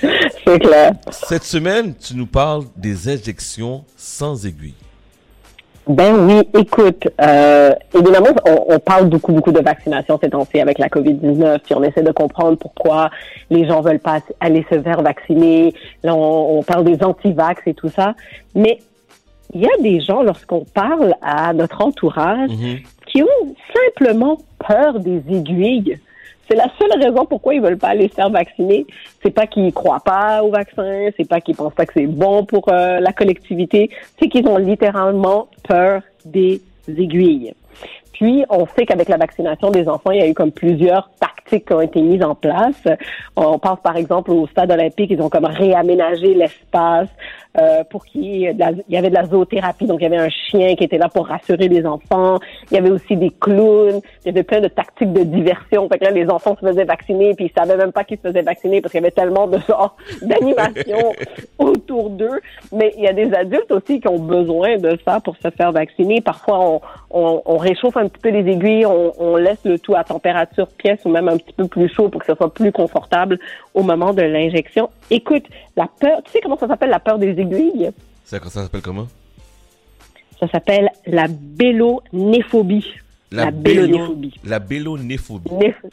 Speaker 30: C'est clair.
Speaker 1: Cette semaine, tu nous parles des injections sans aiguille.
Speaker 30: Ben oui, écoute, euh, évidemment, on, on parle beaucoup, beaucoup de vaccination ces temps-ci avec la COVID-19, puis on essaie de comprendre pourquoi les gens veulent pas aller se faire vacciner. Là, on, on parle des anti-vax et tout ça. Mais il y a des gens, lorsqu'on parle à notre entourage, qui ont simplement peur des aiguilles. C'est la seule raison pourquoi ils veulent pas aller se faire vacciner. C'est pas qu'ils croient pas au vaccin, c'est pas qu'ils pensent pas que c'est bon pour euh, la collectivité, c'est qu'ils ont littéralement peur des aiguilles. Puis, on sait qu'avec la vaccination des enfants, il y a eu comme plusieurs tactiques qui ont été mises en place. On pense par exemple au stade olympique, ils ont comme réaménagé l'espace euh, pour la- il y avait de la zoothérapie. Donc, il y avait un chien qui était là pour rassurer les enfants. Il y avait aussi des clowns. Il y avait plein de tactiques de diversion. Fait que là, les enfants se faisaient vacciner, puis ils savaient même pas qu'ils se faisaient vacciner parce qu'il y avait tellement de genres d'animation autour d'eux. Mais il y a des adultes aussi qui ont besoin de ça pour se faire vacciner. Parfois, on, on, on réchauffe un petit peu les aiguilles, on, on laisse le tout à température pièce ou même un petit peu plus chaud pour que ce soit plus confortable au moment de l'injection. Écoute, la peur, tu sais comment ça s'appelle la peur des aiguilles?
Speaker 1: Ça, ça s'appelle comment?
Speaker 30: Ça s'appelle la bélonéphobie. La,
Speaker 1: bélo-
Speaker 30: bélonéphobie.
Speaker 1: La bélonéphobie.
Speaker 30: Néph-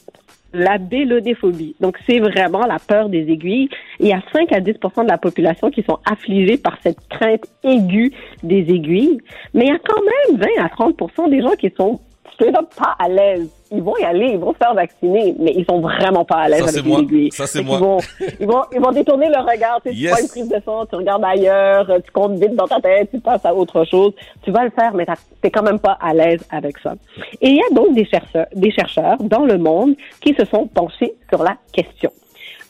Speaker 30: la bélodéphobie. Donc, c'est vraiment la peur des aiguilles. Il y a 5 à 10% de la population qui sont affligés par cette crainte aiguë des aiguilles. Mais il y a quand même 20 à 30% des gens qui sont straight up pas à l'aise. Ils vont y aller, ils vont se faire vacciner, mais ils sont vraiment pas à l'aise avec les aiguilles.
Speaker 1: Ça, c'est moi.
Speaker 30: qu'ils vont- Ils vont, ils vont détourner le regard. Tu, sais, tu prends une prise de sang, tu regardes ailleurs, tu comptes vite dans ta tête, tu passes à autre chose. Tu vas le faire, mais t'es quand même pas à l'aise avec ça. Et il y a donc des chercheurs, des chercheurs dans le monde qui se sont penchés sur la question.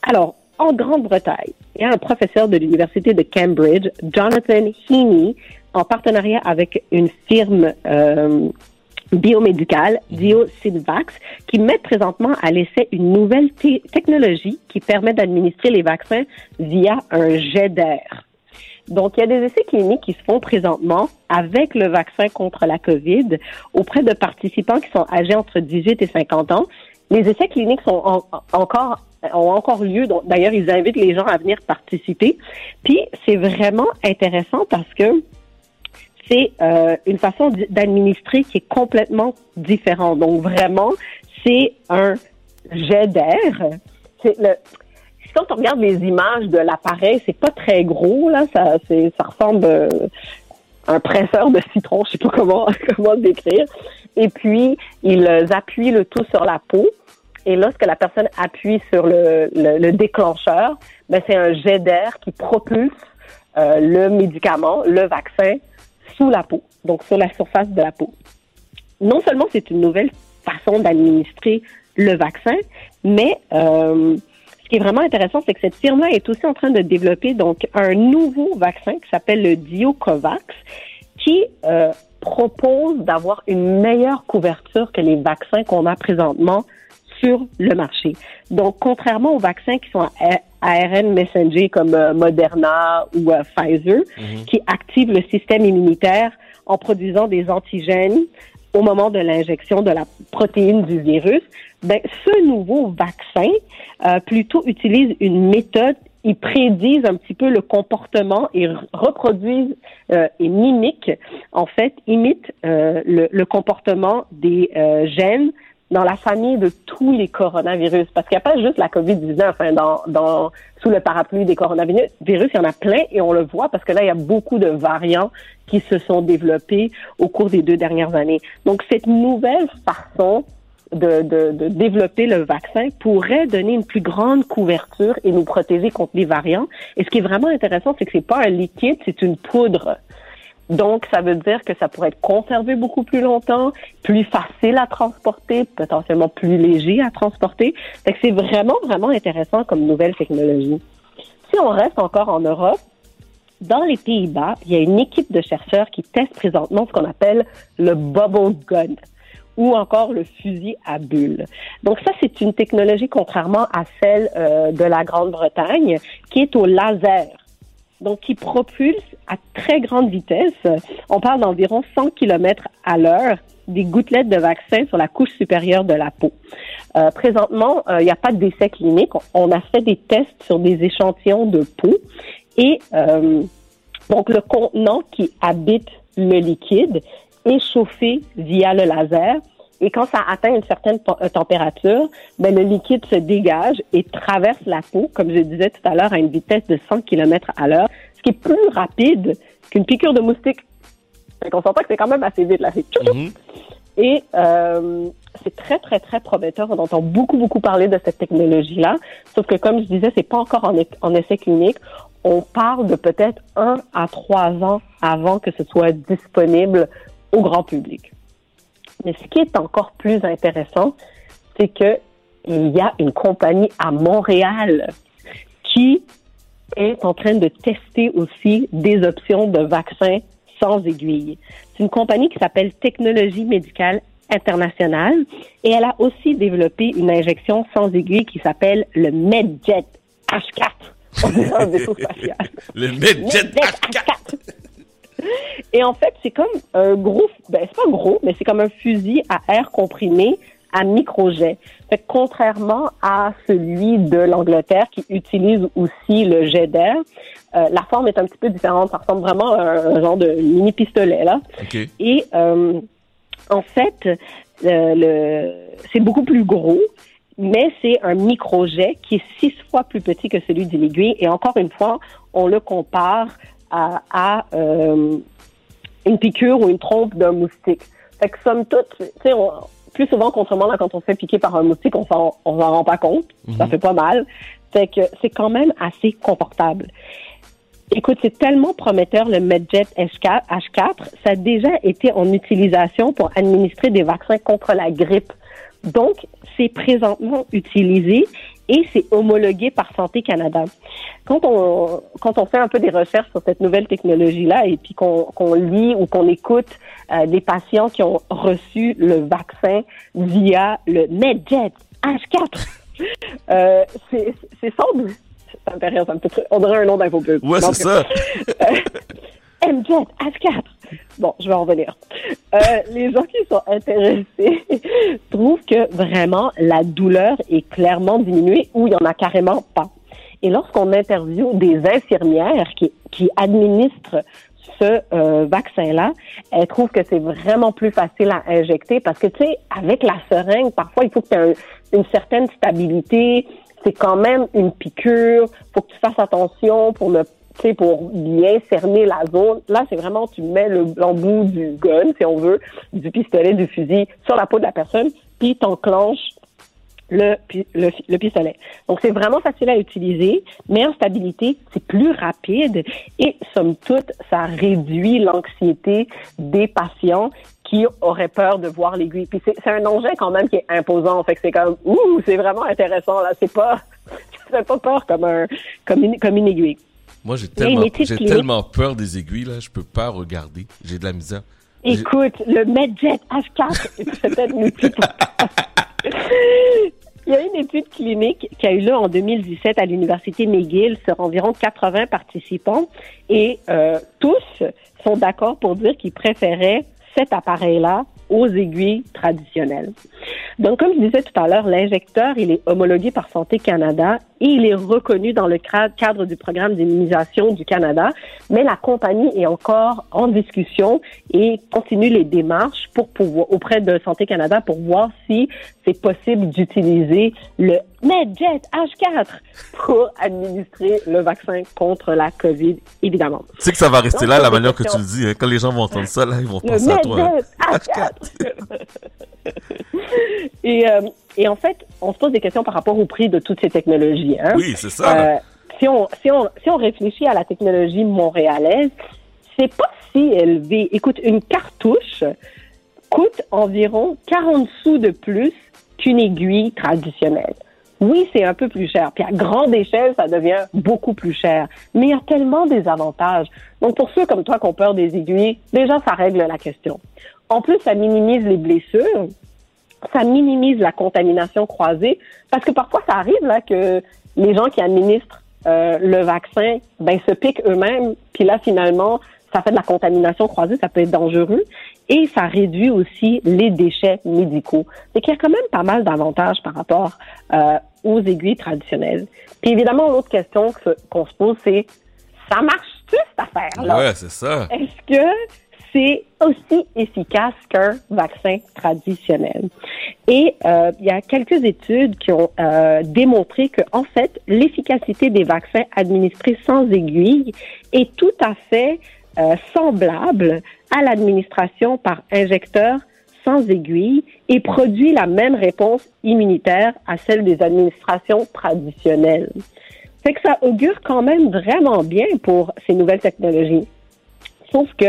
Speaker 30: Alors, en Grande-Bretagne, il y a un professeur de l'Université de Cambridge, Jonathan Heaney, en partenariat avec une firme euh, biomédicale, DioSynvax, qui met présentement à l'essai une nouvelle technologie qui permet d'administrer les vaccins via un jet d'air. Donc, il y a des essais cliniques qui se font présentement avec le vaccin contre la COVID auprès de participants qui sont âgés entre 18 et 50 ans. Les essais cliniques sont en- encore ont encore lieu. D'ailleurs, ils invitent les gens à venir participer. Puis, c'est vraiment intéressant parce que c'est euh, une façon d'administrer qui est complètement différente. Donc, vraiment, c'est un jet d'air. C'est quand on regarde les images de l'appareil, c'est pas très gros là, ça, ça ressemble euh, à un presseur de citron, je sais pas comment comment le décrire. Et puis ils appuient le tout sur la peau. Et lorsque la personne appuie sur le déclencheur, ben c'est un jet d'air qui propulse euh, le médicament, le vaccin, sous la peau, donc sur la surface de la peau. Non seulement c'est une nouvelle façon d'administrer le vaccin, mais euh, ce qui est vraiment intéressant, c'est que cette firme-là est aussi en train de développer donc un nouveau vaccin qui s'appelle le Diocovax, qui euh, propose d'avoir une meilleure couverture que les vaccins qu'on a présentement sur le marché. Donc, contrairement aux vaccins qui sont ARN messenger comme euh, Moderna ou euh, Pfizer, qui activent le système immunitaire en produisant des antigènes au moment de l'injection de la protéine du virus, ben, ce nouveau vaccin euh, plutôt utilise une méthode, ils prédisent un petit peu le comportement et reproduisent euh, et mimiquent, en fait, imitent euh, le, le comportement des euh, gènes dans la famille de tous les coronavirus. Parce qu'il n'y a pas juste la COVID-19 hein, dans, dans, sous le parapluie des coronavirus. Virus, il y en a plein et on le voit parce que là, il y a beaucoup de variants qui se sont développés au cours des deux dernières années. Donc, cette nouvelle façon de, de, de développer le vaccin pourrait donner une plus grande couverture et nous protéger contre les variants. Et ce qui est vraiment intéressant, c'est que c'est pas un liquide, c'est une poudre. Donc, ça veut dire que ça pourrait être conservé beaucoup plus longtemps, plus facile à transporter, potentiellement plus léger à transporter. Fait que c'est vraiment, vraiment intéressant comme nouvelle technologie. Si on reste encore en Europe, dans les Pays-Bas, il y a une équipe de chercheurs qui teste présentement ce qu'on appelle le bubble gun ou encore le fusil à bulles. Donc ça, c'est une technologie contrairement à celle euh, de la Grande-Bretagne qui est au laser donc qui propulse à très grande vitesse. On parle d'environ 100 km à l'heure des gouttelettes de vaccin sur la couche supérieure de la peau. Euh, présentement, euh, il n'y a pas d'essai clinique. On a fait des tests sur des échantillons de peau et euh, donc le contenant qui habite le liquide est chauffé via le laser et quand ça atteint une certaine euh, température, ben, le liquide se dégage et traverse la peau, comme je disais tout à l'heure, à une vitesse de 100 km à l'heure, ce qui est plus rapide qu'une piqûre de moustique. Fait qu'on s'entend que c'est quand même assez vite, là. C'est tchou, tchou. Et euh, c'est très, très, très prometteur. On entend beaucoup, beaucoup parler de cette technologie-là. Sauf que, comme je disais, c'est pas encore en, en essai clinique. On parle de peut-être un à trois ans avant que ce soit disponible au grand public. Mais ce qui est encore plus intéressant, c'est que il y a une compagnie à Montréal qui est en train de tester aussi des options de vaccins sans aiguille. C'est une compagnie qui s'appelle Technologie médicale internationale et elle a aussi développé une injection sans aiguille qui s'appelle le MedJet H4. On un vaisseau spatial.
Speaker 1: Le Medjet
Speaker 30: H4. Et en fait, c'est comme un gros, ben c'est pas gros, mais c'est comme un fusil à air comprimé à microjet. Fait que contrairement à celui de l'Angleterre qui utilise aussi le jet d'air, euh, la forme est un petit peu différente. Ça ressemble vraiment à un, un genre de mini pistolet là.
Speaker 1: OK.
Speaker 30: Et euh, en fait, le- c'est beaucoup plus gros. mais c'est un microjet qui est six fois plus petit que celui d'une aiguille. Et encore une fois, on le compare à, à, euh, une piqûre ou une trompe d'un moustique. Fait que somme toute, tu sais, plus souvent, contrairement à quand on se fait piquer par un moustique, on s'en, on s'en rend pas compte. Ça
Speaker 31: Mhm.
Speaker 30: fait pas mal. Fait que c'est quand même assez confortable. Écoute, c'est tellement prometteur le MedJet H4, H4, ça a déjà été en utilisation pour administrer des vaccins contre la grippe. Donc, c'est présentement utilisé et c'est homologué par Santé Canada. Quand on, quand on fait un peu des recherches sur cette nouvelle technologie-là et puis qu'on qu'on lit ou qu'on écoute euh, des patients qui ont reçu le vaccin via le MedJet H4, euh, c'est c'est semble, ça me fait rire, ça me fait on dirait un nom d'infopub.
Speaker 1: Ouais, c'est ça.
Speaker 30: MJet H4. Bon, je vais en revenir. Euh, les gens qui sont intéressés trouvent que vraiment la douleur est clairement diminuée ou il y en a carrément pas. Et lorsqu'on interviewe des infirmières qui, qui administrent ce euh, vaccin-là, elles trouvent que c'est vraiment plus facile à injecter parce que, tu sais, avec la seringue, parfois, il faut que tu aies une certaine stabilité. C'est quand même une piqûre. faut que tu fasses attention pour ne tu sais, pour bien cerner la zone. Là, c'est vraiment, tu mets le l'embout du gun, si on veut, du pistolet, du fusil sur la peau de la personne, puis t'enclenches le, le, le pistolet. Donc, c'est vraiment facile à utiliser, meilleure stabilité, c'est plus rapide et, somme toute, ça réduit l'anxiété des patients qui auraient peur de voir l'aiguille. Puis c'est un engin quand même qui est imposant. Fait que c'est comme, ouh, c'est vraiment intéressant, là. C'est pas, ça fait pas peur comme un, comme une, comme une aiguille.
Speaker 1: Moi, j'ai
Speaker 30: une
Speaker 1: tellement, j'ai tellement peur des aiguilles, là, je peux pas regarder. J'ai de la misère.
Speaker 30: Écoute, le MedJet H4 est peut-être l'outil pour Il y a une étude clinique qui a eu lieu en 2017 à l'Université McGill sur environ 80 participants et euh, tous sont d'accord pour dire qu'ils préféraient cet appareil-là aux aiguilles traditionnelles. Donc, comme je disais tout à l'heure, l'injecteur, il est homologué par Santé Canada et il est reconnu dans le cadre du programme d'immunisation du Canada, mais la compagnie est encore en discussion et continue les démarches pour pouvoir, auprès de Santé Canada pour voir si c'est possible d'utiliser le MedJet H4 pour administrer le vaccin contre la COVID, évidemment.
Speaker 1: Tu sais que ça va rester
Speaker 30: Donc,
Speaker 1: là, la manière que tu le dis. hein. Quand les gens vont entendre ça, là, ils vont
Speaker 30: Le
Speaker 1: penser à toi. hein.
Speaker 30: MedJet H4. et, euh, et en fait, on se pose des questions par rapport au prix de toutes ces technologies. Hein?
Speaker 1: Oui, c'est ça.
Speaker 30: Euh, si, on, si, on, si on réfléchit à la technologie montréalaise, c'est pas si élevé. Écoute, une cartouche coûte environ 40 sous de plus qu'une aiguille traditionnelle. Oui, c'est un peu plus cher. Puis à grande échelle, ça devient beaucoup plus cher. Mais il y a tellement des avantages. Donc pour ceux comme toi qui ont peur des aiguilles, déjà, ça règle la question. En plus, ça minimise les blessures. Ça minimise la contamination croisée. Parce que parfois, ça arrive là que les gens qui administrent euh, le vaccin ben, se piquent eux-mêmes. Puis là, finalement, ça fait de la contamination croisée. Ça peut être dangereux. Et ça réduit aussi les déchets médicaux. C'est qu'il y a quand même pas mal d'avantages par rapport euh, aux aiguilles traditionnelles. Puis évidemment, l'autre question que- qu'on se pose, c'est ça marche-tu cette affaire-là?
Speaker 1: Ouais, c'est ça.
Speaker 30: Est-ce que c'est aussi efficace qu'un vaccin traditionnel? Et euh, il y a quelques études qui ont euh, démontré que, en fait, l'efficacité des vaccins administrés sans aiguille est tout à fait euh, semblable à l'administration par injecteur sans aiguille et produit la même réponse immunitaire à celle des administrations traditionnelles. Fait que ça augure quand même vraiment bien pour ces nouvelles technologies. Sauf que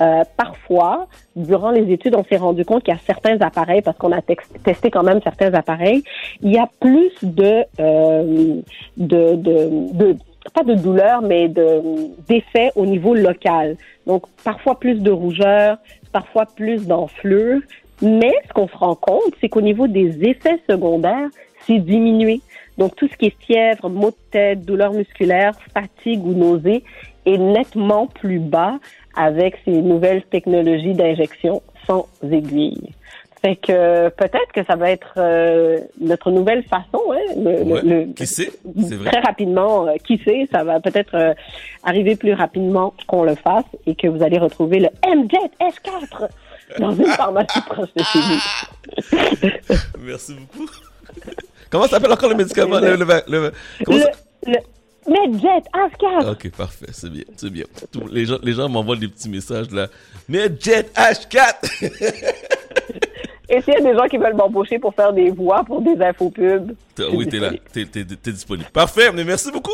Speaker 30: euh, parfois, durant les études, on s'est rendu compte qu'il y a certains appareils, parce qu'on a testé quand même certains appareils, il y a plus de, euh, de, de, pas de douleur, mais de d'effets au niveau local. Donc parfois plus de rougeur, parfois plus d'enflure. Mais ce qu'on se rend compte, c'est qu'au niveau des effets secondaires, c'est diminué. Donc tout ce qui est fièvre, maux de tête, douleur musculaire, fatigue ou nausée est nettement plus bas avec ces nouvelles technologies d'injection sans aiguille. Fait que euh, peut-être que ça va être euh, notre nouvelle façon. Hein,
Speaker 1: qui sait?
Speaker 30: Très rapidement, euh, qui sait, ça va peut-être arriver plus rapidement qu'on le fasse et que vous allez retrouver le MJET S4 dans une pharmacie proche de chez vous.
Speaker 1: Merci beaucoup.
Speaker 32: comment s'appelle encore le médicament? Le.
Speaker 30: Medjet, H4.
Speaker 32: Ok, parfait, c'est bien, c'est bien. Les gens, les gens m'envoient des petits messages là. Medjet, H4.
Speaker 30: Et s'il y a des gens qui veulent m'embaucher pour faire des voix pour des infopubs.
Speaker 32: Oui, t'es là, t'es es, disponible. Parfait, mais merci beaucoup.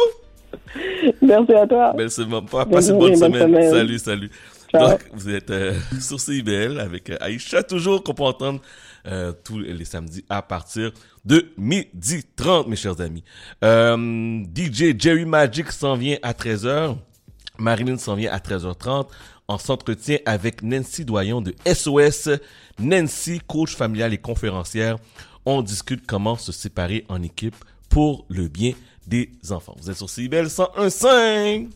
Speaker 30: Merci à toi.
Speaker 32: Belle semaine. Passez une bonne, semaine. Salut, salut. Donc, vous êtes euh, sur CIBL avec Aïcha, toujours qu'on peut entendre euh, tous les samedis à partir de midi 30, mes chers amis. Euh, DJ Jerry Magic s'en vient à 13h. Marilyn s'en vient à 13h30. On s'entretient avec Nancy Doyon de SOS. Nancy, coach familiale et conférencière. On discute comment se séparer en équipe pour le bien des enfants. Vous êtes sur CIBEL 101.5.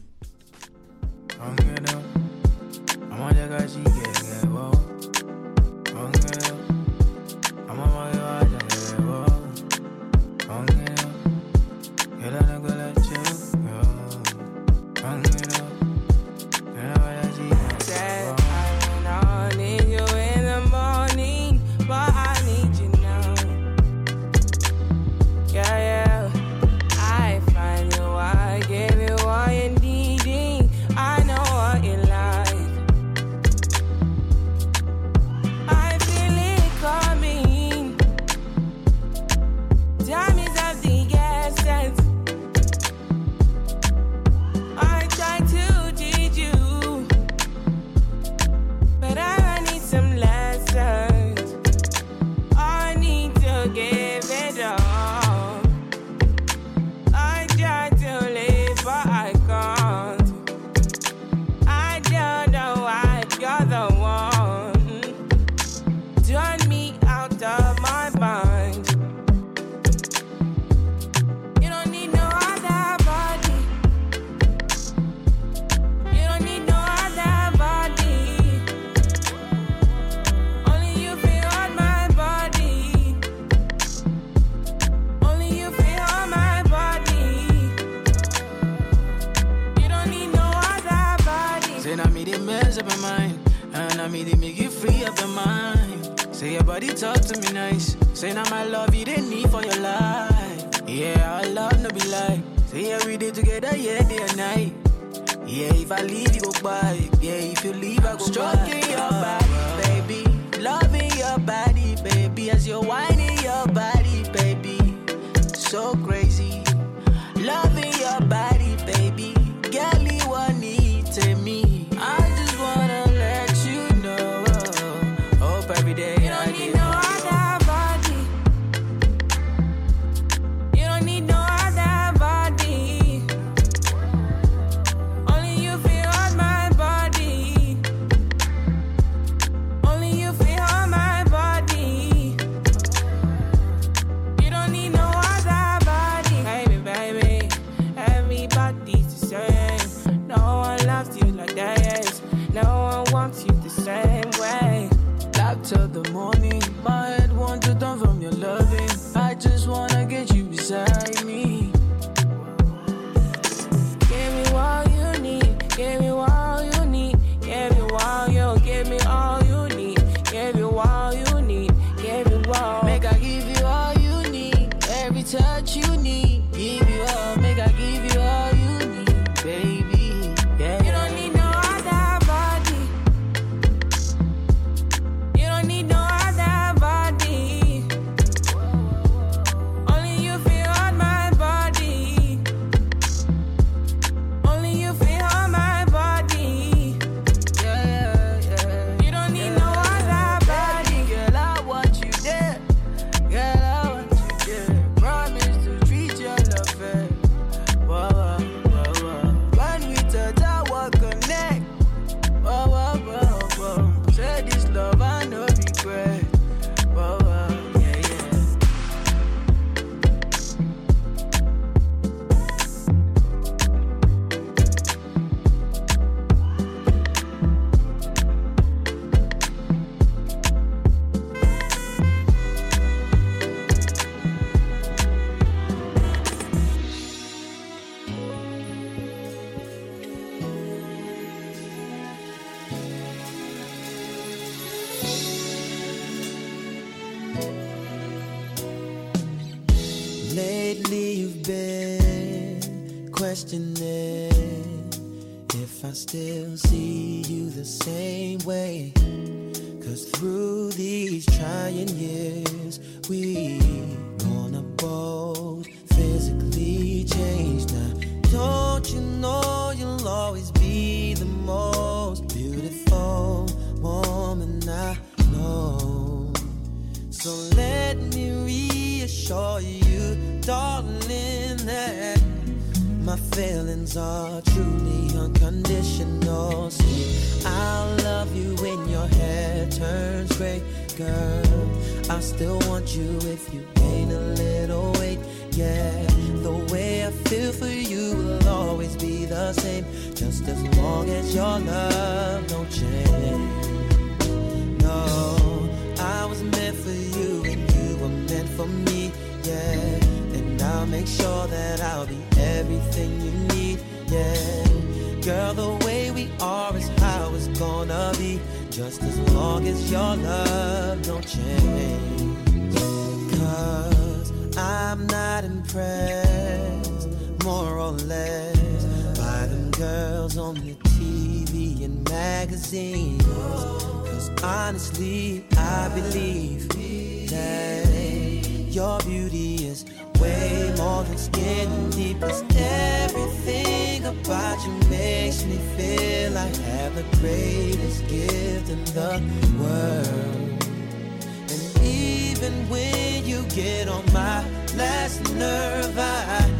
Speaker 33: you
Speaker 34: get
Speaker 35: on my last nerve. I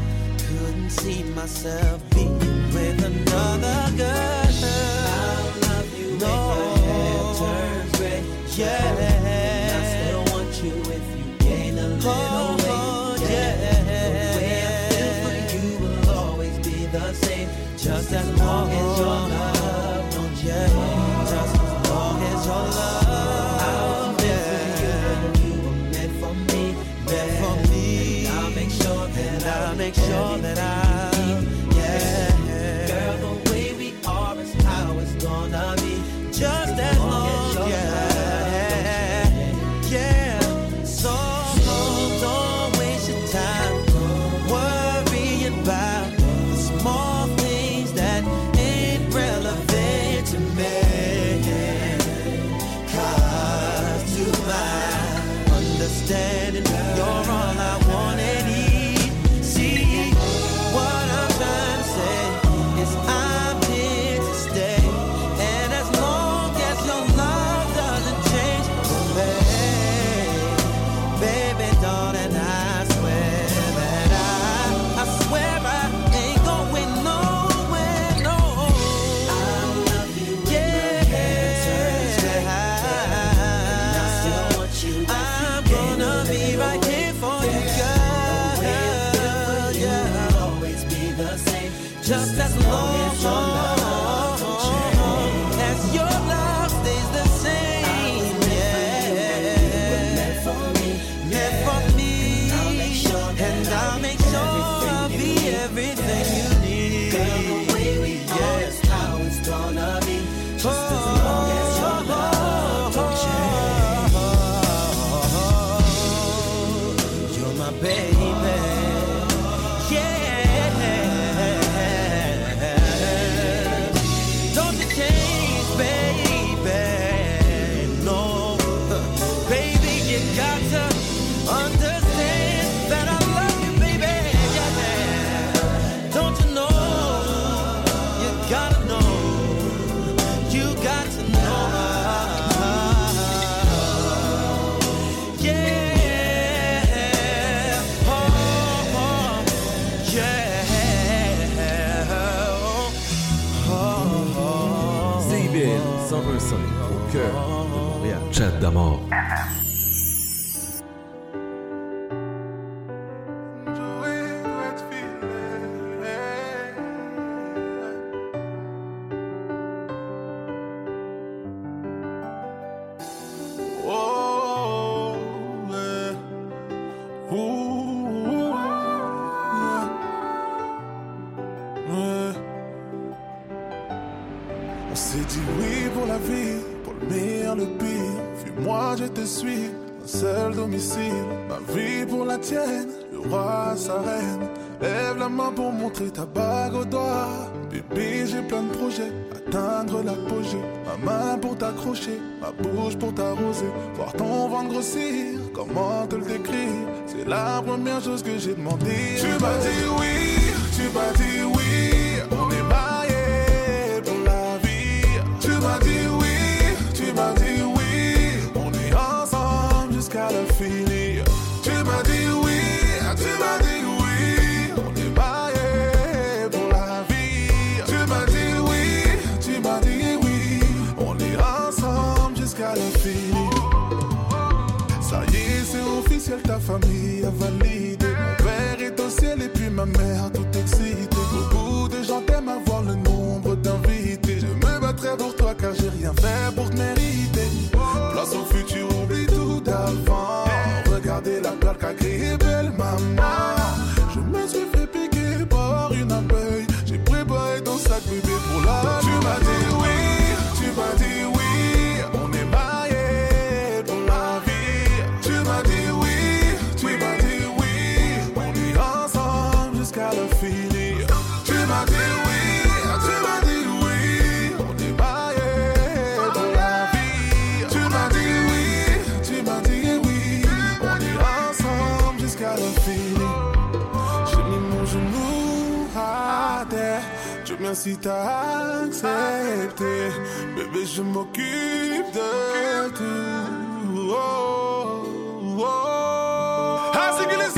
Speaker 35: couldn't see myself being with another girl. I'll love you no. when your turns red. Yeah.
Speaker 4: شد دماغ. Ma vie pour la tienne, le roi, sa reine. Lève la main pour montrer ta bague au doigt. Bébé, j'ai plein de projets, atteindre l'apogée. Ma main pour t'accrocher, ma bouche pour t'arroser. Voir ton ventre grossir, comment te le décrire? C'est la première chose que j'ai demandé. Tu m'as dit oui, tu m'as dit oui. Pour toi car j'ai rien fait pour te mériter. Place au futur, oublie tout d'avant. Regardez la plaque qu'a créé belle maman. Dieu merci t'as accepté. Bébé, je m'occupe de tout. Oh, oh, oh.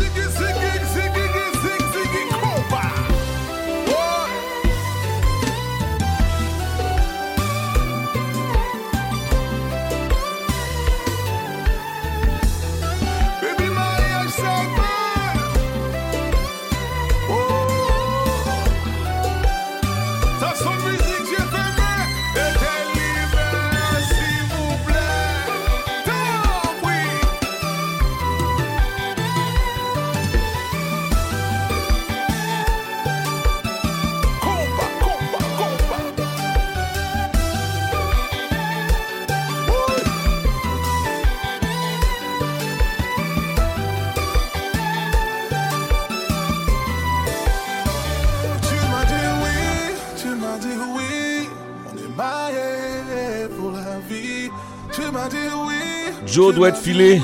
Speaker 1: Joe doit être filé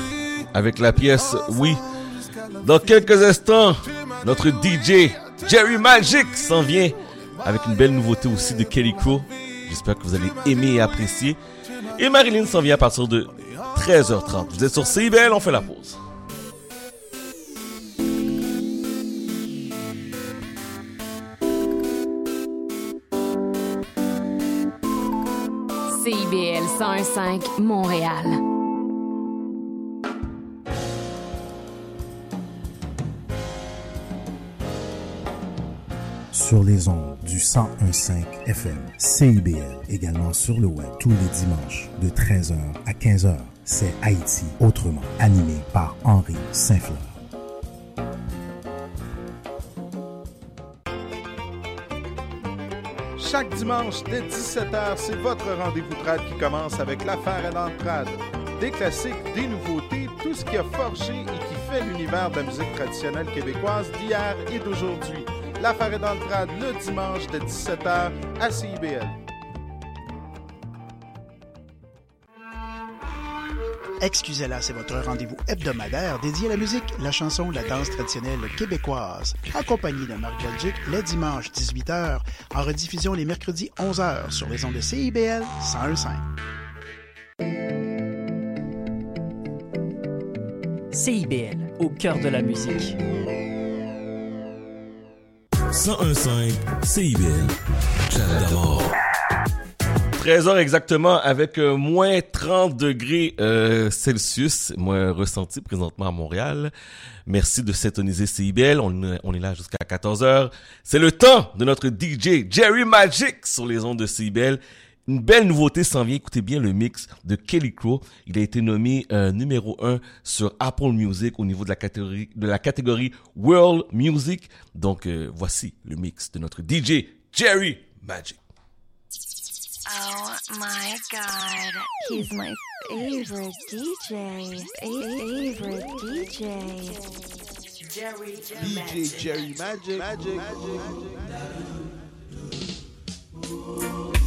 Speaker 1: avec la pièce Oui. Dans quelques instants, notre DJ Jerry Magic s'en vient avec une belle nouveauté aussi de Kelly Crow. J'espère que vous allez aimer et apprécier. Et Marilyn s'en vient à partir de 13h30. Vous êtes sur CIBL, on fait la pause.
Speaker 36: CIBL 101.5 Montréal.
Speaker 12: Sur les ondes du 1015 FM, CIBL, également sur le web tous les dimanches de 13h à 15h. C'est Haïti autrement, animé par Henri Saint-Fleur.
Speaker 13: Chaque dimanche dès 17h, c'est votre rendez-vous trad qui commence avec l'affaire à l'entrade. Des classiques, des nouveautés, tout ce qui a forgé et qui fait l'univers de la musique traditionnelle québécoise d'hier et d'aujourd'hui. L'affaire est dans le trad le dimanche de 17h à CIBL.
Speaker 37: Excusez-la, c'est votre rendez-vous hebdomadaire dédié à la musique, la chanson, la danse traditionnelle québécoise. Accompagné de Marc Belgique les dimanches 18h, en rediffusion les mercredis 11h sur les ondes de CIBL 101.5.
Speaker 38: CIBL, au cœur de la musique.
Speaker 2: 1015 CIBL. Chat d'abord.
Speaker 1: 13h exactement avec euh, moins 30 degrés euh, Celsius, moins ressenti présentement à Montréal. Merci de s'intoniser CIBL, on, on est là jusqu'à 14h. C'est le temps de notre DJ Jerry Magic sur les ondes de CIBL. Une belle nouveauté s'en vient. Écoutez bien le mix de Kelly Crow. Il a été nommé euh, numéro 1 sur Apple Music au niveau de la catégorie, World Music. Donc euh, voici le mix de notre DJ Jerry Magic.
Speaker 39: Oh my god, he's my favorite DJ. Favorite DJ. Jerry,
Speaker 40: DJ Magic. Jerry Magic.
Speaker 35: Magic. Magic. Magic. Magic.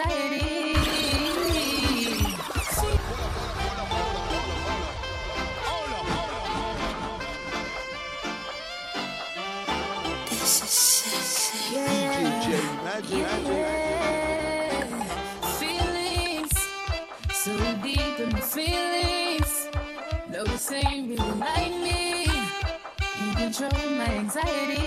Speaker 35: anxiety. This is sick. Yeah.
Speaker 6: Feelings so deep in my feelings. No, this ain't really like me. You control my anxiety.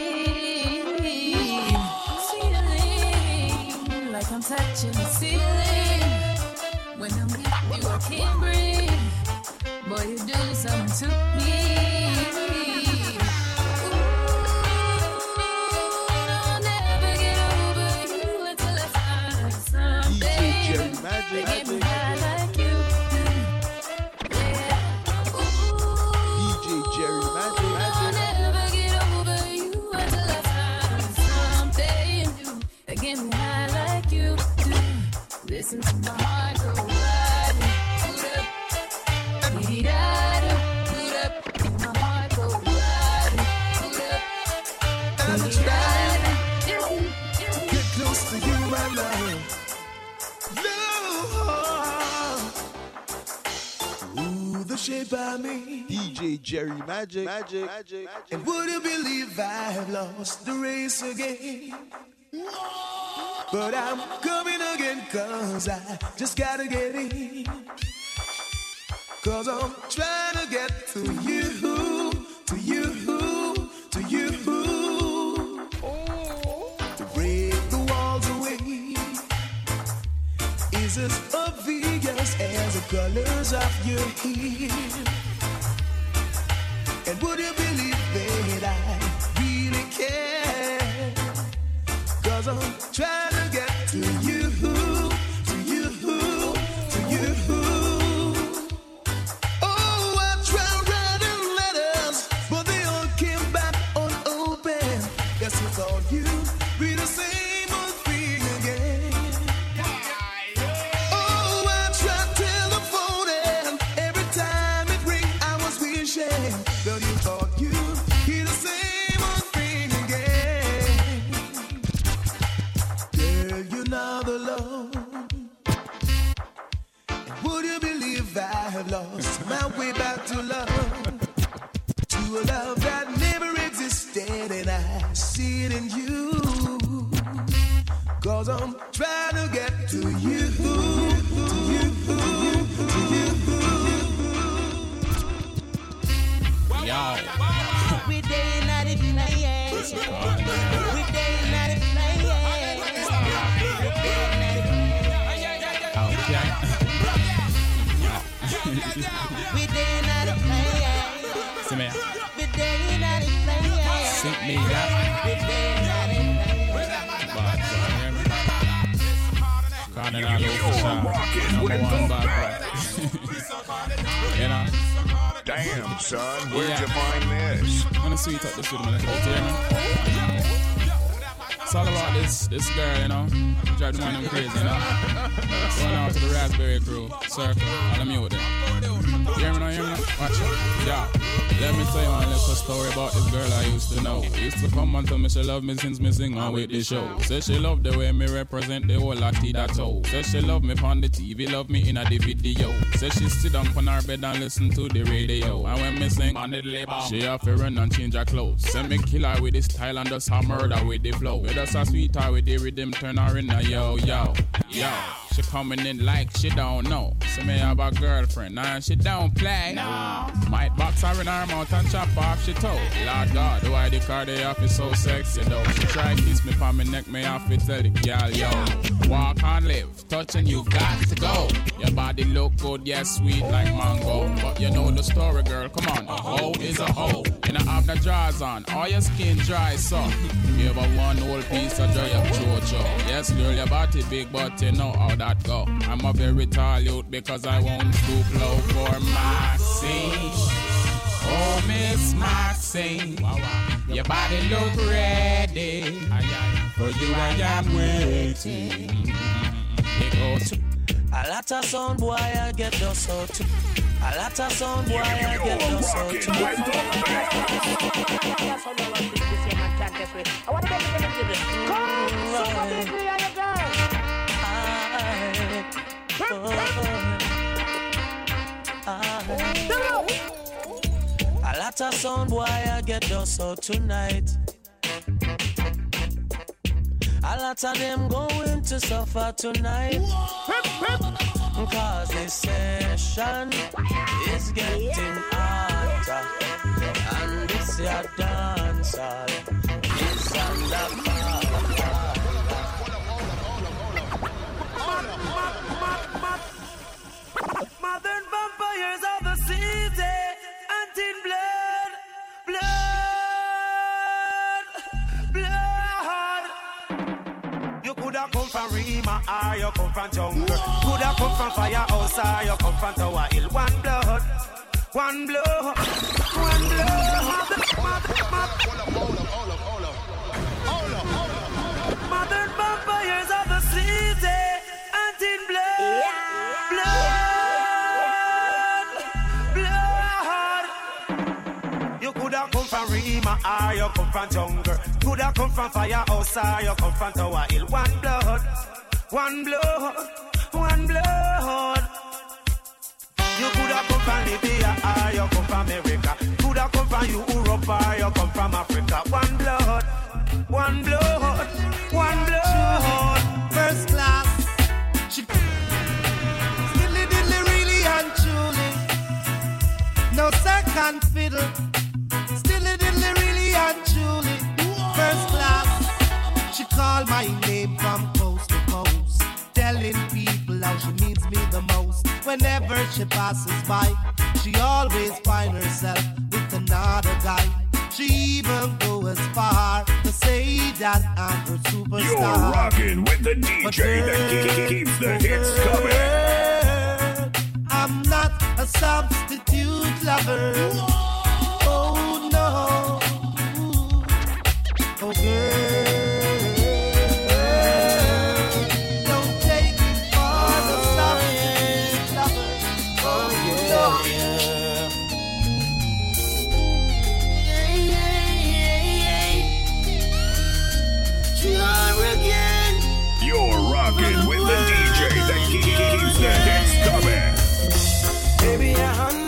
Speaker 6: by me.
Speaker 40: DJ Jerry Magic. Magic. Magic.
Speaker 41: And would you believe I've lost the race again? But I'm coming again cause I just gotta get in. Cause I'm trying to get to you, to you, to you. To break the walls away. Is this colors of your hair. And would you believe that I really care? Cause I'm trying
Speaker 42: drive the man I'm crazy, you know? One out to the Raspberry Crew, Circle, and I'm out there. You hear me now, hear me now? Watch it. Yeah. Let me
Speaker 41: tell you my little story about this girl. I used to know. Used to come and tell me she love me since me sing on with the show. Say she love the way me represent the whole of that toe. Say she love me on the TV, love me in a the video. Say she sit down on her bed and listen to the radio. And when me sing on the label, she have to run and change her clothes. Say me kill her with the style and just her murder with the flow. With us a sweet her with the rhythm, turn her in a yo yo yo. She coming in like she don't know. Say me have a girlfriend and she don't play. No. Might box her in her mouth and chop off she toe. Lord God, why the car they off is so sexy though. She try kiss me on my neck, me off to tell the girl yo. Walk and live, touching you got to go. Your body look good, yeah, sweet like mango. But you know the story, girl. Come on, a hoe is a hoe. And I have the drawers on, all your skin dry so. Give her one whole piece of dry up chocho. Yes, girl, your body big, but you know how that go. I'm a very tall youth because I won't stoop low for Maxine. Oh, Miss Maxine, your body look ready. For you I am waiting. It goes to
Speaker 35: A lot of sound boy I get those out. A lot of sound boy I get those out. A lot of sound boy I get those out tonight. A lot of them going to suffer tonight. Cause this session is getting hotter. And this your dancer is under fire. Modern vampires of the city, and in blood, blood, blood.
Speaker 39: You coulda come from Rima or you come from jungle. Coulda come from firehouse or you come from Tower Hill. One blood, one blood, one blood. Modern vampires of the city, eh? and in blood, blood, blood. You coulda come from Rima or you come from jungle. Coulda come from firehouse or you come from Tower Hill. One blood, one blood, one blood. You coulda come from Libya or you come from America. Coulda come from Europe or you come from Africa. One blood, one blood, one blood. First class. She Dilly dilly really and truly. No second fiddle. Stilly dilly really and truly. First class. She called my name from Whenever she passes by, she always finds herself with another guy. She even go as far to say that I'm her superstar.
Speaker 43: You're rocking with the DJ that keeps the hits coming.
Speaker 39: I'm not a substitute lover. Oh no.
Speaker 35: Oh
Speaker 44: girl. Baby,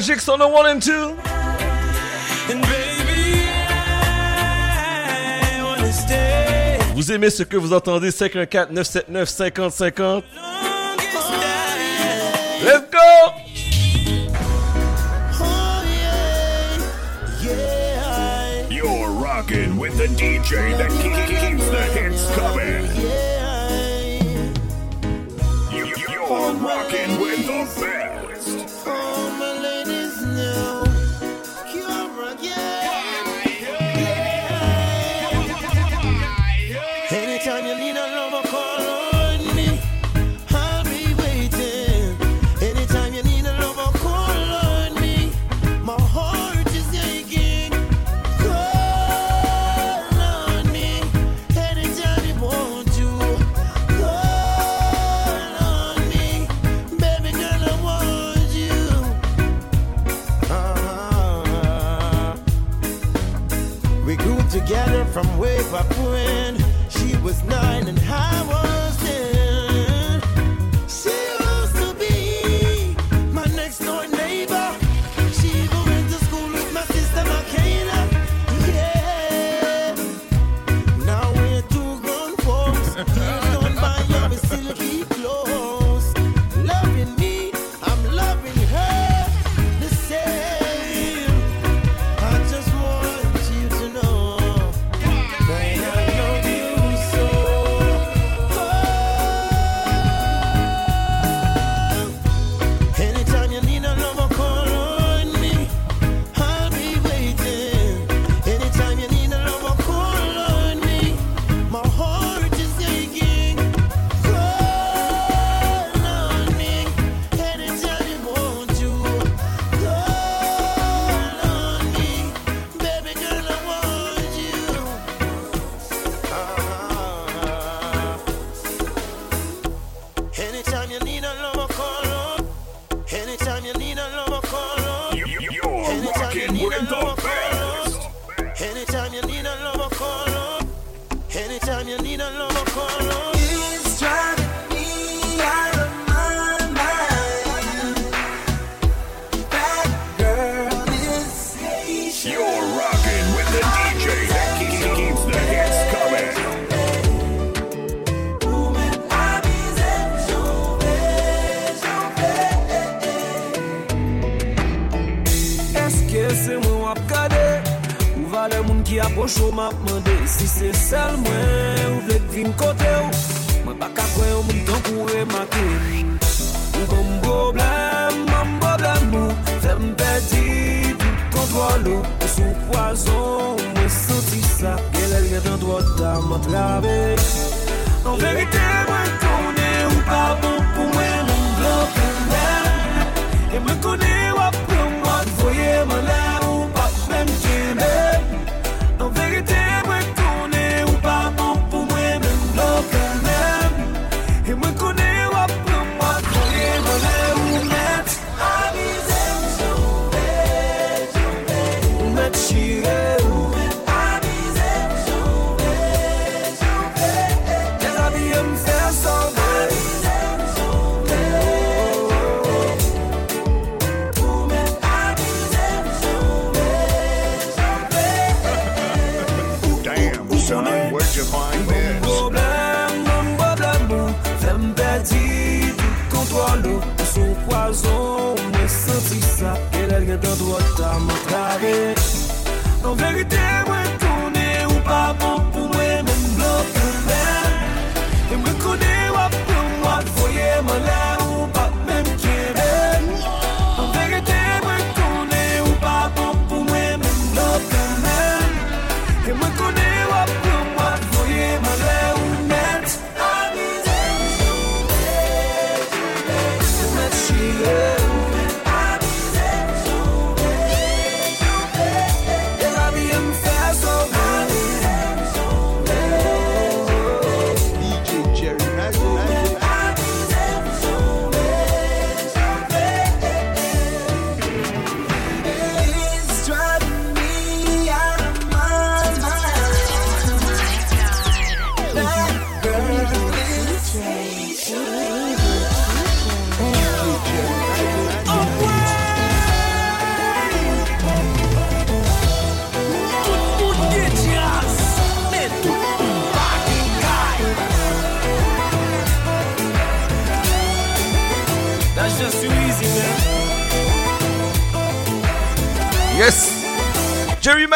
Speaker 1: Magic on the one and two.
Speaker 44: And baby, I
Speaker 1: vous aimez ce que vous entendez, 514-979-5050. Let's go!
Speaker 35: You're with the DJ that keeps the hits coming.
Speaker 44: dat wordt allemaal tragisch. Dan vegetarisch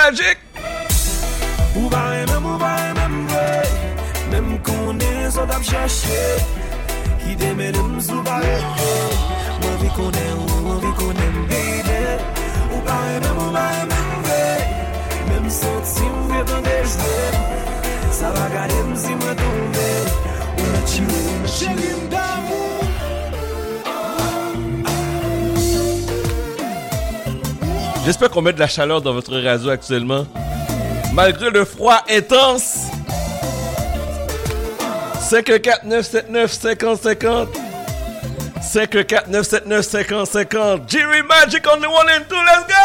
Speaker 44: magic.
Speaker 45: Ou ba remem, ou ba remem vwe Mem konen sot ap chache. Ki deme dem sou ba rete Mwen vi konen ou mwen vi konen bide Ou ba remem, ou ba remem vwe Mem sot si mwen vwe dejwe Sa va gade msi mwen tombe. Ou la chile, chelim da
Speaker 1: J'espère qu'on met de la chaleur dans votre radio actuellement. Malgré le froid intense. 514 979 50 50 514 979 50 50 Jerry Magic on the one and two, let's go!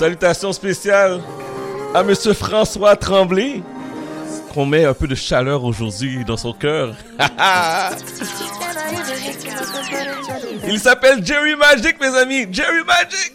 Speaker 1: Salutations spéciales à Monsieur François Tremblay, qu'on met un peu de chaleur aujourd'hui dans son cœur. Il s'appelle Jerry Magic, mes amis. Jerry Magic.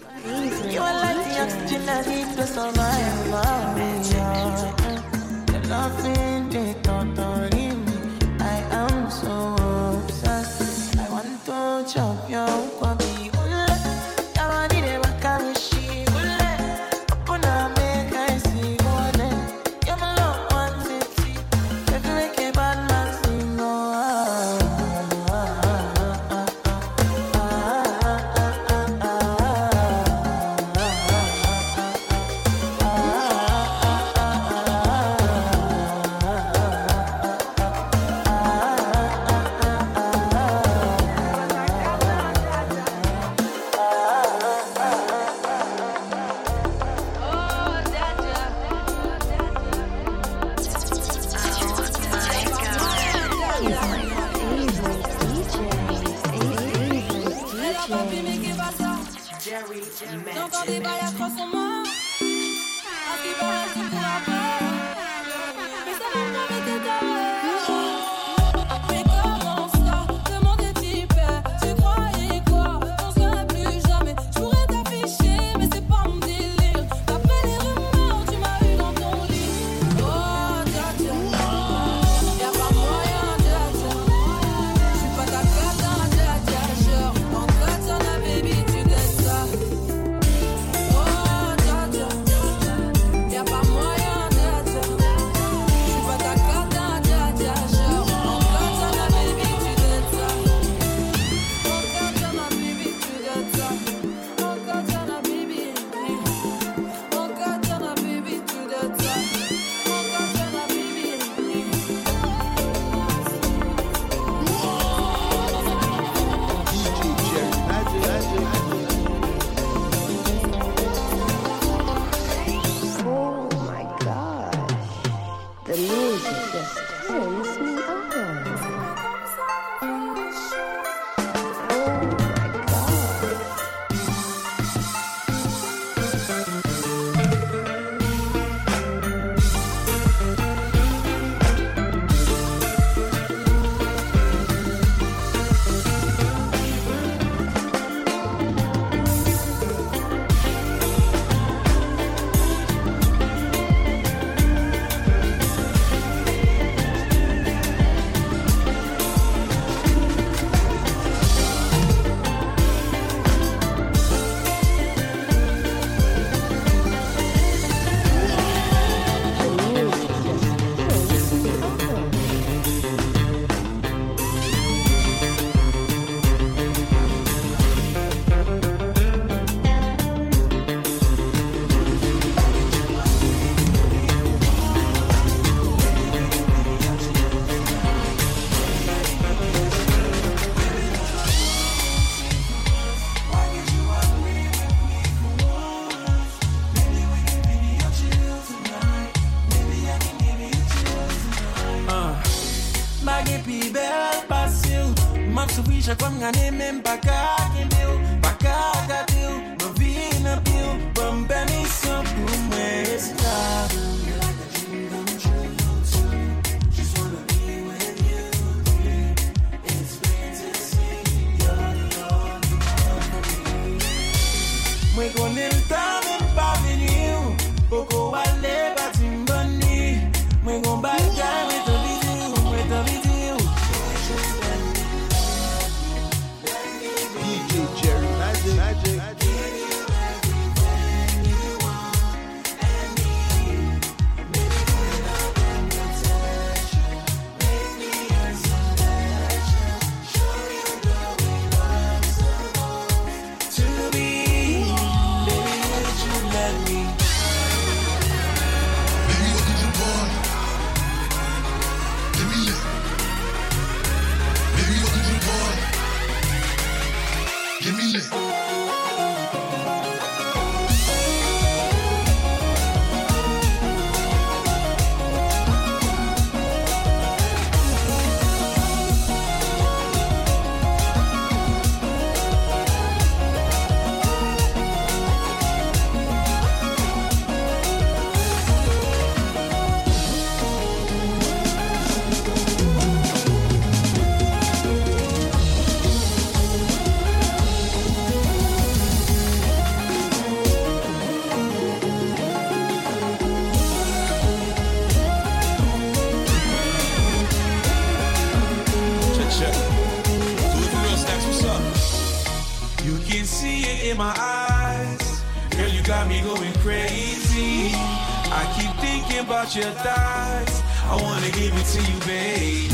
Speaker 45: your
Speaker 44: thighs. I wanna give it to you, baby.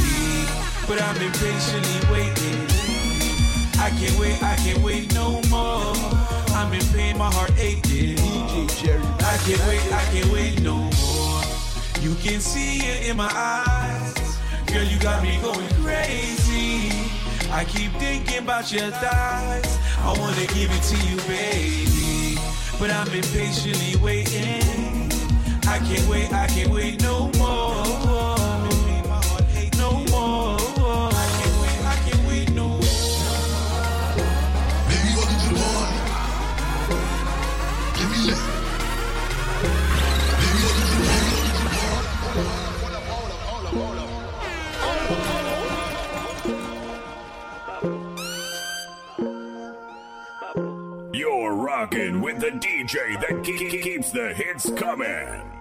Speaker 44: But I've been patiently waiting. I can't wait, I can't wait no more. I'm in pain, my heart aching. I can't wait, I can't wait no more. You can see it in my eyes. Girl, you got me going crazy. I keep thinking about your thighs. I wanna give it to you, baby. But I've been patiently waiting. I can't wait, I can't wait no more. No more. I can't wait, I can't wait no more.
Speaker 46: Baby. Give me. Baby, up, up, up, up.
Speaker 44: You're rocking with the DJ that keeps the hits coming.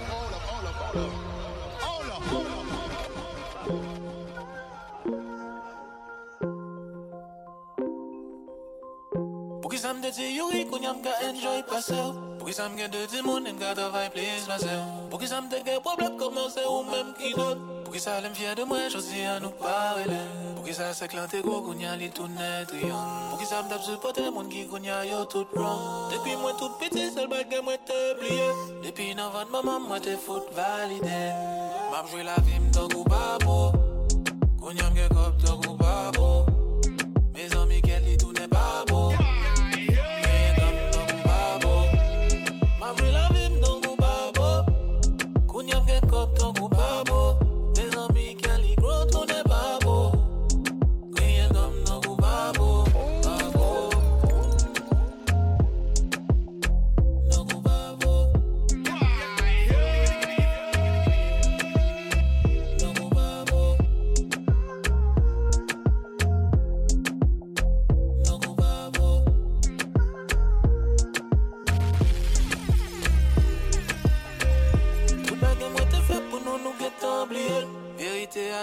Speaker 47: di yori koun yam ka enjoy pase ou Pou ki sa m gen de di moun en ka davay plis pase ou Pou ki sa m te gen problem koman se ou menm ki not Pou ki sa lem fye de mwen josi an nou parele Pou ki sa se klante gwo koun ya li tou netriyon Pou ki sa m tap supote moun ki koun ya yo tout pran Depi mwen tout piti sel bagen mwen te bliye Depi nan van maman mwen te foute valide. Mam jwe la vim to kou babo. Koun yam gen kop to kou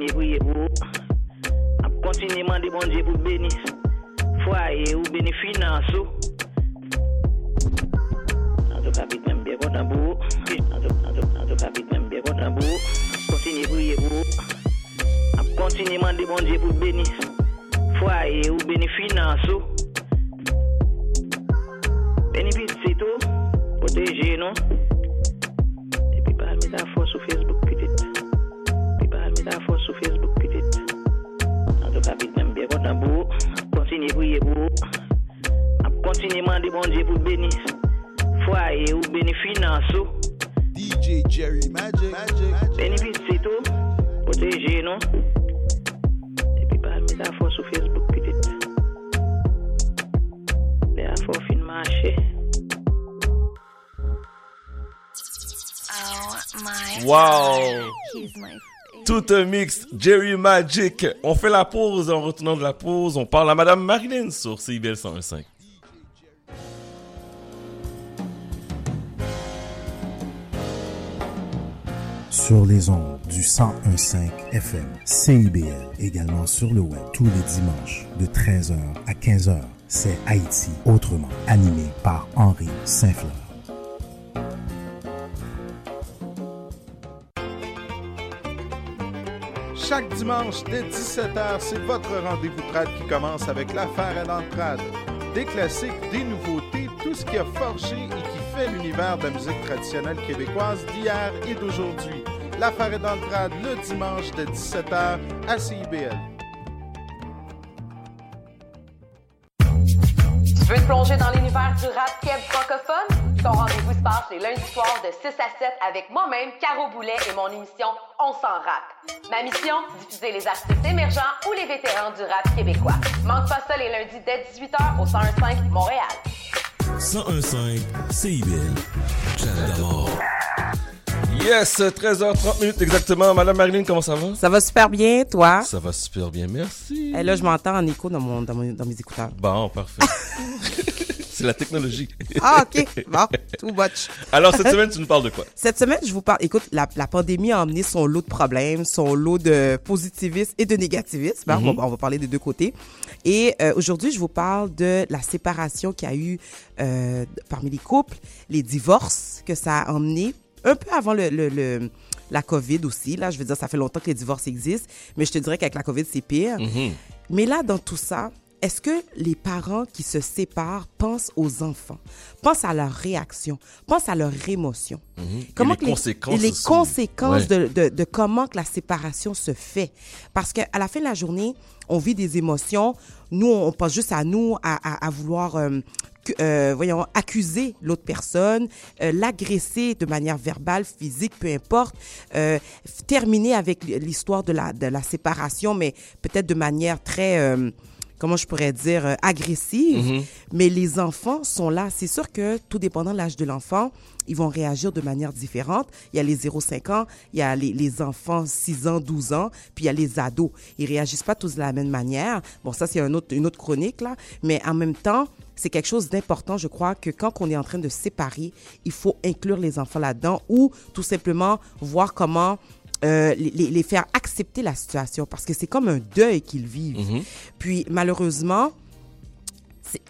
Speaker 48: kontinye pou ye pou ou. Ap kontinye mande bon diye pou beni. Fwa ye ou beni finansou. An tou kapit men biye kontan pou ou. An tou kapit men biye kontan pou ou. Kontinye pou ye pou ou. Ap kontinye mande bon diye pou beni. Fwa ye ou beni finansou. Beni piti se tou. Poteje nou. Epi palme la fos ou Facebook. Continuez à prier pour vous. A continuer à demander bon Dieu pour bénir. Foyer ou bénir finance. ou.
Speaker 13: DJ Jerry Magic.
Speaker 48: Bénir vite, c'est tout. Protéger, non? Et puis, pas mettre la force sur Facebook, peut-être. La force fin marché.
Speaker 49: Oh my
Speaker 1: Wow!
Speaker 49: He's my
Speaker 1: Tout un mix, Jerry Magic. On fait la pause. En retournant de la pause, on parle à Madame Marilyn sur CIBL 101.5.
Speaker 12: Sur les ondes du 1015 FM, CIBL, également sur le web tous les dimanches de 13h à 15h. C'est Haïti autrement, animé par Henri Saint-Fleur.
Speaker 13: Chaque dimanche dès 17h, c'est votre rendez-vous trad qui commence avec l'affaire à l'entrade. Des classiques, des nouveautés, tout ce qui a forgé et qui fait l'univers de la musique traditionnelle québécoise d'hier et d'aujourd'hui. L'affaire est dans le dimanche de 17h à CIBL.
Speaker 50: Tu veux te plonger dans l'univers du rap keb francophone? Ton rendez-vous se passe les lundis soirs de 6 à 7 avec moi-même, Caro Boulet et mon émission On s'en rappe. Ma mission, diffuser les artistes émergents ou les vétérans du rap québécois. Manque pas ça les lundis dès 18h au 1015 Montréal.
Speaker 51: 1015 CIBL. Chat d'amour.
Speaker 1: Yes, 13h30 minutes exactement. Madame Marilyn, comment ça va?
Speaker 52: Ça va super bien, toi?
Speaker 1: Ça va super bien, merci.
Speaker 52: Et là, je m'entends en écho dans, mon, dans, mon- dans mes écouteurs.
Speaker 1: Bon, parfait. C'est la technologie.
Speaker 52: Ah, OK. Bon, too much.
Speaker 1: Alors, cette semaine, tu nous parles de quoi?
Speaker 52: Cette semaine, je vous parle. Écoute, la, la pandémie a amené son lot de problèmes, son lot de positivisme et de négativisme. hein.
Speaker 1: Mhm.
Speaker 52: on, va, on va parler des deux côtés. Et euh, aujourd'hui, je vous parle de la séparation qu'il y a eu euh, parmi les couples, les divorces que ça a emmené un peu avant le, le- le- la COVID aussi. Là, je veux dire, ça fait longtemps que les divorces existent, mais je te dirais qu'avec la COVID, c'est pire.
Speaker 1: Mhm.
Speaker 52: Mais là, dans tout ça, est-ce que les parents qui se séparent pensent aux enfants, pensent à leur réaction, pensent à leur émotion?
Speaker 1: Mhm.
Speaker 52: Comment
Speaker 1: les
Speaker 52: que
Speaker 1: conséquences
Speaker 52: et les conséquences
Speaker 1: Ouais.
Speaker 52: de, de, de comment que la séparation se fait? Parce qu'à la fin de la journée, on vit des émotions. Nous, on pense juste à nous, à, à, à vouloir, euh, euh, voyons, accuser l'autre personne, euh, l'agresser de manière verbale, physique, peu importe, terminer avec l'histoire de la, de la séparation, mais peut-être de manière très... comment je pourrais dire, euh, agressive.
Speaker 1: Mhm.
Speaker 52: Mais les enfants sont là. C'est sûr que tout dépendant de l'âge de l'enfant, ils vont réagir de manière différente. Il y a les 0-5 ans, il y a les, les enfants 6 ans, 12 ans, puis il y a les ados. Ils réagissent pas tous de la même manière. Bon, ça, c'est un autre, une autre chronique, là. Mais en même temps, c'est quelque chose d'important, je crois, que quand on est en train de séparer, il faut inclure les enfants là-dedans ou tout simplement voir comment euh, les, les- faire accepter la situation parce que c'est comme un deuil qu'ils vivent. Puis malheureusement,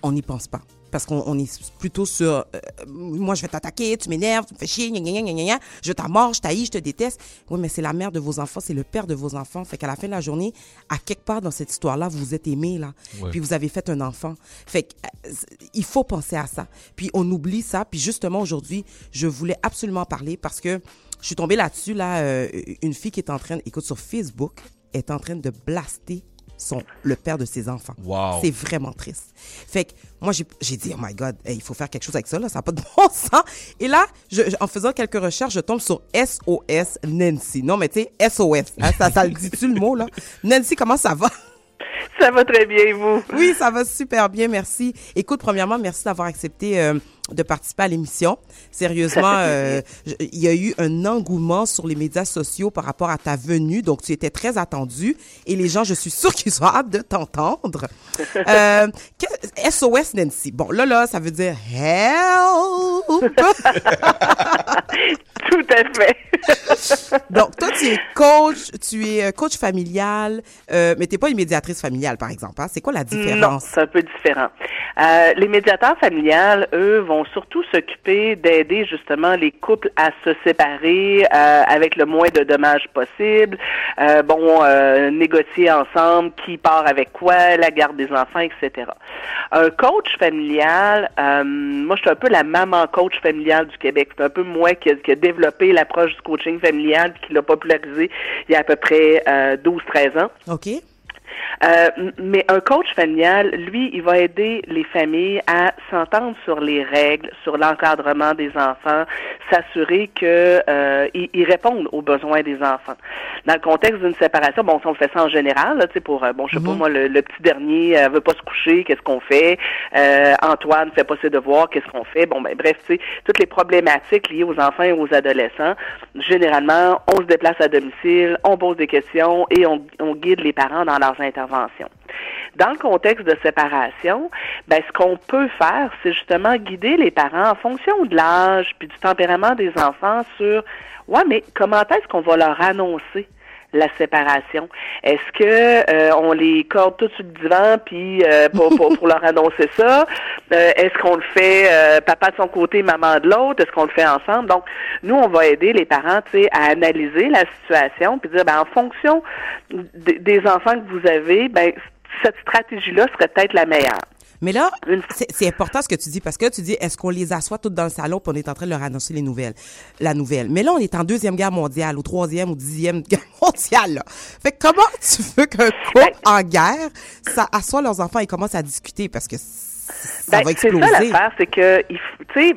Speaker 52: on n'y pense pas. Parce qu'on on est plutôt sur euh, moi je vais t'attaquer, tu m'énerves, tu me fais chier, gna, gna, gna, je t'amorce, je t'haïs, je te déteste. Oui, mais c'est la mère de vos enfants, c'est le père de vos enfants. Fait qu'à la fin de la journée, à quelque part dans cette histoire-là, vous vous êtes aimés, là.
Speaker 53: Ouais.
Speaker 52: Puis vous avez fait un enfant. Fait que, euh, faut penser à ça. Puis on oublie ça. Puis justement, aujourd'hui, je voulais absolument parler parce que je suis tombée là-dessus, là, euh, une fille qui est en train, écoute, sur Facebook, est en train de blaster son, le père de ses enfants.
Speaker 1: Wow.
Speaker 52: C'est vraiment triste. Fait que moi, j'ai j'ai dit, oh my God, hey, il faut faire quelque chose avec ça, là, ça n'a pas de bon sens. Et là, je- je- en faisant quelques recherches, je tombe sur SOS Nancy. Non, mais tu sais, SOS, hein, ça, ça le dit-tu le mot, là? Nancy, comment ça va?
Speaker 54: Ça va très bien, et vous?
Speaker 52: Oui, ça va super bien, merci. Écoute, premièrement, merci d'avoir accepté euh, de participer à l'émission. Sérieusement, euh, il y a eu un engouement sur les médias sociaux par rapport à ta venue, donc tu étais très attendu et les gens, je suis sûre qu'ils ont hâte de t'entendre. Euh, SOS Nancy. Bon, là, là, ça veut dire help.
Speaker 54: Tout à fait.
Speaker 52: donc, toi, tu es coach, tu es euh, coach familial, euh, mais tu n'es pas une médiatrice familiale, par exemple. hein? C'est quoi la
Speaker 54: Non,
Speaker 52: différence?
Speaker 54: c'est un peu différent. Euh, les médiateurs familiales, eux, vont surtout s'occuper d'aider justement les couples à se séparer euh, avec le moins de dommages possible. Euh, bon, euh, négocier ensemble qui part avec quoi, la garde des enfants, etc. Un coach familial, euh, moi, je suis un peu la maman coach familiale du Québec. C'est un peu moi qui qui a développé l'approche du coaching familial qui l'a popularisé il y a à peu près euh, 12-13 ans.
Speaker 52: OK.
Speaker 54: Euh, mais un coach familial, lui, il va aider les familles à s'entendre sur les règles, sur l'encadrement des enfants, s'assurer que euh, ils, ils répondent aux besoins des enfants. Dans le contexte d'une séparation, bon, si on fait ça en général, là, tu sais, pour euh, bon, je sais pas moi, le, le petit dernier euh, veut pas se coucher, qu'est-ce qu'on fait? Euh, Antoine fait pas ses devoirs, qu'est-ce qu'on fait? Bon, ben bref, tu sais, toutes les problématiques liées aux enfants et aux adolescents. Généralement, on se déplace à domicile, on pose des questions et on, on guide les parents dans leurs interventions. Dans le contexte de séparation, ben, ce qu'on peut faire, c'est justement guider les parents en fonction de l'âge puis du tempérament des enfants sur, ouais, mais comment est-ce qu'on va leur annoncer la séparation. Est-ce que euh, on les corde tout sur le divan puis euh, pour, leur annoncer ça? Euh, Est-ce qu'on le fait papa de son côté, maman de l'autre? Est-ce qu'on le fait ensemble? Donc nous on va aider les parents, tu à analyser la situation puis dire ben en fonction des enfants que vous avez, ben cette stratégie-là serait peut-être la meilleure.
Speaker 52: Mais là, c'est important ce que tu dis parce que tu dis est-ce qu'on les assoit toutes dans le salon puis on est en train de leur annoncer les nouvelles, la nouvelle? Mais là, on est en deuxième guerre mondiale, ou troisième ou dixième guerre mondiale. Là. Fait que comment tu veux qu'un couple en guerre, ça assoit leurs enfants et commence à discuter? Parce que ça
Speaker 54: Ben,
Speaker 52: va
Speaker 54: c'est ça l'affaire, c'est que tu sais,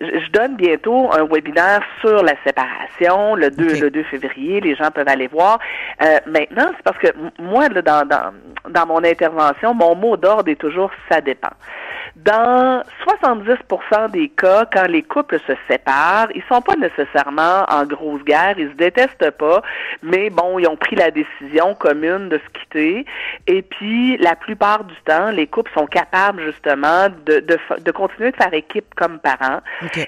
Speaker 54: je, donne bientôt un webinaire sur la séparation le 2, le 2 février. Les gens peuvent aller voir. Euh, maintenant, c'est parce que moi, là, dans, dans, dans mon intervention, mon mot d'ordre est toujours ça dépend. Dans 70% des cas, quand les couples se séparent, ils sont pas nécessairement en grosse guerre, ils se détestent pas, mais bon, ils ont pris la décision commune de se quitter. Et puis, la plupart du temps, les couples sont capables justement de, de, de continuer de faire équipe comme parents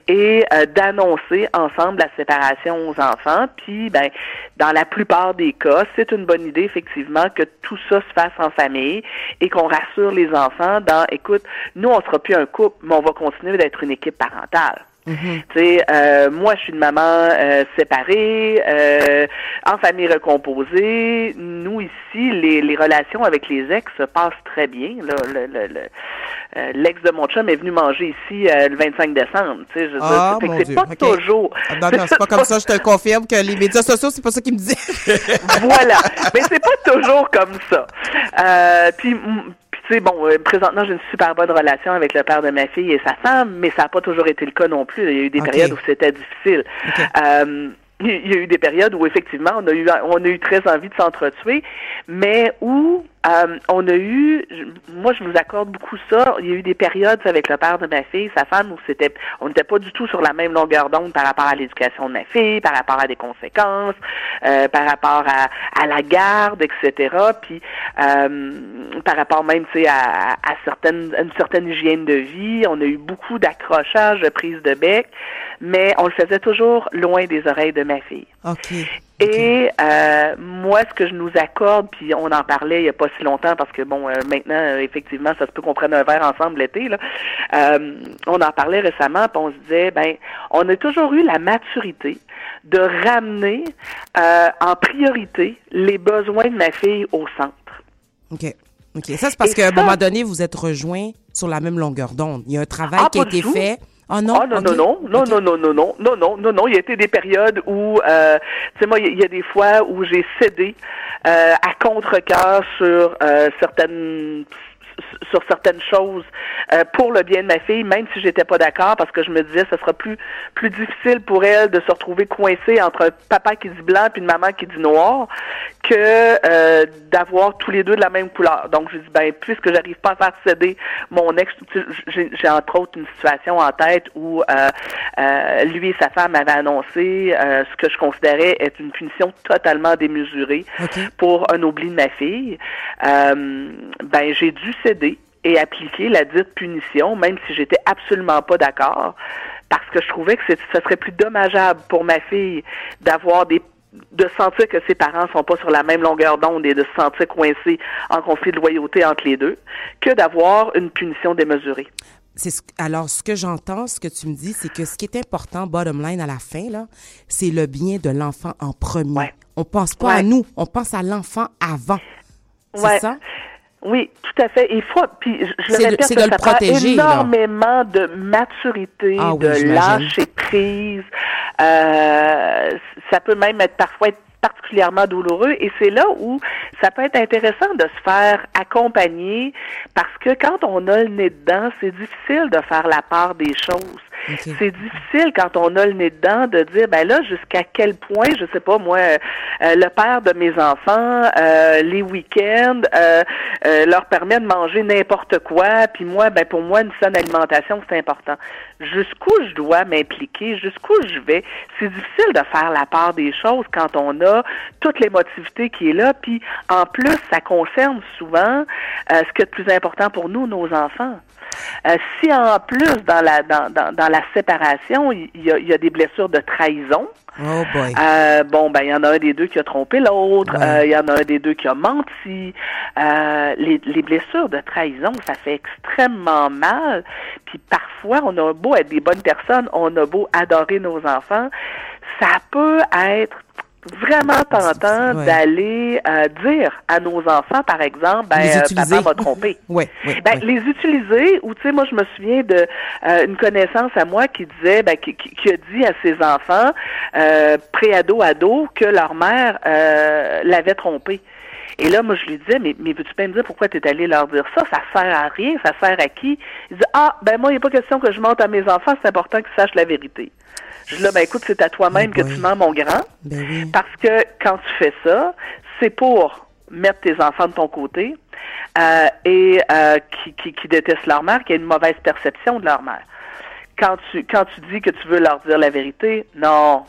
Speaker 54: et euh, d'annoncer ensemble la séparation aux enfants. Puis, ben, dans la plupart des cas, c'est une bonne idée effectivement que tout ça se fasse en famille et qu'on rassure les enfants dans, écoute, nous on sera plus un couple, mais on va continuer d'être une équipe parentale. Tu sais, euh, moi, je suis une maman euh, séparée, euh, en famille recomposée. Nous, ici, les, les relations avec les ex se passent très bien. Là, le, le- le- euh, L'ex de mon chum est venu manger ici euh, le 25 décembre. Tu sais, je
Speaker 52: Ah, mon
Speaker 54: c'est
Speaker 52: Dieu,
Speaker 54: pas toujours.
Speaker 52: Ah, Non, non, c'est pas comme ça, je te confirme que les médias sociaux, c'est pas ça qu'ils me disent.
Speaker 54: voilà. Mais c'est pas toujours comme ça. Euh, puis, tu sais, bon, euh, présentement, j'ai une super bonne relation avec le père de ma fille et sa femme, mais ça n'a pas toujours été le cas non plus. Il y a eu des périodes où c'était difficile. Euh, il y a eu des périodes où effectivement on a eu on a eu très envie de s'entretuer, mais où euh, on a eu, moi je nous accorde beaucoup ça. Il y a eu des périodes avec le père de ma fille, sa femme, où c'était, on n'était pas du tout sur la même longueur d'onde par rapport à l'éducation de ma fille, par rapport à des conséquences, euh, par rapport à, à la garde, etc. Puis euh, par rapport même, à, à certaines, une certaine hygiène de vie. On a eu beaucoup d'accrochages, de prises de bec, mais on le faisait toujours loin des oreilles de ma fille.
Speaker 52: OK.
Speaker 54: Et euh, moi, ce que je nous accorde, puis on en parlait il n'y a pas si longtemps, parce que bon, euh, maintenant, euh, effectivement, ça se peut qu'on prenne un verre ensemble l'été. Là. Euh, on en parlait récemment, puis on se disait, ben, on a toujours eu la maturité de ramener euh, en priorité les besoins de ma fille au centre.
Speaker 52: OK. OK. Ça, c'est parce qu'à un moment donné, vous êtes rejoints sur la même longueur d'onde. Il y a un travail
Speaker 54: Ah,
Speaker 52: qui a été
Speaker 54: tout.
Speaker 52: fait. Oh non,
Speaker 54: non, non, non, non, non, non, non, non, non, non, non, Il y a été des périodes où, euh, tu sais, moi, il y a des fois où j'ai cédé euh, à contre-cœur sur euh, certaines sur certaines choses euh, pour le bien de ma fille, même si j'étais pas d'accord, parce que je me disais ce sera plus plus difficile pour elle de se retrouver coincée entre un papa qui dit blanc puis une maman qui dit noir que euh, d'avoir tous les deux de la même couleur. Donc je dis ben puisque j'arrive pas à faire céder mon ex, j'ai entre autres une situation en tête où euh, euh, lui et sa femme avaient annoncé euh, ce que je considérais être une punition totalement démesurée pour un oubli de ma fille. Ben j'ai dû céder et appliquer la dite punition, même si j'étais absolument pas d'accord, parce que je trouvais que ce serait plus dommageable pour ma fille d'avoir des de sentir que ses parents sont pas sur la même longueur d'onde et de se sentir coincé en conflit de loyauté entre les deux que d'avoir une punition démesurée.
Speaker 52: C'est ce- alors, ce que j'entends, ce que tu me dis, c'est que ce qui est important, bottom line à la fin, là, c'est le bien de l'enfant en premier. On pense pas à
Speaker 54: Ouais.
Speaker 52: nous, on pense à l'enfant avant. C'est
Speaker 54: Ouais.
Speaker 52: ça?
Speaker 54: Oui, tout à fait. Il faut, puis je, le répète,
Speaker 52: de
Speaker 54: ça prend
Speaker 52: là.
Speaker 54: énormément de maturité,
Speaker 52: Ah oui,
Speaker 54: de
Speaker 52: j'imagine.
Speaker 54: lâcher prise. Euh, ça peut même être parfois être particulièrement douloureux et c'est là où ça peut être intéressant de se faire accompagner parce que quand on a le nez dedans, c'est difficile de faire la part des choses. C'est difficile quand on a le nez dedans de dire ben là jusqu'à quel point je sais pas moi euh, euh, le père de mes enfants euh, les week-ends euh, euh, leur permet de manger n'importe quoi puis moi ben pour moi une saine alimentation c'est important. Jusqu'où je dois m'impliquer? Jusqu'où je vais? C'est difficile de faire la part des choses quand on a toute l'émotivité qui est là puis en plus ça concerne souvent euh, ce qui est le plus important pour nous nos enfants euh, si en plus dans la dans, dans, dans la séparation, il y, a, il y a des blessures de trahison,
Speaker 52: Oh boy.
Speaker 54: euh, bon ben il y en a un des deux qui a trompé l'autre, euh, il y en a un des deux qui a menti. Les, les blessures de trahison, ça fait extrêmement mal. Puis parfois, on a beau être des bonnes personnes, on a beau adorer nos enfants, ça peut être vraiment tentant
Speaker 52: Ouais.
Speaker 54: d'aller euh, dire à nos enfants, par exemple, ben, euh, papa m'a trompé.
Speaker 52: Oui, oui.
Speaker 54: Ben, les utiliser, ou tu sais, moi je me souviens de euh, une connaissance à moi qui disait, ben, qui, qui- qui a dit à ses enfants, euh, pré-ado, ado, que leur mère euh, l'avait trompé. Et là, moi, je lui disais, mais, mais veux-tu bien me dire pourquoi tu es allé leur dire ça? Ça sert à rien, ça sert à qui? Il dit, ah, ben moi, il n'est pas question que je monte à mes enfants, c'est important qu'ils sachent la vérité. Je dis là, ben écoute, c'est à toi-même que tu mens, mon grand. Parce que quand tu fais ça, c'est pour mettre tes enfants de ton côté euh, et euh, qui, qui, qui détestent leur mère, qui a une mauvaise perception de leur mère. Quand tu quand tu dis que tu veux leur dire la vérité, non,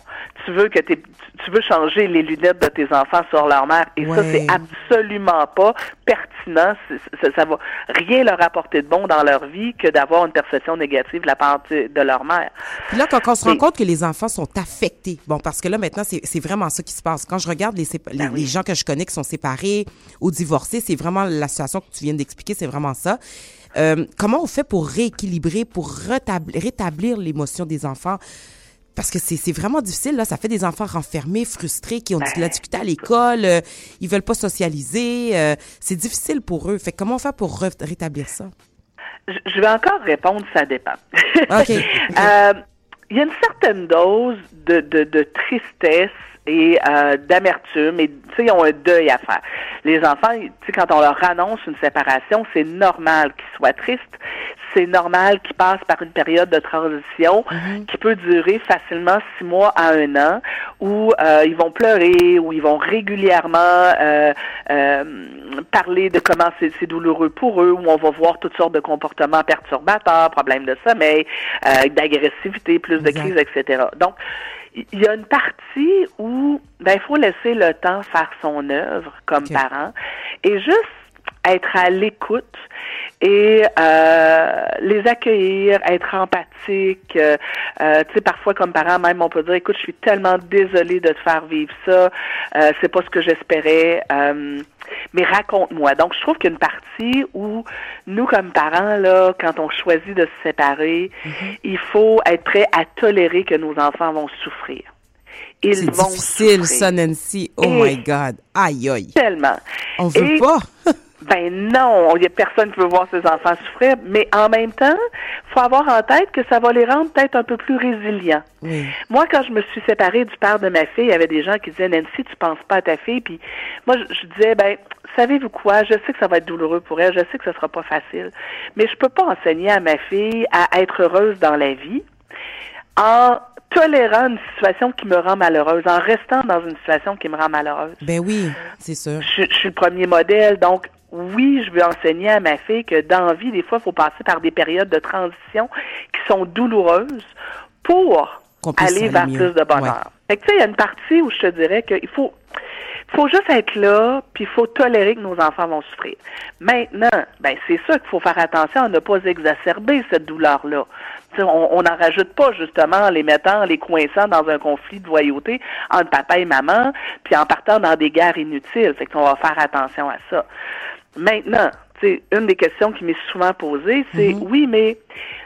Speaker 54: tu veux que tu veux changer les lunettes de tes enfants sur leur mère et ça
Speaker 52: Ouais.
Speaker 54: c'est absolument pas pertinent, c'est- ça va rien leur apporter de bon dans leur vie que d'avoir une perception négative de la part de leur mère.
Speaker 52: Puis là, quand on se rend
Speaker 54: Et-
Speaker 52: compte que les enfants sont affectés, bon, parce que là, maintenant, c'est vraiment ça qui se passe. Quand je regarde les,
Speaker 54: Ben
Speaker 52: les, les gens que je connais qui sont séparés ou divorcés, c'est vraiment la situation que tu viens d'expliquer, c'est vraiment ça. Euh, comment on fait pour rééquilibrer, pour rétablir, l'émotion des enfants? Parce que c'est vraiment difficile, là. Ça fait des enfants renfermés, frustrés, qui ont de la difficulté à l'école, euh, ils veulent pas socialiser. euh, c'est difficile pour eux. Fait comment on fait pour rétablir ça?
Speaker 54: Je vais encore répondre, ça dépend.
Speaker 52: OK.
Speaker 54: Euh, Il y a une certaine dose de, de, de tristesse et euh, d'amertume et tu sais ils ont un deuil à faire. Les enfants, tu sais quand on leur annonce une séparation, c'est normal qu'ils soient tristes, c'est normal qu'ils passent par une période de transition qui peut durer facilement six mois à un an où euh, ils vont pleurer, où ils vont régulièrement euh, euh, parler de comment c'est c'est douloureux pour eux, où on va voir toutes sortes de comportements perturbateurs, problèmes de sommeil, euh, d'agressivité, plus de crises, etc. Donc, il y a une partie où ben il faut laisser le temps faire son œuvre comme parent et juste être à l'écoute et euh, les accueillir, être empathique. Euh, euh, tu sais, parfois comme parent même, on peut dire, écoute, je suis tellement désolée de te faire vivre ça. Euh, c'est pas ce que j'espérais. Mais raconte-moi. Donc, je trouve qu'il y a une partie où nous, comme parents, là, quand on choisit de se séparer, il faut être prêt à tolérer que nos enfants vont souffrir. Ils vont
Speaker 52: difficile,
Speaker 54: souffrir.
Speaker 52: ça, Nancy. Oh
Speaker 54: Et-
Speaker 52: my God. Aïe, aïe.
Speaker 54: Tellement.
Speaker 52: On veut
Speaker 54: Et-
Speaker 52: pas.
Speaker 54: Ben non, il n'y a personne qui veut voir ses enfants souffrir, mais en même temps, faut avoir en tête que ça va les rendre peut-être un peu plus résilients.
Speaker 52: Oui.
Speaker 54: Moi, quand je me suis séparée du père de ma fille, il y avait des gens qui disaient Nancy, tu penses pas à ta fille, puis moi je, je disais ben savez-vous quoi, je sais que ça va être douloureux pour elle, je sais que ce sera pas facile, mais je peux pas enseigner à ma fille à être heureuse dans la vie en tolérant une situation qui me rend malheureuse, en restant dans une situation qui me rend malheureuse.
Speaker 52: Ben oui, c'est sûr.
Speaker 54: Je, je suis le premier modèle, donc oui, je veux enseigner à ma fille que dans la vie, des fois, il faut passer par des périodes de transition qui sont douloureuses pour aller vers
Speaker 52: mieux.
Speaker 54: plus de bonheur. Fait que tu sais, il y a une partie où je te dirais qu'il faut faut juste être là, puis il faut tolérer que nos enfants vont souffrir. Maintenant, ben c'est ça qu'il faut faire attention à ne pas exacerber cette douleur-là. Tu sais, On n'en rajoute pas justement en les mettant, en les coinçant dans un conflit de loyauté entre papa et maman, puis en partant dans des guerres inutiles. Fait qu'on va faire attention à ça. Maintenant, une des questions qui m'est souvent posée, c'est oui, mais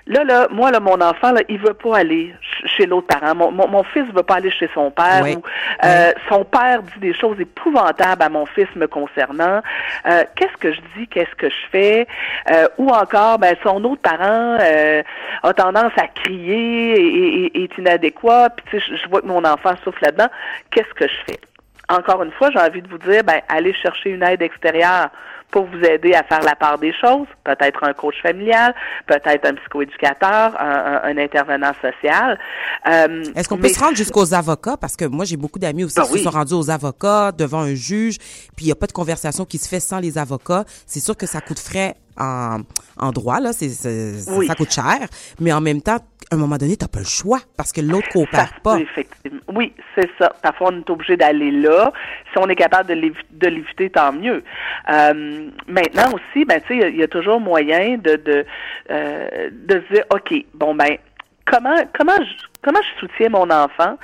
Speaker 54: là, là, moi, là, mon enfant, là, il veut pas aller ch- chez l'autre parent. Mon, mon, mon fils veut pas aller chez son père.
Speaker 52: Ouais.
Speaker 54: Ou, euh, Son père dit des choses épouvantables à mon fils me concernant. Euh, qu'est-ce que je dis? Qu'est-ce que je fais? Euh, ou encore, ben, son autre parent euh, a tendance à crier et, et- et est inadéquat. Puis, tu sais, je, je vois que mon enfant souffle là-dedans. Qu'est-ce que je fais? Encore une fois, j'ai envie de vous dire, ben, allez chercher une aide extérieure pour vous aider à faire la part des choses, peut-être un coach familial, peut-être un psychoéducateur, un, un- un intervenant social. Euh,
Speaker 52: Est-ce qu'on peut se rendre jusqu'aux avocats? Parce que moi, j'ai beaucoup d'amis aussi
Speaker 54: Ah
Speaker 52: qui
Speaker 54: oui.
Speaker 52: se sont rendus aux avocats, devant un juge, puis il n'y a pas de conversation qui se fait sans les avocats. C'est sûr que ça coûte frais en, en droit, là, c'est-
Speaker 54: Oui.
Speaker 52: ça coûte cher, mais en même temps, à un moment donné, tu n'as pas le choix parce que l'autre coopère pas.
Speaker 54: Effectivement. Oui, c'est ça. Parfois, on est obligé d'aller là. Si on est capable de l'évi- de l'éviter, tant mieux. Euh, maintenant aussi, ben, tu sais, il y a- il y, a toujours moyen de de, euh, de se dire, ok, bon ben, comment comment je comment je soutiens mon enfant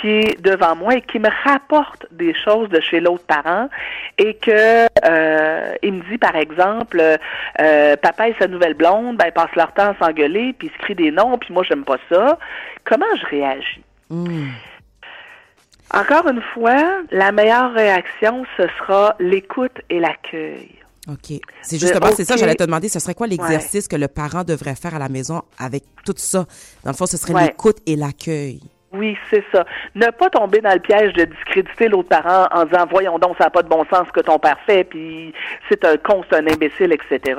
Speaker 54: qui est devant moi et qui me rapporte des choses de chez l'autre parent et que euh, il me dit par exemple euh, papa et sa nouvelle blonde ben ils passent leur temps à s'engueuler puis ils se crient des noms puis moi j'aime pas ça comment je réagis?
Speaker 52: Hmm.
Speaker 54: encore une fois la meilleure réaction ce sera l'écoute et l'accueil
Speaker 52: OK. C'est justement,
Speaker 54: Euh,
Speaker 52: c'est ça, j'allais te demander, ce serait quoi l'exercice que le parent devrait faire à la maison avec tout ça? Dans le fond, ce serait
Speaker 54: Ouais.
Speaker 52: l'écoute et l'accueil.
Speaker 54: Oui, c'est ça. Ne pas tomber dans le piège de discréditer l'autre parent en disant voyons donc ça n'a pas de bon sens ce que ton père fait, puis c'est un con, c'est un imbécile, etc.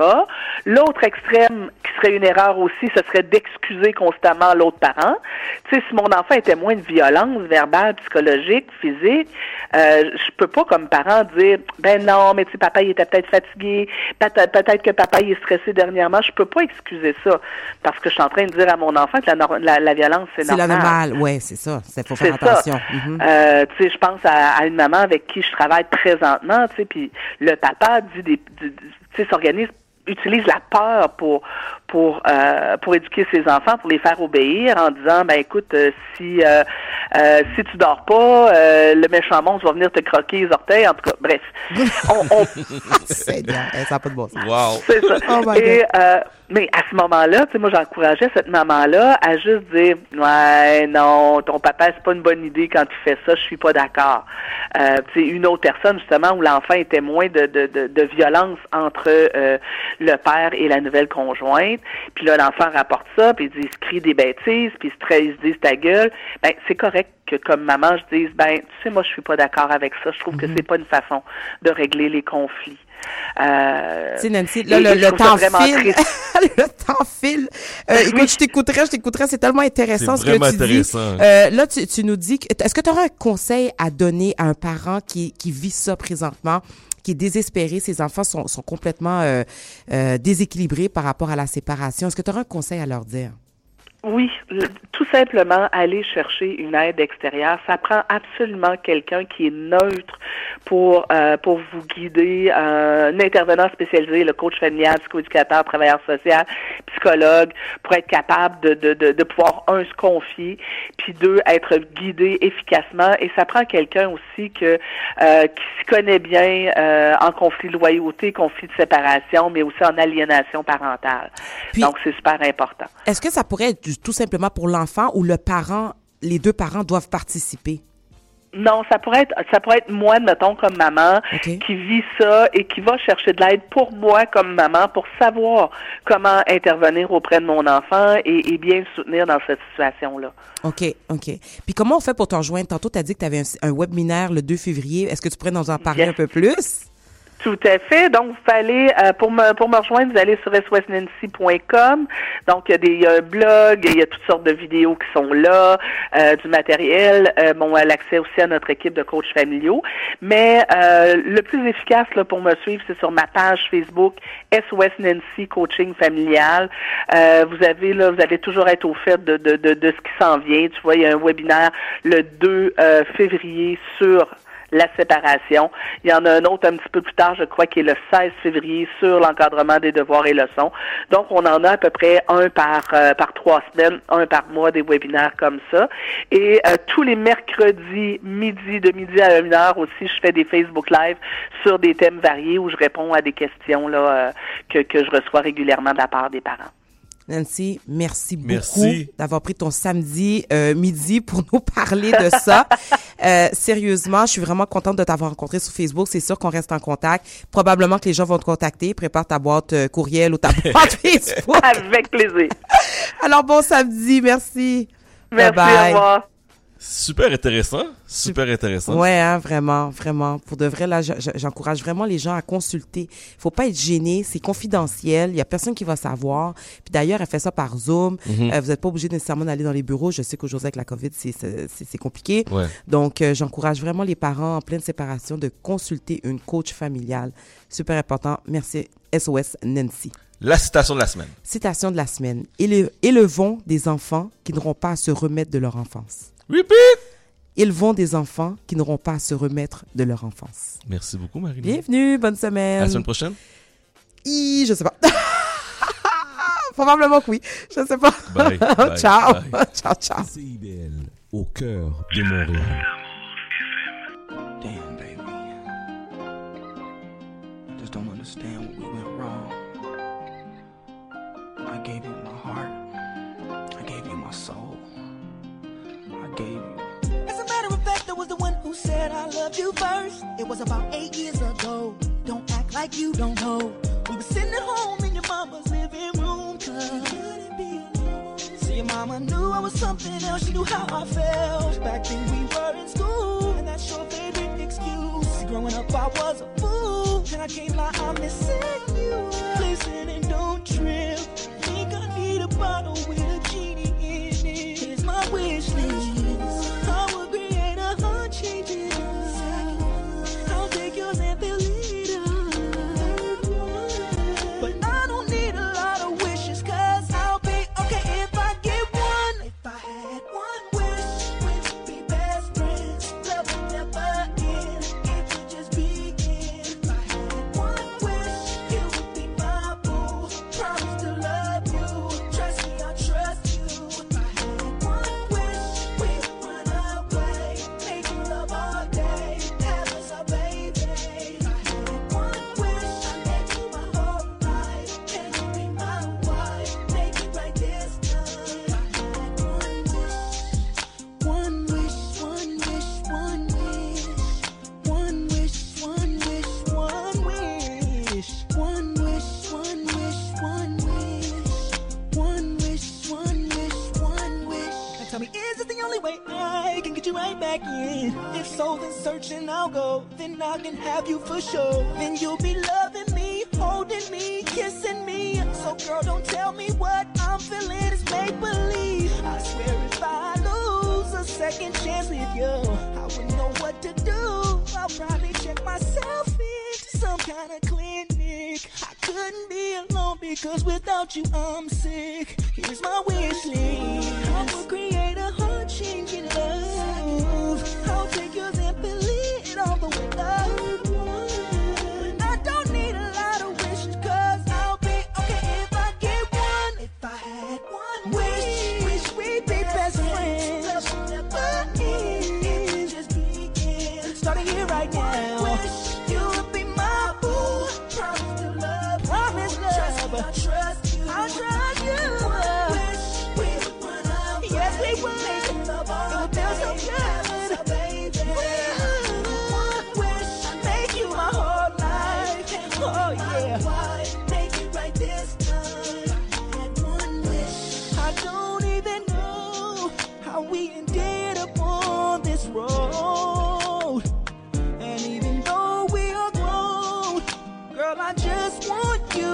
Speaker 54: L'autre extrême qui serait une erreur aussi, ce serait d'excuser constamment l'autre parent. Tu sais, si mon enfant est témoin de violence verbale, psychologique, physique, euh, je peux pas comme parent dire ben non, mais tu sais papa il était peut-être fatigué, peut-être que papa il est stressé dernièrement. Je peux pas excuser ça parce que je suis en train de dire à mon enfant que la, nor- la, la violence c'est
Speaker 52: C'est la
Speaker 54: normal.
Speaker 52: normale, c'est ça. Il faut faire attention. Mhm.
Speaker 54: Euh, tu sais, je pense à, à une maman avec qui je travaille présentement, tu sais, puis le papa dit des, s'organise utilise la peur pour pour euh, pour éduquer ses enfants, pour les faire obéir en disant ben écoute euh, si euh, euh, si tu dors pas, euh, le méchant monstre va venir te croquer les orteils. En tout cas, bref, on, on
Speaker 52: Seigneur, eh, ça n'a pas de bon sens.
Speaker 1: Wow.
Speaker 54: c'est ça.
Speaker 52: Oh my
Speaker 54: Et,
Speaker 52: God.
Speaker 54: euh, mais à ce moment-là, tu sais, moi, j'encourageais cette maman-là à juste dire, ouais, non, ton papa, c'est pas une bonne idée quand il fait ça, je suis pas d'accord. Euh, tu sais, une autre personne, justement, où l'enfant est témoin de, de, de, de violence entre euh, le père et la nouvelle conjointe, puis là, l'enfant rapporte ça, puis il dit, il se crie des bêtises, puis il se, il se dit ta gueule, ben, c'est correct que comme maman, je dise, ben, tu sais, moi, je suis pas d'accord avec ça, je trouve que c'est pas une façon de régler les conflits. Euh,
Speaker 52: Tu sais, Nancy, là, le, temps file. le temps file. Euh, écoute, je t'écouterais, je t'écouterais. C'est tellement intéressant ce que tu dis.
Speaker 1: intéressant.
Speaker 52: Euh, là, tu, tu nous dis, que- est-ce que tu aurais un conseil à donner à un parent qui, qui vit ça présentement, qui est désespéré, ses enfants sont, complètement euh, euh, déséquilibrés par rapport à la séparation? Est-ce que tu aurais un conseil à leur dire?
Speaker 54: Oui, le- tout simplement aller chercher une aide extérieure. Ça prend absolument quelqu'un qui est neutre pour euh, pour vous guider, euh, un intervenant spécialisé, le coach familial, psychoéducateur, travailleur social, psychologue, pour être capable de, de, de, de pouvoir, un, se confier, puis deux, être guidé efficacement. Et ça prend quelqu'un aussi que euh, qui s'y connaît bien euh, en conflit de loyauté, conflit de séparation, mais aussi en aliénation parentale. Donc, c'est super important.
Speaker 52: Est-ce que ça pourrait être du- tout simplement pour l'enfant ou le parent, les deux parents doivent participer?
Speaker 54: Non, ça pourrait être ça pourrait être moi, mettons, comme maman, qui vit ça et qui va chercher de l'aide pour moi comme maman pour savoir comment intervenir auprès de mon enfant et, et bien le soutenir dans cette situation-là.
Speaker 52: OK, OK. Puis comment on fait pour te rejoindre? Tantôt, tu as dit que tu avais un, un webinaire le 2 février. Est-ce que tu pourrais nous en parler
Speaker 54: Yes.
Speaker 52: un peu plus?
Speaker 54: Tout à fait. Donc, vous allez, euh, pour me pour me rejoindre, vous allez sur swestnancy.com. Donc, il y, a des, il un blog, il y a toutes sortes de vidéos qui sont là, euh, du matériel. Euh, bon, l'accès aussi à notre équipe de coachs familiaux. Mais euh, le plus efficace là, pour me suivre, c'est sur ma page Facebook SOS Nancy Coaching Familial. Euh, vous avez là, vous allez toujours être au fait de, de, de, de ce qui s'en vient. Tu vois, il y a un webinaire le 2 euh, février sur la séparation. Il y en a un autre un petit peu plus tard, je crois, qui est le 16 février sur l'encadrement des devoirs et leçons. Donc, on en a à peu près un par euh, par trois semaines, un par mois des webinaires comme ça. Et euh, tous les mercredis midi, de midi à une heure aussi, je fais des Facebook Live sur des thèmes variés où je réponds à des questions là euh, que, que je reçois régulièrement de la part des parents.
Speaker 52: Nancy, merci beaucoup
Speaker 1: Merci.
Speaker 52: d'avoir pris ton samedi euh, midi pour nous parler de ça. Euh, sérieusement, je suis vraiment contente de t'avoir rencontré sur Facebook. C'est sûr qu'on reste en contact. Probablement que les gens vont te contacter. Prépare ta boîte euh, courriel ou ta boîte Facebook.
Speaker 54: Avec plaisir.
Speaker 52: Alors, bon samedi. Merci.
Speaker 54: Merci,
Speaker 52: Bye bye.
Speaker 54: au revoir.
Speaker 1: Super intéressant. Super intéressant.
Speaker 52: Ouais, hein, vraiment, vraiment. Pour de vrai, là, je- je- j'encourage vraiment les gens à consulter. Faut pas être gêné, c'est confidentiel. Il y a personne qui va savoir. Puis d'ailleurs, elle fait ça par Zoom.
Speaker 1: Mhm.
Speaker 52: Euh, vous n'êtes pas obligé nécessairement d'aller dans les bureaux. Je sais qu'aujourd'hui avec la COVID, c'est compliqué.
Speaker 1: Ouais.
Speaker 52: Donc, euh, j'encourage vraiment les parents en pleine séparation de consulter une coach familiale. Super important. Merci. SOS Nancy.
Speaker 1: La citation de la semaine.
Speaker 52: Citation de la semaine. Éle- élevons des enfants qui n'auront pas à se remettre de leur enfance.
Speaker 1: Repeat!
Speaker 52: Élevons des enfants qui n'auront pas à se remettre de leur enfance.
Speaker 1: Merci beaucoup, Marie.
Speaker 52: Bienvenue, bonne semaine.
Speaker 1: À la semaine prochaine.
Speaker 52: Hi, je sais pas. Probablement que oui. Je sais pas.
Speaker 2: Bye, bye,
Speaker 52: ciao.
Speaker 2: bye.
Speaker 52: ciao, ciao.
Speaker 2: CIBL, au cœur de Montréal.
Speaker 55: Damn, baby. I just don't understand what we went wrong. I gave you
Speaker 56: who said I loved you first. It was about eight years ago. Don't act like you don't know. We were sitting at home in your mama's living room. Cause couldn't be alone. So your mama knew I was something else. She knew how I felt. Back then we were in school, and that's your favorite excuse. Growing up I was a fool, and I can't lie, I'm missing you. Listen and don't trip. Think I need a bottle back in? If so, then search and I'll go. Then I can have you for sure. Then you'll be loving me, holding me, kissing me. So girl, don't tell me what I'm feeling is make believe. I swear if I lose a second chance with you, I wouldn't know what to do. I'll probably check myself into some kind of clinic. I couldn't be alone because without you I'm sick. Here's my wish list. I will create a heart changing love. I'll take yours and all the way up.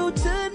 Speaker 56: Want you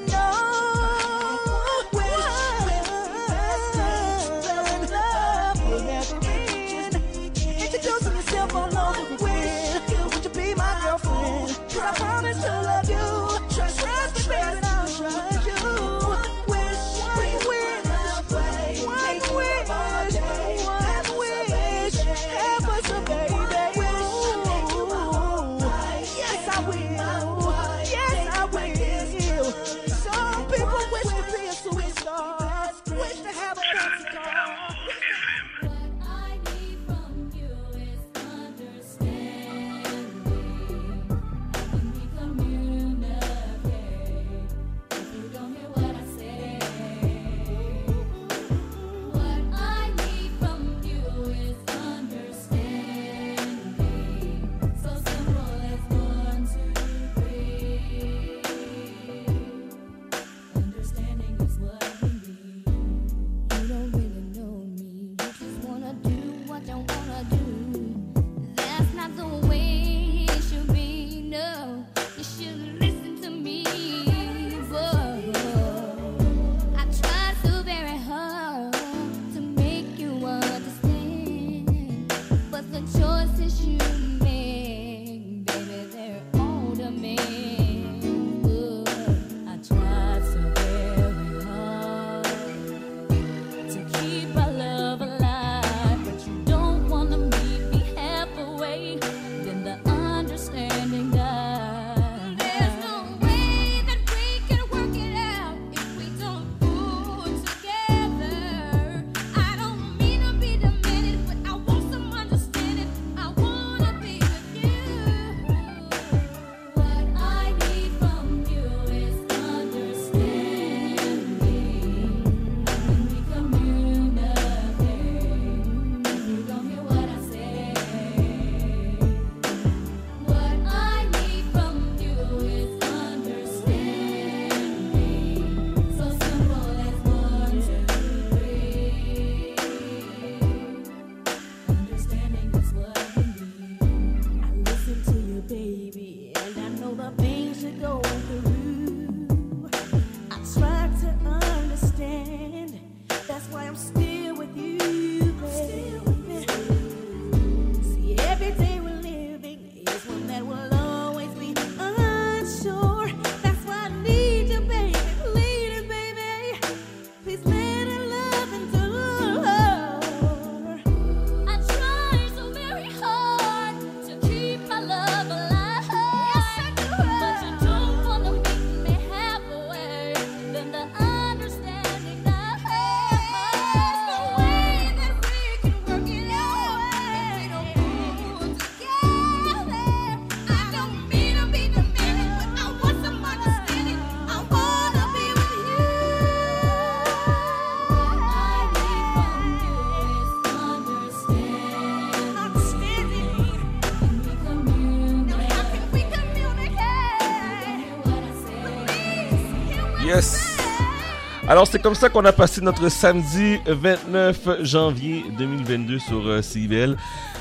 Speaker 1: Alors, c'est comme ça qu'on a passé notre samedi 29 janvier 2022 sur euh, CIBL.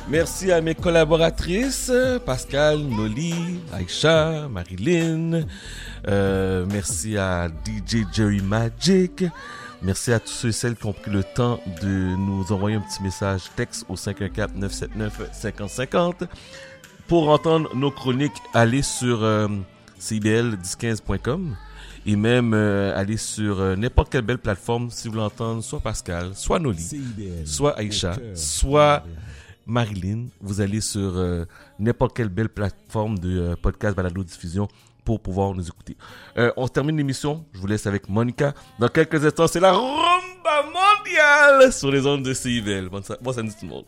Speaker 1: Merci à mes collaboratrices, Pascal, Noli, Aïcha, Marilyn. Euh, merci à DJ Jerry Magic. Merci à tous ceux et celles qui ont pris le temps de nous envoyer un petit message texte au 514-979-5050. Pour entendre nos chroniques, allez sur euh, cibl1015.com et même euh, aller sur euh, n'importe quelle belle plateforme si vous voulez entendre soit Pascal, soit Noli, soit Aïcha, soit Marilyn. Vous allez sur euh, n'importe quelle belle plateforme de podcast balado diffusion pour pouvoir nous écouter. On termine l'émission. Je vous laisse avec Monica. Dans quelques instants, c'est la rumba mondiale sur les ondes de CIBL. Bon, bon samedi tout le monde.